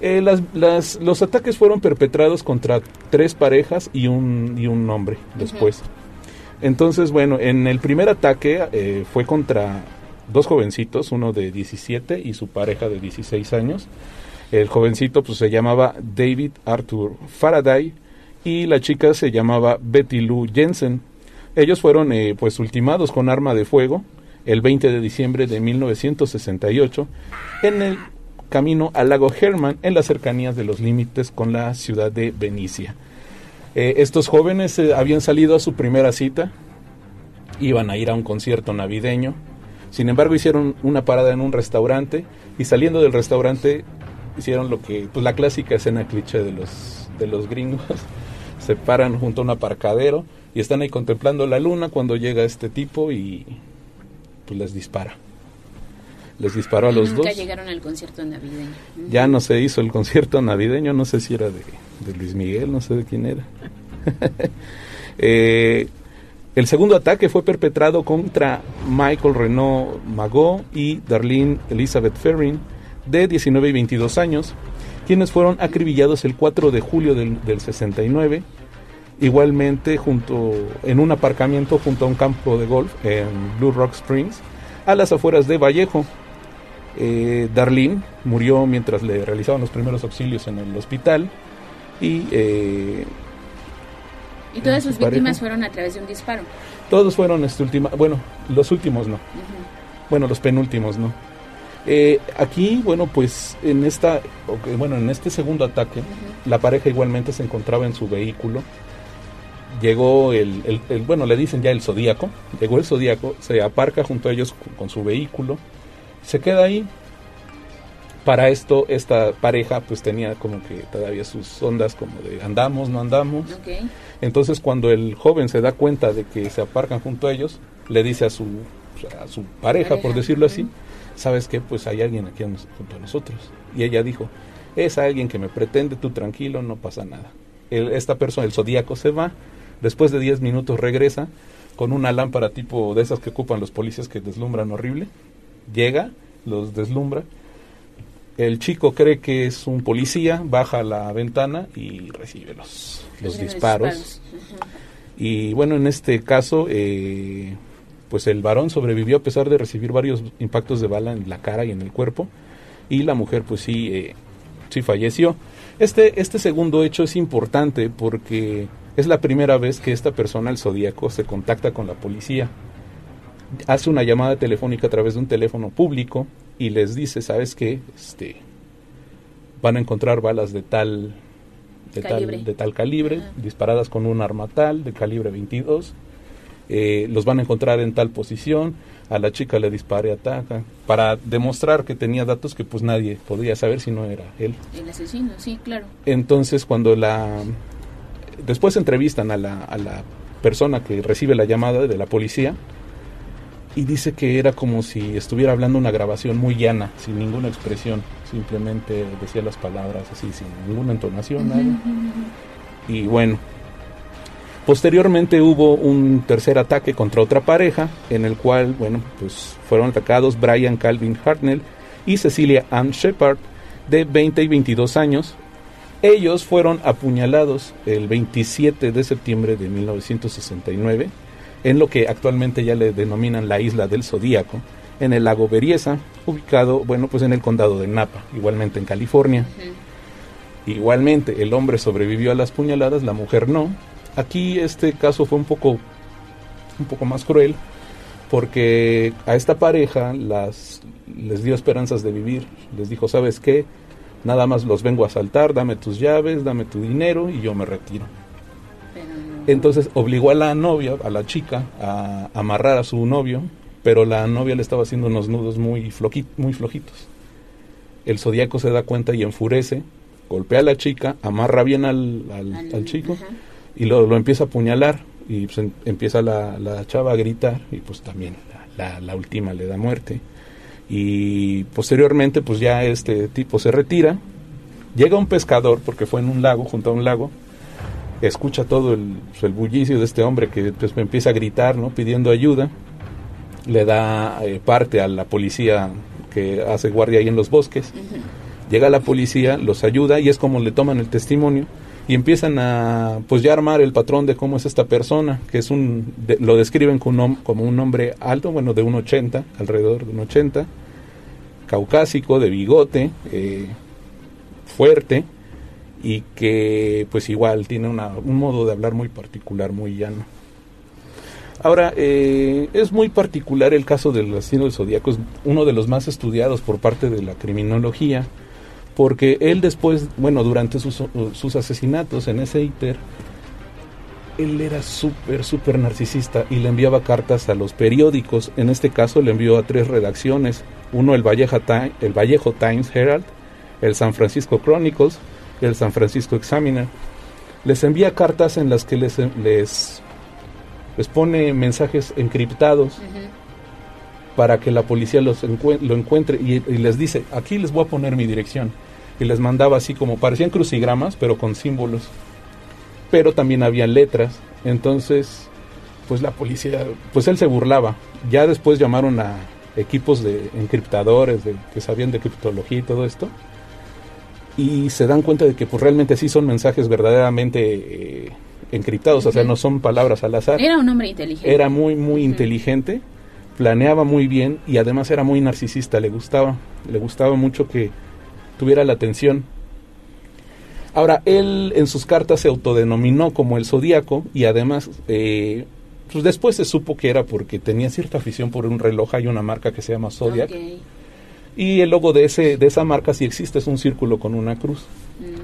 Eh, las- las- los ataques fueron perpetrados contra tres parejas y un, y un hombre después. Entonces, bueno, en el primer ataque eh, fue contra dos jovencitos, uno de 17 y su pareja de 16 años. El jovencito pues se llamaba David Arthur Faraday y la chica se llamaba Betty Lou Jensen. Ellos fueron eh, pues ultimados con arma de fuego el 20 de diciembre de 1968 en el camino al lago Herman en las cercanías de los límites con la ciudad de Venecia. Eh, estos jóvenes eh, habían salido a su primera cita, iban a ir a un concierto navideño, sin embargo hicieron una parada en un restaurante y saliendo del restaurante hicieron lo que, pues la clásica escena cliché de los, de los gringos, <laughs> se paran junto a un aparcadero y están ahí contemplando la luna cuando llega este tipo y pues les dispara. Les disparó a los Nunca dos. llegaron al concierto navideño. Ya no se hizo el concierto navideño, no sé si era de, de Luis Miguel, no sé de quién era. <laughs> Eh, el segundo ataque fue perpetrado contra Michael Renault Magot y Darlene Elizabeth Ferrin, de 19 y 22 años, quienes fueron acribillados el 4 de julio del, del 69, igualmente junto en un aparcamiento junto a un campo de golf en Blue Rock Springs, a las afueras de Vallejo. Eh, Darlene murió mientras le realizaban los primeros auxilios en el hospital y eh, Y todas su sus víctimas fueron a través de un disparo. todos fueron este última, bueno, los últimos no, bueno, los penúltimos no. Eh, aquí, bueno, pues en esta, ok, bueno, en este segundo ataque, la pareja igualmente se encontraba en su vehículo. Llegó el, el- el- bueno, le dicen ya el zodíaco. Llegó el zodíaco, se aparca junto a ellos con, con su vehículo, se queda ahí. Para esto, esta pareja pues tenía como que todavía sus ondas como de andamos, no andamos. Entonces cuando el joven se da cuenta de que se aparcan junto a ellos, le dice a su, a su pareja, por decirlo así, ¿sabes qué? Pues hay alguien aquí junto a nosotros. Y ella dijo, es alguien que me pretende, tú tranquilo, no pasa nada. El- esta persona, el zodíaco, se va, después de 10 minutos regresa con una lámpara tipo de esas que ocupan los policías que deslumbran horrible. Llega, los deslumbra. El chico cree que es un policía, baja a la ventana y recibe los, los disparos. Y bueno, en este caso, eh, pues el varón sobrevivió a pesar de recibir varios impactos de bala en la cara y en el cuerpo. Y la mujer, pues sí, eh, sí falleció. Este, este segundo hecho es importante porque es la primera vez que esta persona, el zodíaco, se contacta con la policía. Hace una llamada telefónica a través de un teléfono público y les dice, ¿sabes qué? Este, van a encontrar balas de tal de Calibre. tal de tal calibre disparadas con un arma tal de calibre 22 eh, los van a encontrar en tal posición a la chica le dispare ataca para demostrar que tenía datos que pues nadie podría saber si no era él El asesino, sí, claro. entonces cuando la después entrevistan a la, a la persona que recibe la llamada de la policía y dice que era como si estuviera hablando una grabación muy llana, sin ninguna expresión, simplemente decía las palabras así, sin ninguna entonación. Y bueno, posteriormente hubo un tercer ataque contra otra pareja, en el cual, bueno, pues fueron atacados Brian Calvin Hartnell y Cecilia Ann Shepard, de 20 y 22 años. Ellos fueron apuñalados el 27 de septiembre de 1969 en lo que actualmente ya le denominan la isla del Zodíaco, en el lago Berryessa, ubicado, bueno, pues en el condado de Napa, igualmente en California. Igualmente, el hombre sobrevivió a las puñaladas, la mujer no. Aquí este caso fue un poco, un poco más cruel, porque a esta pareja las, les dio esperanzas de vivir. Les dijo, ¿sabes qué? Nada más los vengo a asaltar, dame tus llaves, dame tu dinero y yo me retiro. Entonces obligó a la novia, a la chica, a amarrar a su novio, pero la novia le estaba haciendo unos nudos muy, floqui- muy flojitos. El zodiaco se da cuenta y enfurece, golpea a la chica, amarra bien al, al- al chico y lo, lo empieza a apuñalar y pues, em- empieza la, la chava a gritar y pues también la última le da muerte. Y posteriormente pues ya este tipo se retira, llega un pescador porque fue en un lago, junto a un lago, escucha todo el, el bullicio de este hombre que pues, empieza a gritar, ¿no? Pidiendo ayuda. Le da eh, parte a la policía que hace guardia ahí en los bosques. Llega la policía, los ayuda y es como le toman el testimonio y empiezan a pues ya armar el patrón de cómo es esta persona, que es un de- lo describen como un, como un hombre alto, bueno, de un 80, alrededor de un 80, caucásico, de bigote, eh, fuerte y que pues igual tiene un modo de hablar muy particular, muy llano. Ahora, eh, es muy particular el caso del asesino del Zodíaco, es uno de los más estudiados por parte de la criminología, porque él después, bueno, durante sus, sus asesinatos en ese ITER, él era súper, súper narcisista y le enviaba cartas a los periódicos. En este caso le envió a tres redacciones. Uno el el Vallejo Times Herald, el San Francisco Chronicles el San Francisco Examiner. Les envía cartas en las que les, les, les pone mensajes encriptados para que la policía los lo encuentre y, y les dice, aquí les voy a poner mi dirección. Y les mandaba así como, parecían crucigramas, pero con símbolos pero también había letras. Entonces, pues la policía, pues él se burlaba. Ya después llamaron a equipos de encriptadores de, que sabían de criptología y todo esto. Y se dan cuenta de que pues realmente sí son mensajes verdaderamente eh, encriptados, o sea, no son palabras al azar. Era un hombre inteligente. Era muy, muy inteligente, planeaba muy bien y además era muy narcisista, le gustaba, le gustaba mucho que tuviera la atención. Ahora, él en sus cartas se autodenominó como el Zodíaco y además, eh, pues después se supo que era porque tenía cierta afición por un reloj, hay una marca que se llama Zodiac. Y el logo de, ese, de esa marca sí existe, es un círculo con una cruz.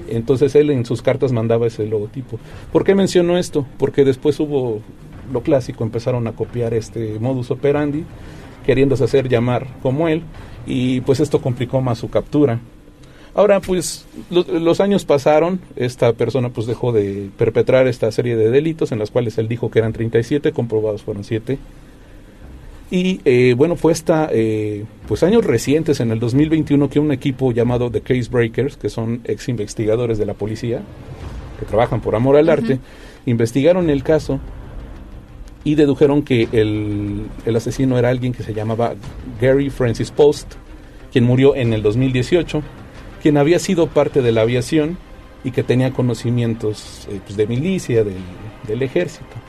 Entonces él en sus cartas mandaba ese logotipo. ¿Por qué menciono esto? Porque después hubo lo clásico, empezaron a copiar este modus operandi, queriéndose hacer llamar como él, y pues esto complicó más su captura. Ahora, pues lo- los años pasaron, esta persona pues dejó de perpetrar esta serie de delitos en las cuales él dijo que eran 37, comprobados fueron 7. Y eh, bueno, fue hasta eh, pues años recientes, en el 2021, que un equipo llamado The Case Breakers, que son ex investigadores de la policía, que trabajan por amor al arte, investigaron el caso y dedujeron que el, el asesino era alguien que se llamaba Gary Francis Post, quien murió en el 2018, quien había sido parte de la aviación y que tenía conocimientos eh, pues, de milicia, del, del ejército.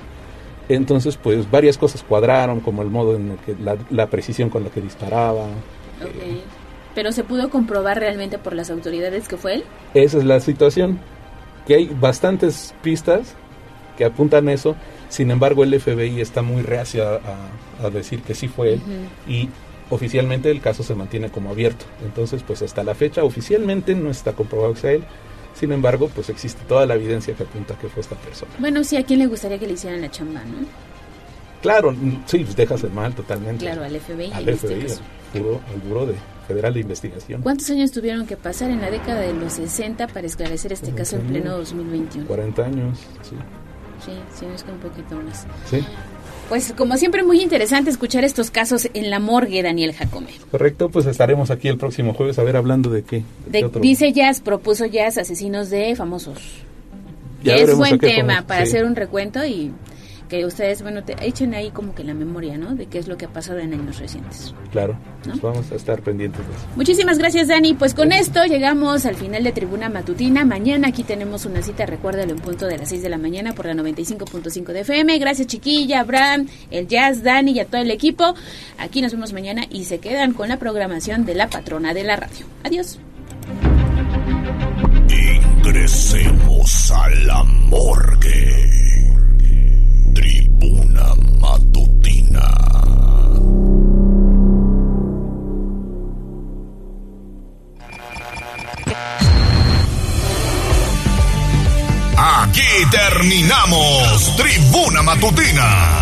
Entonces, pues varias cosas cuadraron, como el modo en el que la, la precisión con la que disparaba. Ok. Pero se pudo comprobar realmente por las autoridades que fue él. Esa es la situación, que hay bastantes pistas que apuntan a eso, sin embargo el FBI está muy reacio a, a- a decir que sí fue él y oficialmente el caso se mantiene como abierto. Entonces, pues hasta la fecha oficialmente no está comprobado que sea él, sin embargo, pues existe toda la evidencia que apunta que fue esta persona. Bueno, sí, ¿a quién le gustaría que le hicieran la chamba, no? Claro, mm, sí, pues dejas el mal totalmente. Claro, al FBI. Al este FBI, caso. al Buró, al Buró de Federal de Investigación. ¿Cuántos años tuvieron que pasar en la década de los 60 para esclarecer este caso en pleno 2021? 40 años, sí. Sí, sí, es que un poquito más. Sí, Pues como siempre muy interesante escuchar estos casos en la morgue, Daniel Jacome. correcto, pues estaremos aquí el próximo jueves a ver hablando de qué. de qué De- otro- dice Jazz, propuso Jazz asesinos de famosos. Ya es buen tema para sí. hacer un recuento y que ustedes, bueno, te echen ahí como que la memoria, ¿no? De qué es lo que ha pasado en años recientes. Claro, pues vamos a estar pendientes de eso. Muchísimas gracias, Dani. Pues con esto llegamos al final de Tribuna Matutina. Mañana aquí tenemos una cita, recuérdalo, en punto de las 6 de la mañana por la 95.5 de FM. Gracias, Chiquilla, Abraham, el Jazz, Dani y a todo el equipo. Aquí nos vemos mañana y se quedan con la programación de la patrona de la radio. Adiós. Ingresemos a la morgue. Tribuna matutina. Aquí terminamos Tribuna Matutina.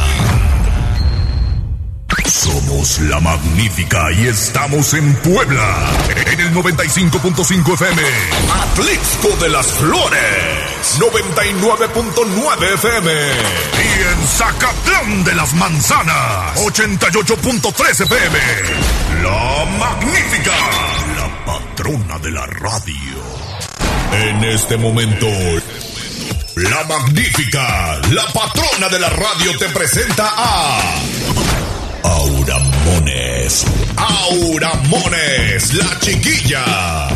Somos la magnífica y estamos en Puebla, en el 95.5 FM. Atlixco de las Flores, 99.9 FM. Y en Zacatlán de las Manzanas, 88.3 FM. La magnífica, la patrona de la radio. En este momento, la magnífica, la patrona de la radio te presenta a Aura Mones. Aura Mones, la chiquilla.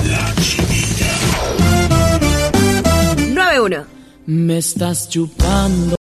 La chiquilla. 9-1. Me estás chupando.